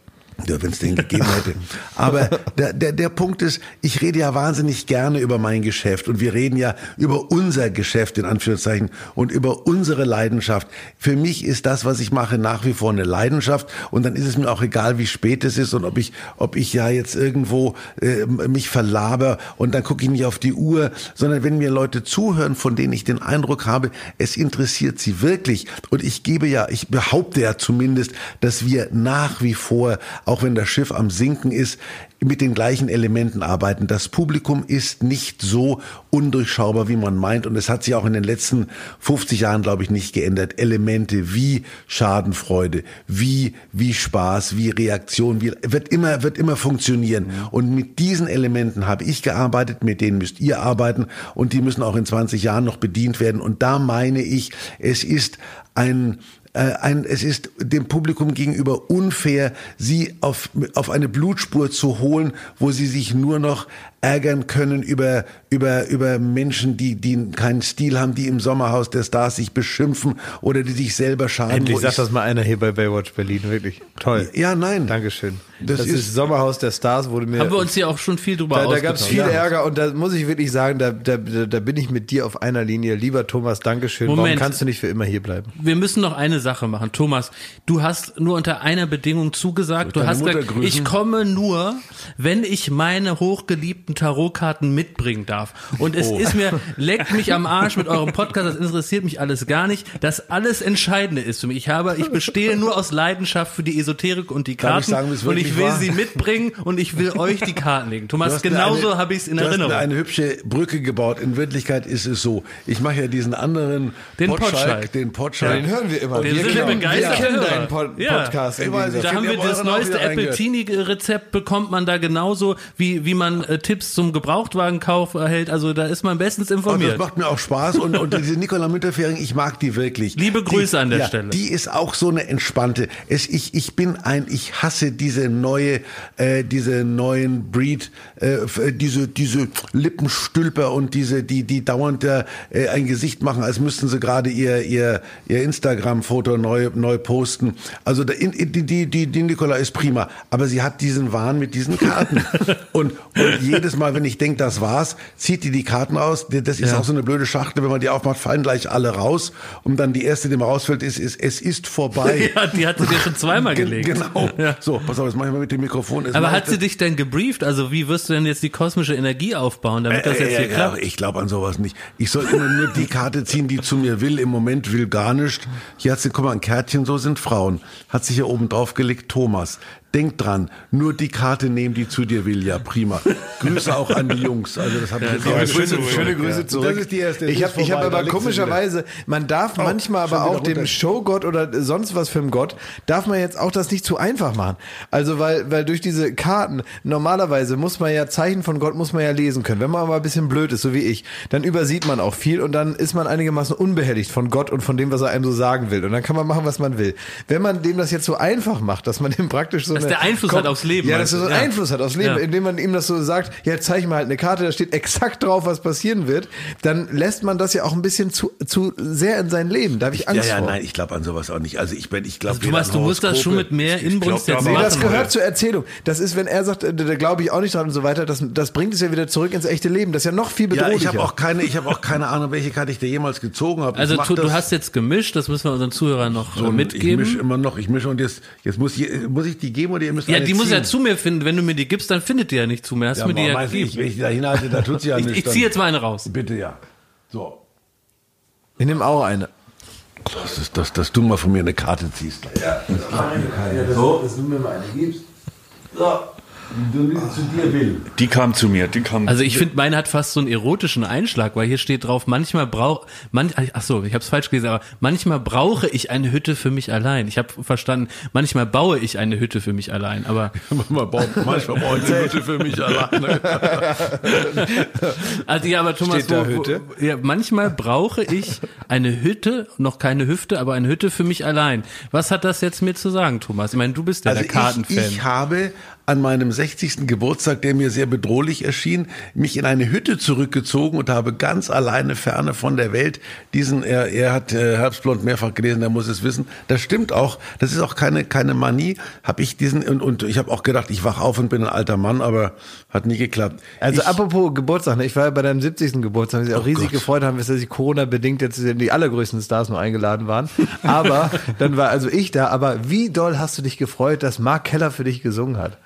D: Wenn es den gegeben hätte. Aber der, der, der Punkt ist, ich rede ja wahnsinnig gerne über mein Geschäft und wir reden ja über unser Geschäft in Anführungszeichen und über unsere Leidenschaft. Für mich ist das, was ich mache, nach wie vor eine Leidenschaft und dann ist es mir auch egal, wie spät es ist und ob ich, ob ich ja jetzt irgendwo äh, mich verlaber und dann gucke ich nicht auf die Uhr, sondern wenn mir Leute zuhören, von denen ich den Eindruck habe, es interessiert sie wirklich und ich gebe ja, ich behaupte ja zumindest, dass wir nach wie vor auch wenn das Schiff am Sinken ist, mit den gleichen Elementen arbeiten. Das Publikum ist nicht so undurchschaubar, wie man meint. Und es hat sich auch in den letzten 50 Jahren, glaube ich, nicht geändert. Elemente wie Schadenfreude, wie, wie Spaß, wie Reaktion, wie, wird immer, wird immer funktionieren. Und mit diesen Elementen habe ich gearbeitet, mit denen müsst ihr arbeiten. Und die müssen auch in 20 Jahren noch bedient werden. Und da meine ich, es ist ein, ein, es ist dem Publikum gegenüber unfair, sie auf, auf eine Blutspur zu holen, wo sie sich nur noch ärgern können über, über, über Menschen, die, die keinen Stil haben, die im Sommerhaus der Stars sich beschimpfen oder die sich selber schaden.
A: Endlich sagt
D: ich-
A: das mal einer hier bei Baywatch Berlin, wirklich. Toll.
D: Ja, nein.
A: Dankeschön.
D: Das
A: Das,
D: ist-
A: ist, Sommerhaus der Stars, wurde mir.
B: Haben wir uns hier auch schon viel drüber
A: da, da gab es viel Ärger und da muss ich wirklich sagen, da, da, da bin ich mit dir auf einer Linie. Lieber Thomas, Dankeschön. Warum
B: Moment.
A: kannst du nicht für immer hier bleiben?
B: Wir müssen noch eine Sache machen. Thomas, du hast nur unter einer Bedingung zugesagt. Du hast gesagt,
D: grüßen?
B: ich komme nur, wenn ich meine hochgeliebten Tarotkarten mitbringen darf. Und
D: Oh.
B: es ist mir, leckt mich am Arsch mit eurem Podcast, das interessiert mich alles gar nicht. Das alles Entscheidende ist für mich. Ich habe, ich bestehe nur aus Leidenschaft für die Esoterik und die Karten.
D: ich sagen,
B: und ich will
D: war?
B: sie mitbringen und ich will euch die Karten legen. Thomas, genauso habe ich es in
D: du
B: Erinnerung.
D: Hast mir eine hübsche Brücke gebaut. In Wirklichkeit ist es so. Ich mache ja diesen anderen
B: Den
D: Potschalk,
B: Potschalk.
D: den Potschalk.
A: Den hören wir immer.
B: Wir
A: wir
B: sind
A: kennen,
B: begeisterte
A: wir kennen deinen Pod
B: Ja.
A: Podcast. Gegensatz.
B: Da haben
D: Ich
B: wir das neueste. Appletini-Rezept bekommt man da genauso, wie, wie man äh, Tipps zum Gebrauchtwagenkauf erhält. Also da ist man bestens
D: Und Oh, das
B: informiert.
D: macht mir auch Spaß und, und [laughs] diese Nicola Müntefering, ich mag die wirklich.
B: Liebe Grüße
D: die,
B: an der
D: ja,
B: Stelle.
D: Die ist auch so eine entspannte. Es, ich, ich bin ein, ich hasse diese neue, äh, diese neuen Breed, äh, äh, diese, diese Lippenstülper und diese, die, die dauernd äh, ein Gesicht machen, als müssten sie gerade ihr, ihr, ihr Instagram-Foto neu, neu posten. Also da, in, in, die, die, die, die Nicola ist prima, aber sie hat diesen Wahn mit diesen Karten. [laughs] und, und jedes Mal, wenn ich denke, das war's, zieht die die Karten aus. Das ist auch so eine blöde Schachtel, wenn man die aufmacht, fallen gleich alle raus. Und dann die erste, die mal rausfällt, ist, ist es ist vorbei. [laughs]
B: ja, die hat sie dir schon zweimal gelegt.
D: Genau.
B: Ja.
D: So, pass auf, jetzt mach ich mal mit dem Mikrofon. Jetzt
B: Aber hat sie dich denn gebrieft? Also wie wirst du denn jetzt die kosmische Energie aufbauen, damit das jetzt
D: Äh,
B: hier
D: ja,
B: klappt?
D: Ich glaube an sowas nicht. Ich soll immer nur die Karte ziehen, die zu mir will. Im Moment will gar nicht. Hier hat sie, guck mal, ein Kärtchen, so sind Frauen. Hat sich hier oben drauf gelegt, Thomas. Denk dran, nur die Karte nehmen, die zu dir will. Ja, prima. [laughs] Grüße auch an die Jungs. Also das habe ich jetzt
C: Grüße
A: Schöne,
C: zurück.
A: schöne Grüße
D: Ja.
A: zurück.
D: Das ist die erste.
A: Ich habe hab aber komischerweise, man darf
D: Oh,
A: manchmal aber auch dem. Showgott oder sonst was für einen Gott, darf man jetzt auch das nicht zu einfach machen. Also weil, weil durch diese Karten, normalerweise muss man ja Zeichen von Gott muss man ja lesen können. Wenn man aber ein bisschen blöd ist, so wie ich, dann übersieht man auch viel und dann ist man einigermaßen unbehelligt von Gott und von dem, was er einem so sagen will. Und dann kann man machen, was man will. Wenn man dem das jetzt so einfach macht, dass man dem praktisch so
B: Dass der Einfluss hat aufs Leben,
A: Ja, dass er so einen
B: Ja.
A: Einfluss hat aufs Leben,
B: Ja.
A: indem man ihm das so sagt, ja, zeig mir halt eine Karte, da steht exakt drauf, was passieren wird, dann lässt man das ja auch ein bisschen zu, zu sehr in sein Leben. Da habe ich
D: Ja,
A: Angst
D: ja,
A: vor.
D: nein, ich glaube an sowas auch nicht. Also ich bin, ich glaube
B: Also, Thomas, du musst das schon mit mehr Inbrunst jetzt
A: Nee,
B: machen.
A: das gehört zur Erzählung. Das ist, wenn er sagt, äh, da glaube ich auch nicht dran und so weiter, das, das bringt es ja wieder zurück ins echte Leben. Das ist ja noch viel
D: Ja,
A: bedrohlicher.
D: ich habe auch keine, ich habe auch keine Ahnung, welche Karte ich da jemals gezogen habe.
B: Also
D: mach
B: du, hast jetzt gemischt, das müssen wir unseren Zuhörern noch
D: So,
B: mitgeben.
D: Ich mische immer noch, ich mische und jetzt, jetzt muss ich, muss ich die geben geben oder ihr müsst
B: Ja, die muss
D: ziehen?
B: ja zu mir finden. Wenn du mir die gibst, dann findet die ja nicht zu mir. Hast
D: Ja,
B: mir die ja
D: du, ich,
B: gegeben.
D: wenn ich die da hinhalte, da tut sie ja [laughs]
B: Ich,
D: nichts.
B: ich ziehe jetzt mal eine raus.
D: Bitte, ja. So.
A: Ich nehme auch eine.
D: Das ist, dass, dass du mal von mir eine Karte ziehst. Ja,
A: So, dass du mir mal eine gibst.
D: So. Du zu dir will.
C: Die kam zu mir, die kam.
B: Also ich finde, meine hat fast so einen erotischen Einschlag, weil hier steht drauf, manchmal brauch, man, ach so, ich habe es falsch gelesen, aber manchmal brauche ich eine Hütte für mich allein. Ich habe verstanden, manchmal baue ich eine Hütte für mich allein, aber [laughs]
D: Manchmal brauche ich eine Hütte für mich alleine. [laughs]
B: also ja, aber Thomas,
A: Steht da
B: wo,
A: Hütte?
B: Wo, ja, manchmal brauche ich eine Hütte, noch keine Hüfte, aber eine Hütte für mich allein. Was hat das jetzt mir zu sagen, Thomas? Ich meine, du bist ja
D: Also
B: der Kartenfan.
D: ich, ich habe an meinem 60. Geburtstag, der mir sehr bedrohlich erschien, mich in eine Hütte zurückgezogen und habe ganz alleine ferne von der Welt diesen, er, er hat äh, Herbstblond mehrfach gelesen, er muss es wissen. Das stimmt auch. Das ist auch keine, keine Manie. Habe ich diesen, und, und ich habe auch gedacht, ich wach auf und bin ein alter Mann, aber hat nie geklappt.
A: Also
D: ich,
A: apropos Geburtstag, ne? ich war ja bei deinem 70. Geburtstag, sie auch riesig
D: Gott.
A: gefreut haben, dass sie Corona-bedingt jetzt die allergrößten Stars nur eingeladen waren. Aber [laughs] dann war also ich da, aber wie doll hast du dich gefreut, dass Mark Keller für dich gesungen hat?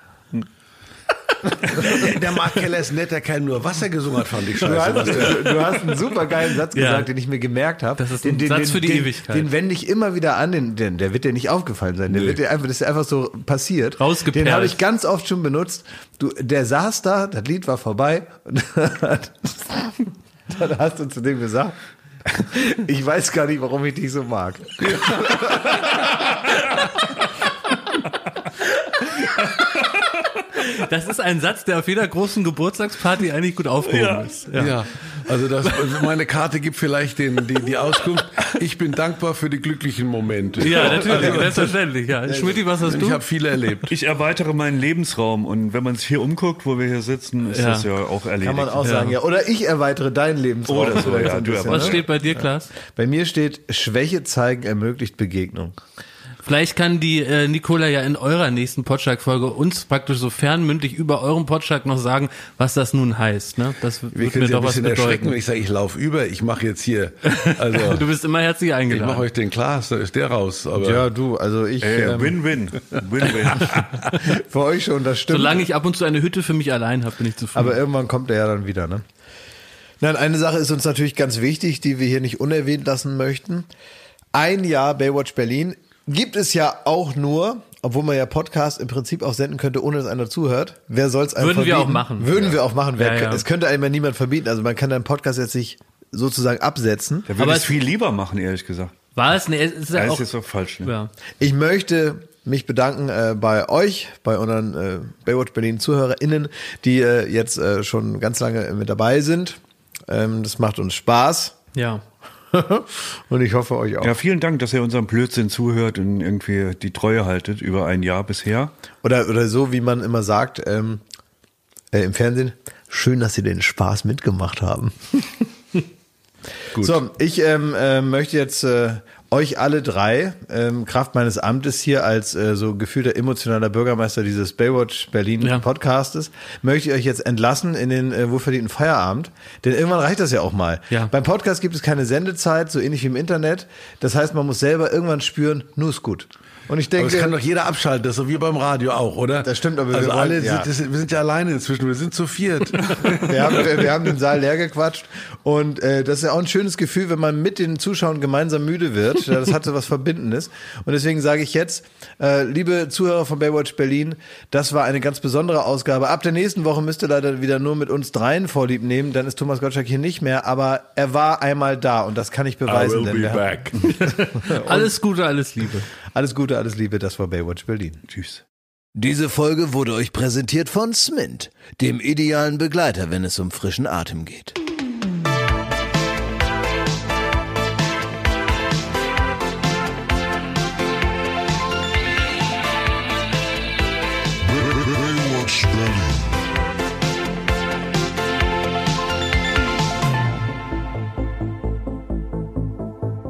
D: Der Mark Keller ist ein netter Kerl, nur was er gesungen hat, fand ich
A: Du
D: scheiße.
A: hast, du, du hast einen super geilen Satz
B: Ja.
A: gesagt, den ich mir gemerkt habe.
B: Das ist ein Satz für die
A: den,
B: Ewigkeit.
A: Den wende ich immer wieder an, den, den, der wird dir nicht aufgefallen sein. Der wird dir einfach, das ist einfach so passiert.
B: Rausgeperlt.
A: Den habe ich ganz oft schon benutzt. Du, der saß da, das Lied war vorbei und [laughs] dann hast du zu dem gesagt, ich weiß gar nicht, warum ich dich so mag. [laughs]
B: Das ist ein Satz, der auf jeder großen Geburtstagsparty eigentlich gut aufgehoben ist.
D: Ja. also das, meine Karte gibt vielleicht den, die, die Auskunft. Ich bin dankbar für die glücklichen Momente.
B: Ja, natürlich, selbstverständlich. Ja. Schmidt, was hast
D: Ich
B: du?
D: habe viel erlebt.
C: ich erweitere meinen Lebensraum und wenn man sich hier umguckt, wo wir hier sitzen, ist
B: Ja.
C: das ja auch erledigt.
A: Kann man auch sagen, ja. Oder ich erweitere deinen Lebensraum.
C: Oder so, ja,
A: bisschen,
B: Was steht bei dir, Klaas?
A: Bei mir steht, Schwäche zeigen ermöglicht Begegnung.
B: Vielleicht kann die äh, Nicola ja in eurer nächsten Podschlag-Folge uns praktisch so fernmündlich über euren Podschlag noch sagen, was das nun heißt. Ne? Das
D: Wir
B: wird
D: können
B: mir
D: Sie ein
B: doch was
D: bisschen erschrecken, wenn ich sage, ich laufe über, ich mache jetzt hier, [laughs] also
B: Du bist immer herzlich
D: ich
B: eingeladen.
D: mache euch den Klaas, da ist der raus. Aber
A: Ja, du, also ich, ähm,
C: Win-win. Win-win. [laughs]
A: für euch schon, das stimmt.
B: Solange ich ab und zu eine Hütte für mich allein habe, bin ich zufrieden.
A: Aber irgendwann kommt er ja dann wieder, ne? Nein, eine Sache ist uns natürlich ganz wichtig, die wir hier nicht unerwähnt lassen möchten. Ein Jahr Baywatch Berlin gibt es ja auch nur, obwohl man ja Podcast im Prinzip auch senden könnte, ohne dass einer zuhört. Wer soll es einem
B: Würden wir
A: verbieten?
B: auch machen.
A: Würden
B: Ja.
A: wir auch machen. Wer,
B: Ja, ja.
A: Es könnte einem ja niemand verbieten. Also man kann deinen Podcast jetzt nicht sozusagen absetzen.
C: Der würde
B: Aber
C: es viel lieber machen, ehrlich gesagt.
B: War es? Nee, es ist ja
C: Das
B: auch,
C: ist jetzt auch falsch. Ne?
B: ja.
A: Ich möchte mich bedanken äh, bei euch, bei unseren äh, Baywatch Berlin ZuhörerInnen, die äh, jetzt äh, schon ganz lange mit dabei sind. Ähm, das macht uns Spaß
B: ja. [laughs]
A: und ich hoffe euch auch.
C: Ja, vielen Dank, dass ihr unserem Blödsinn zuhört und irgendwie die Treue haltet über ein Jahr bisher.
A: Oder, oder so, wie man immer sagt ähm, äh, im Fernsehen, schön, dass Sie den Spaß mitgemacht haben. [laughs] [laughs]
D: Gut.
A: So, ich ähm, äh, möchte jetzt äh, euch alle drei, ähm, Kraft meines Amtes hier als äh, so gefühlter emotionaler Bürgermeister dieses Baywatch Berlin
B: Ja.
A: Podcastes, möchte ich euch jetzt entlassen in den äh, wohlverdienten Feierabend. Denn irgendwann reicht das ja auch mal.
B: Ja.
A: Beim Podcast gibt es keine Sendezeit, so ähnlich wie im Internet. Das heißt, man muss selber irgendwann spüren, nur ist gut. Und ich
D: Aber
A: denke,
D: es kann doch jeder abschalten, das ist so wie beim Radio auch, oder?
A: Das stimmt, aber wir
D: also
A: wollen-
D: alle
A: ja.
D: sind, das, wir sind ja alleine inzwischen, wir sind zu viert. [laughs]
A: Wir haben, wir, wir haben den Saal leer gequatscht und äh, das ist ja auch ein schönes Gefühl, wenn man mit den Zuschauern gemeinsam müde wird. Das hat so was Verbindendes. Und deswegen sage ich jetzt, äh, liebe Zuhörer von Baywatch Berlin, das war eine ganz besondere Ausgabe. Ab der nächsten Woche müsst ihr leider wieder nur mit uns dreien Vorlieb nehmen, dann ist Thomas Gottschalk hier nicht mehr, aber er war einmal da und das kann ich beweisen. denn wir haben- [laughs]
B: Alles Gute, alles Liebe.
A: Alles Gute, alles Liebe, das war Baywatch Berlin.
C: Tschüss.
F: Diese Folge wurde euch präsentiert von Smint, dem idealen Begleiter, wenn es um frischen Atem geht.